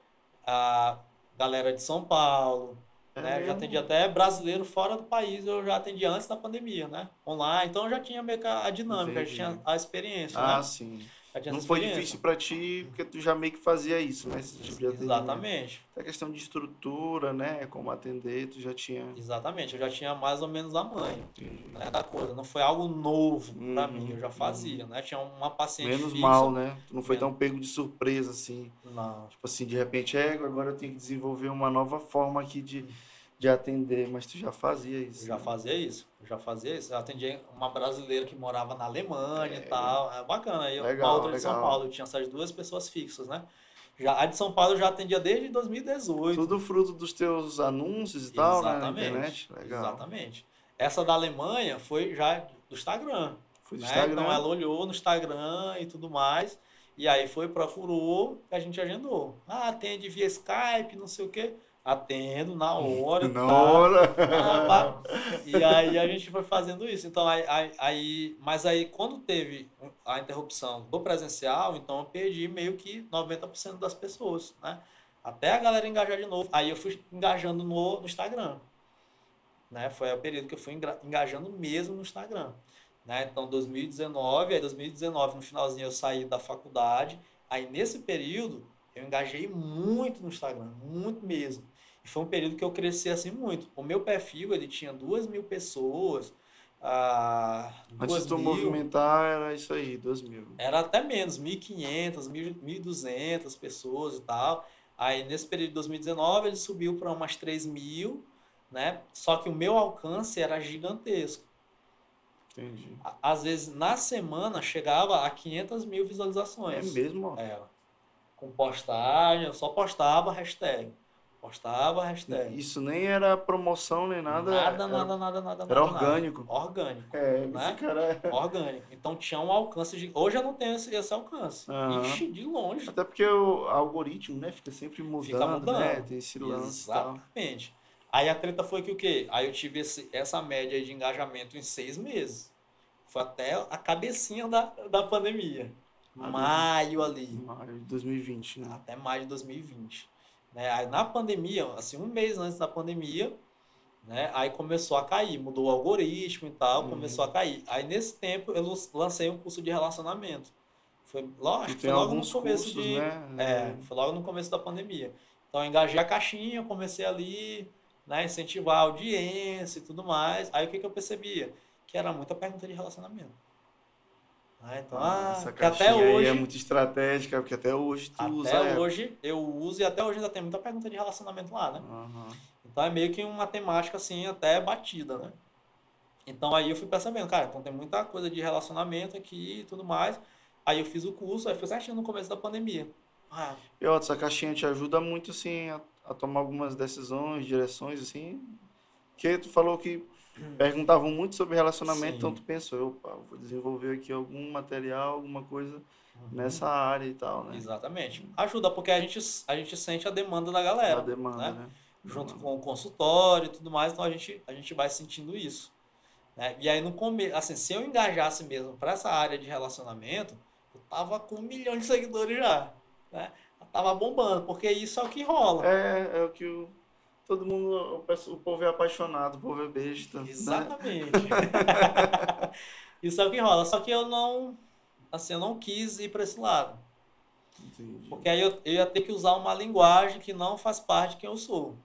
a galera de São Paulo, É né? Já atendi até brasileiro fora do país, eu já atendi antes da pandemia, né? Online, então eu já tinha meio que a dinâmica, Entendi. já tinha a experiência, Ah, né? sim. Não foi difícil pra ti, porque tu já meio que fazia isso, né? Esse tipo de atendimento. Exatamente, Até questão de estrutura, né? Como atender, tu já tinha. exatamente. Eu já tinha mais ou menos a Entendi. né, da coisa. Não foi algo novo pra Uhum, mim, eu já fazia, né? Tinha uma paciente Menos fixa. mal, né? Tu não foi Menos. tão pego de surpresa assim. Não, Tipo assim, de repente, é, agora eu tenho que desenvolver uma nova forma aqui de, de atender, mas tu já fazia isso. já né? fazia isso. Já fazia isso. Eu atendi uma brasileira que morava na Alemanha É. e tal. É bacana. Aí Legal, uma outra de São. Paulo. Eu tinha essas duas pessoas fixas, né? Já, a de São Paulo eu já atendia desde 2018. Tudo fruto dos teus anúncios e tal, né? Na Exatamente. internet. Legal. Exatamente. Essa da Alemanha foi já do Instagram. Foi do né? Instagram. Então ela olhou no Instagram e tudo mais. E aí foi, procurou, a gente agendou. Ah, atende via Skype, não sei o quê. Atendo na hora. Na tá? hora. Ah, pá. E aí a gente foi fazendo isso. Então, aí, aí, mas aí quando teve a interrupção do presencial, então eu perdi meio que 90% das pessoas, né? Até a galera engajar de novo. Aí eu fui engajando no, no Instagram. Né? Foi o período que eu fui engajando mesmo no Instagram. Né? Então, 2019, aí 2019, no finalzinho eu saí da faculdade. Aí nesse período, eu engajei muito no Instagram, muito mesmo. E foi um período que eu cresci assim muito. O meu perfil, ele tinha duas mil pessoas. Ah, Antes duas de tu movimentar, era isso aí, 2 mil. era até menos, 1.500, 1.200 pessoas e tal. Aí nesse período de 2019 ele subiu para umas 3 mil, né? Só que o meu alcance era gigantesco. Entendi. Às vezes, na semana, chegava a 500 mil É visualizações. mesmo, ó. Era. Com postagem, eu só postava hashtag. Postava hashtag. Isso nem era promoção nem nada. Nada, era, nada, nada, nada. era nada, orgânico. Nada. Orgânico. É, né? esse cara é. Orgânico. Então tinha um alcance de. Hoje eu não tenho esse, esse alcance. Aham. Ixi, de longe. Até porque o algoritmo, né, fica sempre mudando, Fica mudando. né? Tem esse lance. Exatamente. Aí a treta foi que o quê? Aí eu tive esse- essa média de engajamento em seis meses. Foi até a cabecinha da, da pandemia. Ah, Maio ali. Maio de 2020, né? Até maio de 2020. Né? Aí na pandemia, assim, um mês antes da pandemia, né? Aí começou a cair, mudou o algoritmo e tal, Uhum. começou a cair. Aí nesse tempo eu lancei um curso de relacionamento. Foi, lógico, foi logo no começo cursos, de. né? É, foi logo no começo da pandemia. Então eu engajei a caixinha, comecei ali, né, incentivar a audiência e tudo mais. Aí o que, que eu percebia? Que era muita pergunta de relacionamento. Ah, então, ah, essa que até caixinha aí hoje, é muito estratégica, porque até hoje tu usa até hoje eu uso e até hoje ainda tem muita pergunta de relacionamento lá, né? Aham. Então é meio que uma temática assim até batida, né? Então aí eu fui percebendo, cara, então tem muita coisa de relacionamento aqui e tudo mais. Aí eu fiz o curso, aí foi certinho no começo da pandemia. Ah, E ó, essa caixinha te ajuda muito, assim, a, a tomar algumas decisões, direções, assim. Porque tu falou que perguntavam muito sobre relacionamento, Sim. então tu pensou, opa, vou desenvolver aqui algum material, alguma coisa uhum. nessa área e tal, né? Exatamente. Ajuda porque a gente, a gente sente a demanda da galera. A demanda, né? né? Junto Demanda. com o consultório e tudo mais, então a gente, a gente vai sentindo isso. Né? E aí no começo, assim, se eu engajasse mesmo para essa área de relacionamento, eu tava com um milhão de seguidores já. Né? Eu tava bombando, porque isso é o que rola. É, é o que o, todo mundo, o, povo é apaixonado, o povo é besta, né? Exatamente. Isso é o que rola. Só que eu não, assim, eu não quis ir para esse lado. Entendi. Porque aí eu, eu ia ter que usar uma linguagem que não faz parte de quem eu sou.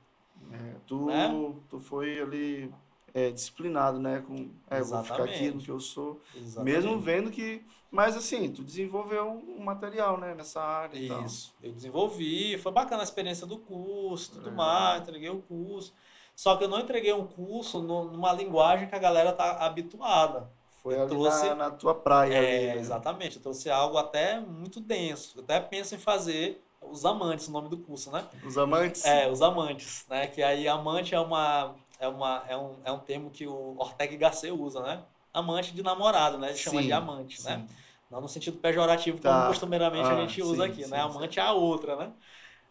É, tu, Né? tu foi ali é, disciplinado, né? Com, é, vou ficar aqui no que eu sou. Exatamente. Mesmo vendo que. Mas assim, tu desenvolveu um material, né? Nessa área. Isso. Eu desenvolvi, foi bacana a experiência do curso, tudo É. mais, entreguei o curso. Só que eu não entreguei um curso no- numa linguagem que a galera tá habituada. Foi Eu ali trouxe- na, na tua praia. ali, É, né? exatamente. Eu trouxe algo até muito denso. Eu até penso em fazer os amantes, o nome do curso, né? Os amantes. É, os amantes, né? Que aí amante é uma é uma é um, é um termo que o Ortega y Gasset usa, né? Amante de namorado, né? Ele chama Sim, de amante, né? sim. Não no sentido pejorativo Tá. como costumeiramente a Ah, gente usa sim, aqui, né? Amante é a outra, né?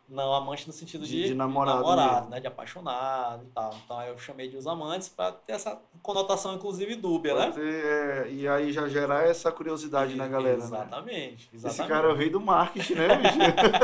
Não, amante no sentido De- de, de namorado mesmo. né? De apaixonado e tal. Então aí eu chamei de os amantes para ter essa conotação inclusive dúbia, né? Pode ter, é, e aí já gerar essa curiosidade na galera, né? Exatamente, exatamente. Esse cara é o rei do marketing, né, bicho?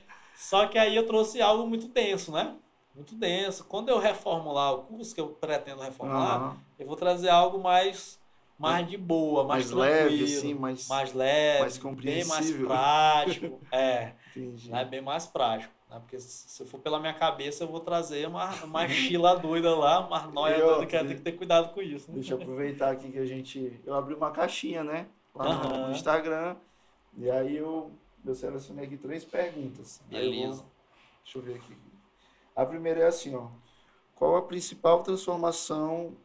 Só que aí eu trouxe algo muito denso, né? Muito denso. Quando eu reformular o curso que eu pretendo reformular, Aham. eu vou trazer algo mais, mais de boa, mais, mais leve, assim, mais, mais leve, mais bem mais compreensível. prático. é, Entendi. né? bem mais prático. Né? Porque se eu for pela minha cabeça, eu vou trazer uma, uma chila doida lá, uma noia E doida, que eu tenho que ter cuidado com isso. né? Deixa eu aproveitar aqui que a gente. Eu abri uma caixinha, né? Lá no- Aham. no Instagram. E aí eu, eu selecionei aqui três perguntas. Aí eu vou- Beleza. deixa eu ver aqui. A primeira é assim, ó. Qual a principal transformação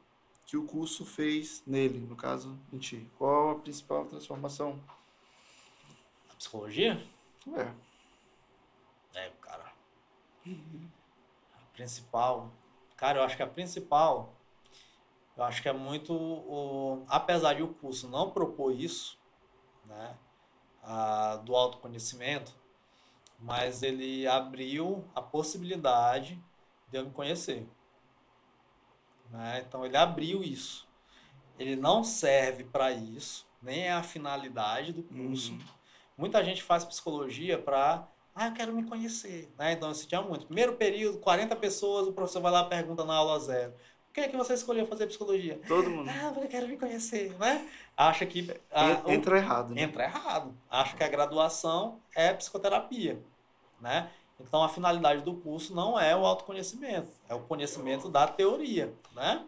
que o curso fez nele, no caso, em ti? Qual a principal transformação? A psicologia? É, É, cara. A principal. Cara, eu acho que a principal. Eu acho que é muito. O, apesar de o curso não propor isso, né? a- do autoconhecimento, mas ele abriu a possibilidade de eu me conhecer. Né? Então ele abriu isso. Ele não serve para isso, nem é a finalidade do curso. Uhum. Muita gente faz psicologia para, ah, eu quero me conhecer, né? Então, isso tinha muito. Primeiro período, 40 pessoas, o professor vai lá e pergunta na aula zero. Por que, é que você escolheu fazer psicologia? todo mundo. Ah, porque eu quero me conhecer, né? Acha que... a- o- Entra errado, né? entra errado. Acha que a graduação é psicoterapia, né? Então, a finalidade do curso não é o autoconhecimento, é o conhecimento da teoria, né?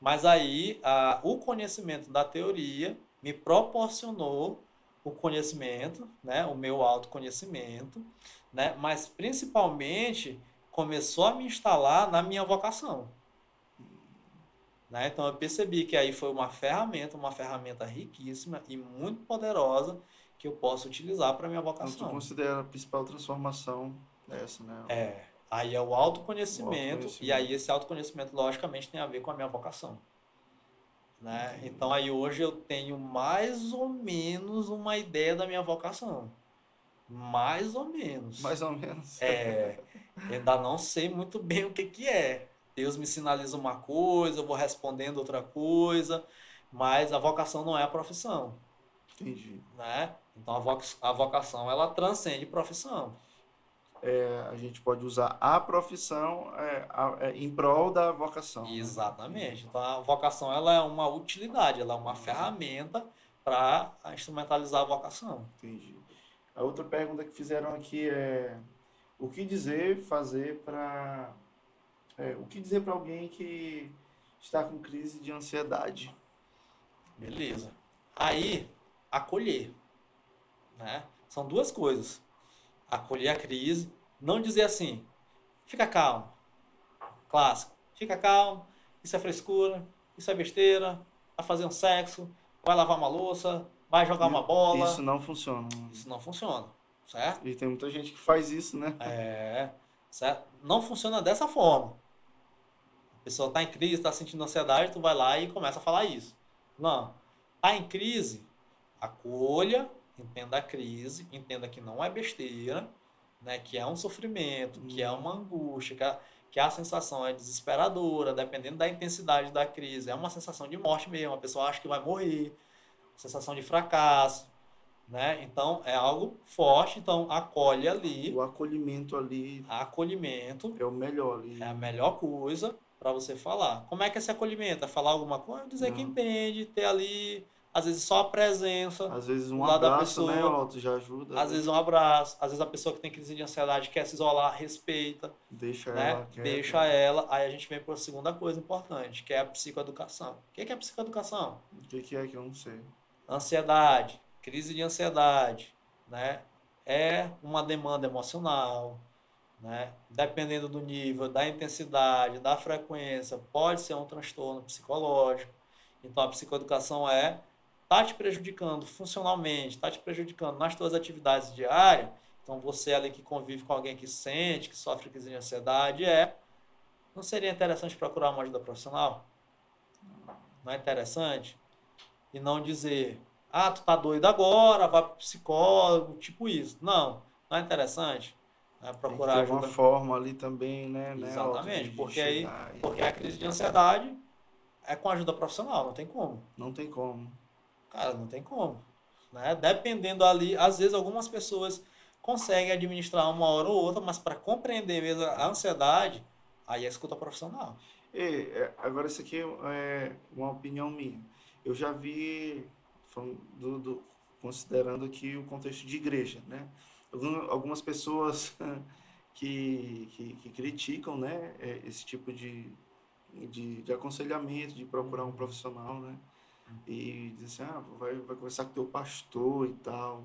Mas aí, a, o conhecimento da teoria me proporcionou o conhecimento, né? O meu autoconhecimento, né? Mas, principalmente, começou a me instalar na minha vocação. Né? Então eu percebi que aí foi uma ferramenta, uma ferramenta riquíssima e muito poderosa que eu posso utilizar para minha Então, tu vocação. considera a principal transformação essa, né? É, aí é o autoconhecimento, O autoconhecimento. e aí esse autoconhecimento logicamente tem a ver com a minha vocação. Né? Então aí hoje eu tenho mais ou menos uma ideia da minha vocação. Mais ou menos. Mais ou menos. É, ainda não sei muito bem o que que é. Deus me sinaliza uma coisa, eu vou respondendo outra coisa, mas a vocação não é a profissão, Entendi. né? Então a voc- a vocação ela transcende profissão. É, a gente pode usar a profissão é, a- é, em prol da vocação. né? Exatamente. Então a vocação ela é uma utilidade, ela é uma ferramenta para instrumentalizar a vocação. Entendi. A outra pergunta que fizeram aqui é o que dizer, fazer para o que dizer para alguém que está com crise de ansiedade? Beleza. Aí, acolher. Né? São duas coisas. Acolher a crise, não dizer assim, fica calmo. Clássico. Fica calmo, isso é frescura, isso é besteira, vai fazer um sexo, vai lavar uma louça, vai jogar uma bola. Isso não funciona. Isso não funciona, certo? E tem muita gente que faz isso, né? É, certo? Não funciona dessa forma. Pessoa está em crise, está sentindo ansiedade, tu vai lá e começa a falar isso. Não. Está em crise, acolha, entenda a crise, entenda que não é besteira, né? que é um sofrimento, que é uma angústia, que a, que a sensação é desesperadora, dependendo da intensidade da crise. É uma sensação de morte mesmo, a pessoa acha que vai morrer, sensação de fracasso. Né? Então, é algo forte, então acolhe ali, O acolhimento ali acolhimento é o melhor ali. é a melhor coisa para você falar. Como é que é esse acolhimento? É falar alguma coisa? Dizer que Não. entende, ter ali, às vezes só a presença, Às vezes um abraço, né. Otto, já ajuda. às vezes um abraço, às vezes a pessoa que tem crise de ansiedade quer se isolar, respeita, Deixa né? ela quieta. Deixa ela. Aí a gente vem para a segunda coisa importante, que é a psicoeducação. O que é que é psicoeducação? O que, que é que eu não sei? Ansiedade, crise de ansiedade, né? É uma demanda emocional, né? Dependendo do nível, da intensidade, da frequência, pode ser um transtorno psicológico. Então a psicoeducação é tá te prejudicando funcionalmente, tá te prejudicando nas tuas atividades diárias. Então você ali que convive com alguém que sente, que sofre crise de ansiedade, é não seria interessante procurar uma ajuda profissional? Não é interessante? E não dizer, ah, tu tá doido agora, vai pro psicólogo, tipo isso. Não, não é interessante né, Tem que procurar ter ajuda. uma forma ali também, né? né, Exatamente, de porque aí- e- Porque a crise de ansiedade é com ajuda profissional, não tem como. Não tem como. Cara, não tem como. Né? Dependendo ali, às vezes algumas pessoas conseguem administrar uma hora ou outra, mas para compreender mesmo a ansiedade, aí é escuta profissional. E, é, agora, isso aqui é uma opinião minha. Eu já vi, do, do- considerando aqui o contexto de igreja, né? Algum- Algumas pessoas que, que, que criticam, né, é, esse tipo de, de, de aconselhamento, de procurar um profissional, né? E dizem assim, ah, vai, vai conversar com teu pastor e tal.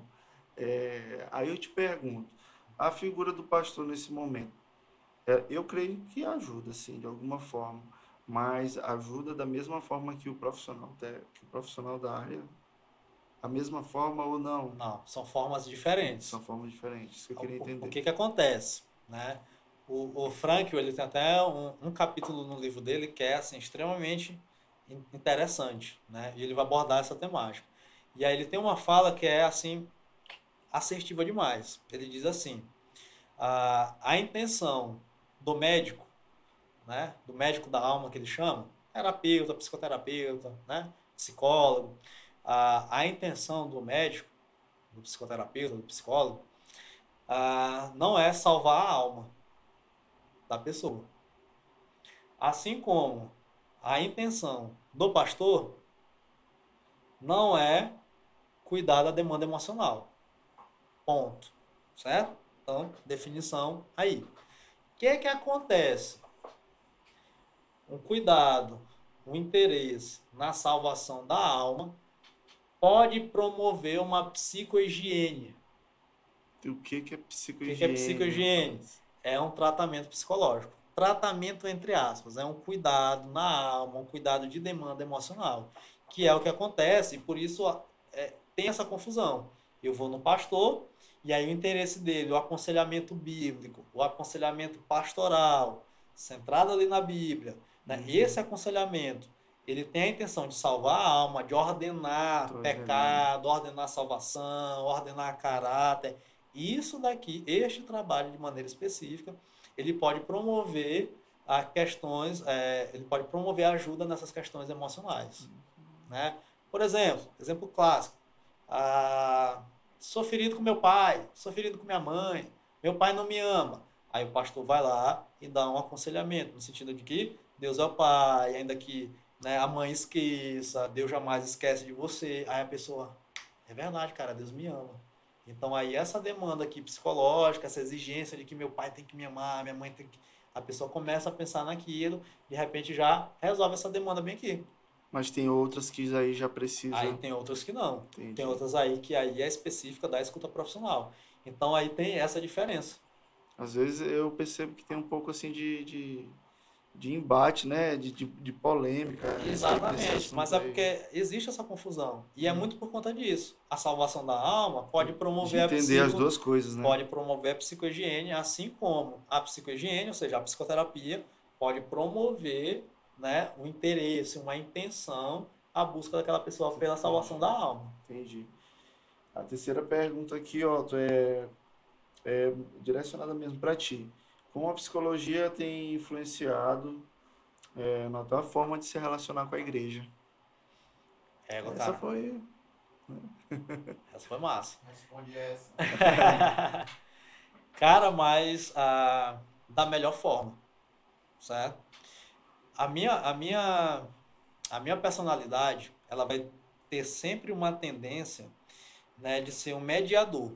É, aí eu te pergunto, a figura do pastor nesse momento, é, eu creio que ajuda, sim, de alguma forma, mas ajuda da mesma forma que o profissional, que o profissional da área, a mesma forma ou não? Não, são formas diferentes. São formas diferentes, isso que eu queria O- entender. O que que acontece, né? O, o Frank, ele tem até um, um capítulo no livro dele que é assim, extremamente in- interessante, né? E ele vai abordar essa temática. E aí ele tem uma fala que é assim assertiva demais. Ele diz assim: a, a intenção do médico, né? Do médico da alma que ele chama, terapeuta, psicoterapeuta, né? Psicólogo. A, a intenção do médico, do psicoterapeuta, do psicólogo, ah, não é salvar a alma da pessoa. Assim como a intenção do pastor não é cuidar da demanda emocional. Ponto. Certo? Então, definição aí. O que é que acontece? Um cuidado, um interesse na salvação da alma pode promover uma psicohigiene. O que que é O psicohigiene? que que é psicohigiene? É um tratamento psicológico. tratamento entre aspas, é um cuidado na alma, um cuidado de demanda emocional, que é o que acontece, e por isso é, tem essa confusão. Eu vou no pastor, e aí o interesse dele, o aconselhamento bíblico, o aconselhamento pastoral, centrado ali na Bíblia, né? Uhum. esse aconselhamento, ele tem a intenção de salvar a alma, de ordenar Tô pecado, ordenar salvação, ordenar caráter. Isso daqui, este trabalho de maneira específica, ele pode promover a questões, é, ele pode promover ajuda nessas questões emocionais, né? Por exemplo, exemplo clássico, ah, sou ferido com meu pai, sou ferido com minha mãe, meu pai não me ama. Aí o pastor vai lá e dá um aconselhamento, no sentido de que Deus é o pai, ainda que né, a mãe esqueça, Deus jamais esquece de você. Aí a pessoa, é verdade, cara, Deus me ama. Então aí essa demanda aqui psicológica, essa exigência de que meu pai tem que me amar, minha mãe tem que. A pessoa começa a pensar naquilo, de repente já resolve essa demanda bem aqui. Mas tem outras que aí já precisa. Aí tem outras que não. Entendi. Tem outras aí que aí é específica da escuta profissional. Então aí tem essa diferença. Às vezes eu percebo que tem um pouco assim de, de, de embate, né? De, de, de polêmica. Exatamente. Mas é porque existe essa confusão. E é Hum. muito por conta disso. A salvação da alma pode De promover a entender as duas coisas, né? pode promover a psicohigiene, assim como a psicohigiene, ou seja, a psicoterapia, pode promover né, um interesse, uma intenção, a busca daquela pessoa pela salvação da alma. Entendi. A terceira pergunta aqui, Otto, é, é direcionada mesmo para ti. Como a psicologia tem influenciado é, na tua forma de se relacionar com a igreja? É, Essa cara, foi. essa foi massa. Responde essa. Cara, mas ah, da melhor forma, certo? A minha, a minha, a minha personalidade, ela vai ter sempre uma tendência, né, de ser um mediador.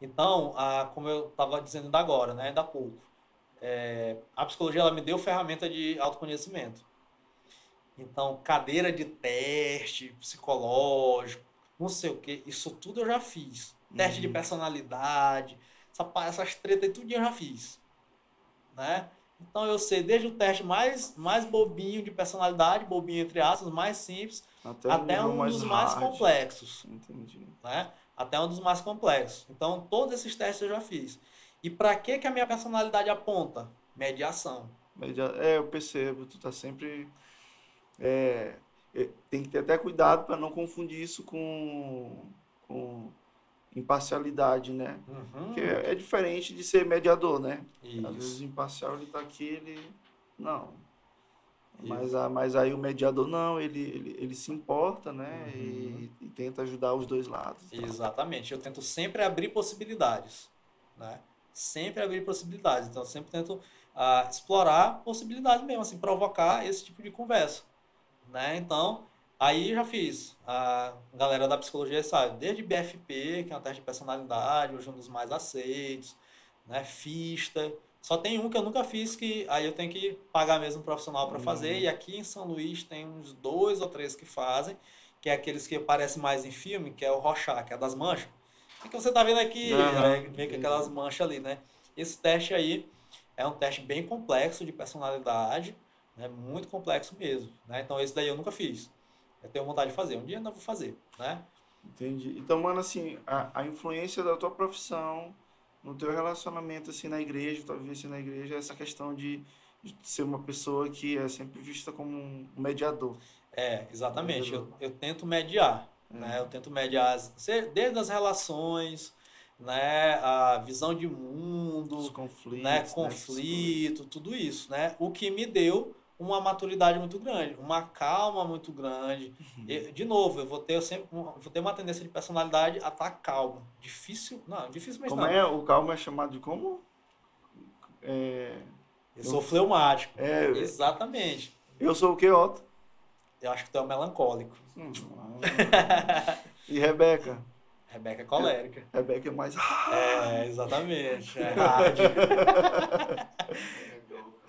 Então, ah, como eu estava dizendo ainda agora, né, ainda há pouco, é, a psicologia ela me deu ferramenta de autoconhecimento. Então, cadeira de teste psicológico, não sei o que, isso tudo eu já fiz. Teste de Uhum. personalidade, essa, essas tretas e tudo eu já fiz. Né? Então eu sei desde o teste mais, mais bobinho de personalidade, bobinho entre aspas, mais simples, Até, até um dos mais hard. complexos Entendi. né? Até um dos mais complexos. Então, todos esses testes eu já fiz. E para que que a minha personalidade aponta? Mediação. Media- É, eu percebo, tu tá sempre. é, é, tem que ter até cuidado para não confundir isso com, com imparcialidade, né? Uhum. Porque é diferente de ser mediador, né? Às vezes Isso. o imparcial ele tá aqui, ele. Não. Mas, a, mas aí o mediador não, ele, ele, ele se importa, né? Uhum. E, e tenta ajudar os dois lados. tal. Exatamente. Eu tento sempre abrir possibilidades, né? Sempre abrir possibilidades. Então, eu sempre tento ah, explorar possibilidades mesmo, assim, provocar esse tipo de conversa, né? Então, aí já fiz. A galera da psicologia sabe, desde BFP, que é um teste de personalidade, hoje um dos mais aceitos, né? Fista. Só tem um que eu nunca fiz que aí eu tenho que pagar mesmo um profissional para fazer. Uhum. E aqui em São Luís tem uns dois ou três que fazem, que é aqueles que aparecem mais em filme, que é o Rorschach, que é das manchas. O que você tá vendo aqui? Aí vem com entendi. aquelas manchas ali, né? Esse teste aí é um teste bem complexo de personalidade, né? Muito complexo mesmo, né? Então esse daí eu nunca fiz. Eu tenho vontade de fazer. Um dia eu ainda vou fazer, né? Entendi. Então, mano, assim, a, a influência da tua profissão no teu relacionamento, assim, na igreja, tua vivência na igreja, essa questão de, de ser uma pessoa que é sempre vista como um mediador. É, exatamente. Eu, Mediador. eu tento mediar, É. né? Eu tento mediar desde as relações, né? A visão de mundo, Dos conflitos, né, essas conflito, tudo isso, né? O que me deu uma maturidade muito grande, uma calma muito grande. Uhum. E, de novo, eu vou ter sempre uma, vou ter uma tendência de personalidade a estar calma. Difícil, não, dificilmente Como não. é? O calmo é chamado de como? É, Eu sou fleumático. é, Exatamente. eu sou o que, Otto? Eu acho que tu é um melancólico. Hum, e Rebeca? Rebeca é colérica. Rebeca é mais. É, exatamente. É hard.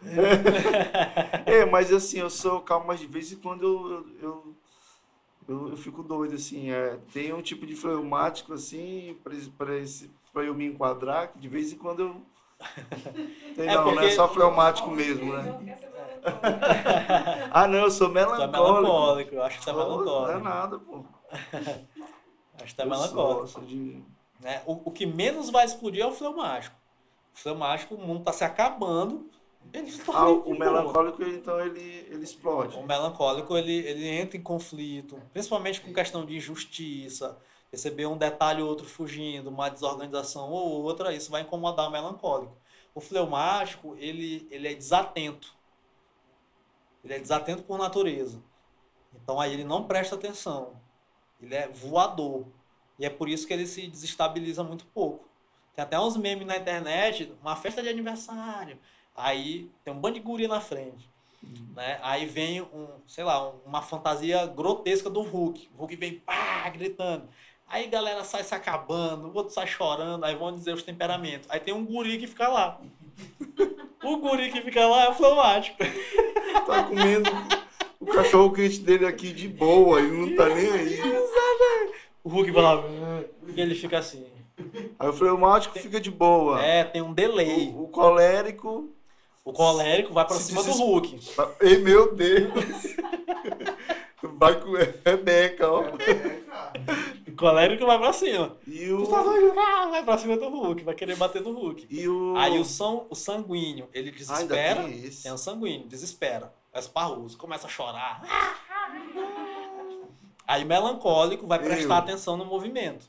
É, mas assim, eu sou calmo, mas de vez em quando eu, eu, eu, eu fico doido, assim. É, tem um tipo de fleumático, assim, pra, esse- pra, esse, pra eu me enquadrar, que de vez em quando eu, Tem É não, né? porque- Só fleumático mesmo, né? Não melancólico. Ah, não, eu sou Tu é melancólico. melancólico, eu acho que é Pô, Não é melancólico. nada, pô. Acho que é Eu melancólico. sou, sou de... né? O, o que menos vai explodir é o fleumático. O fleumático, o mundo tá se acabando. Ele Ah, o melancólico, então, ele, ele explode. O melancólico, ele, ele entra em conflito, principalmente com questão de injustiça, receber um detalhe ou outro fugindo, uma desorganização ou outra, isso vai incomodar o melancólico. O fleumático, ele, ele é desatento. Ele é desatento por natureza. Então aí ele não presta atenção. Ele é voador. E é por isso que ele se desestabiliza muito pouco. Tem até uns memes na internet, uma festa de aniversário. Aí tem um bando de guri na frente. Né? Aí vem um, sei lá, um- uma fantasia grotesca do Hulk. O Hulk vem pá, gritando. Aí a galera sai se acabando, o outro sai chorando, aí vão dizer os temperamentos. Aí tem um guri que fica lá. O guri que fica lá é o fleumático. Tá comendo o cachorro quente dele aqui de boa, ele não tá nem aí. O Hulk vai lá e ele fica assim. Aí o fleumático fica de boa. É, tem um delay. O, o colérico. O colérico vai pra Se cima do deses- Hulk. Ei, meu Deus! Vai com Rebeca, ó. O colérico vai pra cima. E o. Tá? Ah, Vai pra cima do Hulk, vai querer bater no Hulk. E o. Aí o, são, o sanguíneo, ele Ah, ainda desespera. tem esse. Tem um sanguíneo, desespera. É esparroso, começa a chorar. Aí o melancólico vai prestar Eu. atenção no movimento.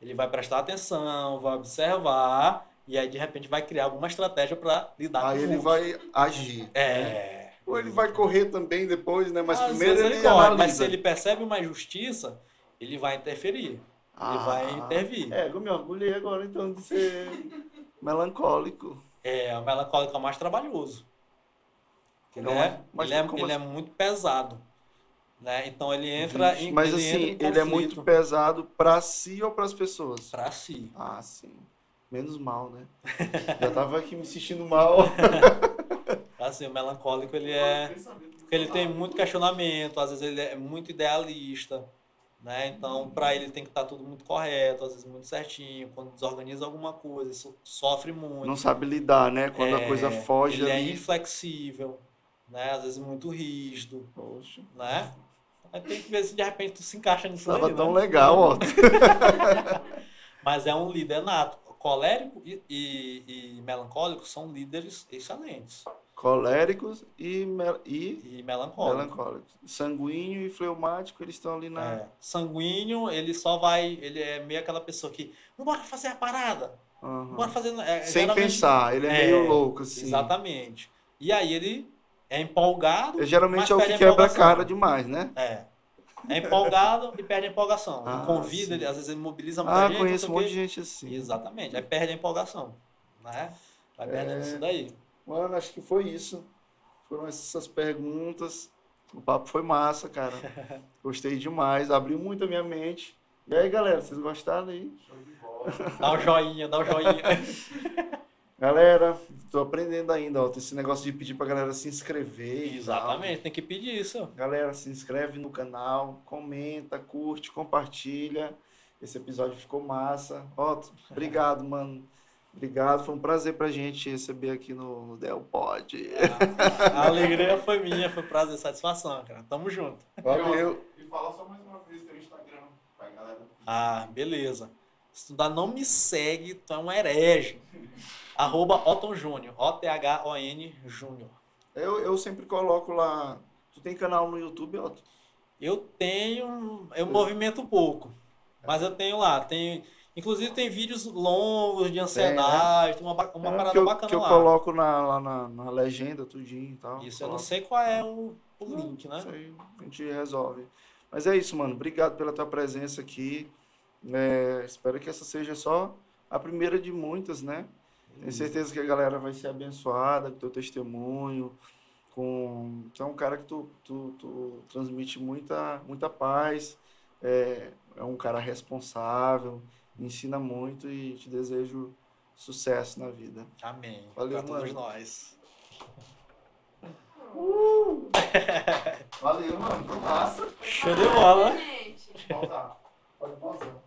Ele vai prestar atenção, vai observar, e aí de repente vai criar alguma estratégia para lidar Aí com o ele vai agir. É. Ou ele vai correr também depois, né? Mas Às primeiro vezes ele, corre, analisa. Mas se ele percebe uma injustiça, ele vai interferir. Ele Ah, vai intervir. É, eu me orgulhei agora então de ser melancólico. É, o melancólico é o mais trabalhoso. Ele, Não é, é? Mas ele, é, ele é assim? muito pesado. Né? Então ele entra Vixe, em Mas ele assim, ele é muito pesado pra si ou pras pessoas? pra si. Ah, sim. Menos mal, né? Já tava aqui me sentindo mal. Assim, o melancólico ele é. Porque ele tem muito questionamento, às vezes ele é muito idealista. Né? Então, para ele tem que estar tudo muito correto, às vezes muito certinho. Quando desorganiza alguma coisa, isso sofre muito. Não sabe lidar, né? Quando a É, coisa foge ele é ali. inflexível, né? Às vezes muito rígido, Poxa, né? Aí tem que ver se de repente tu se encaixa nisso tava aí, tão né? legal, ó. Mas é um líder nato. Colérico e, e, e melancólico são líderes excelentes. Coléricos e, mel- e E melancólico. melancólicos. Sanguíneo e fleumático, eles estão ali na. É. Sanguíneo, ele só vai. Ele é meio aquela pessoa que. Bora fazer a parada. Aham. Bora fazer. é, Sem pensar, ele é, É, meio louco, assim. Exatamente. E aí ele é empolgado. Geralmente é o que quebra a cara demais, né? É. É empolgado e perde a empolgação. Ah, Ele convida, sim. ele, às vezes ele mobiliza muita Ah, gente. conheço um monte de gente assim. Exatamente. Aí perde a empolgação. Né? Vai perdendo É. isso daí. Mano, acho que foi isso. Foram essas perguntas. O papo foi massa, cara. Gostei demais. Abriu muito a minha mente. E aí, galera, vocês gostaram aí? Show de bola. Dá o joinha, dá o joinha. Galera, tô aprendendo ainda, ó. Tem esse negócio de pedir pra galera se inscrever. Exatamente, tem que pedir isso. Galera, se inscreve no canal, comenta, curte, compartilha. Esse episódio ficou massa. Ó, obrigado, mano. Obrigado, foi um prazer pra gente receber aqui no, no Del Pod. A alegria foi minha, foi prazer, satisfação, cara. Tamo junto. Valeu. E fala só mais uma vez teu Instagram pra galera. Ah, beleza. Se tu ainda não me segue, tu é um herege. Arroba Otton Júnior. O-T-H-O-N Júnior. Eu, eu sempre coloco lá. Tu tem canal no YouTube, Otto? Eu tenho. Eu movimento pouco. Mas eu tenho lá. Tenho, inclusive tem vídeos longos de ansiedade, uma, ba- uma É, parada que eu, bacana que eu lá. coloco na, lá na, na legenda, tudinho e tal. Isso eu não Coloco. sei qual é o, o Não, link, né? Isso aí a gente resolve. Mas é isso, mano. Obrigado pela tua presença aqui. É, espero que essa seja só a primeira de muitas, né? Tenho certeza que a galera vai ser abençoada com teu testemunho. Com... Tu é um cara que tu, tu, tu transmite muita, muita paz. É, é um cara responsável, ensina muito e te desejo sucesso na vida. Amém. Valeu, pra todos mano. nós. Valeu, mano. Massa. Show de bola. Pode pausar.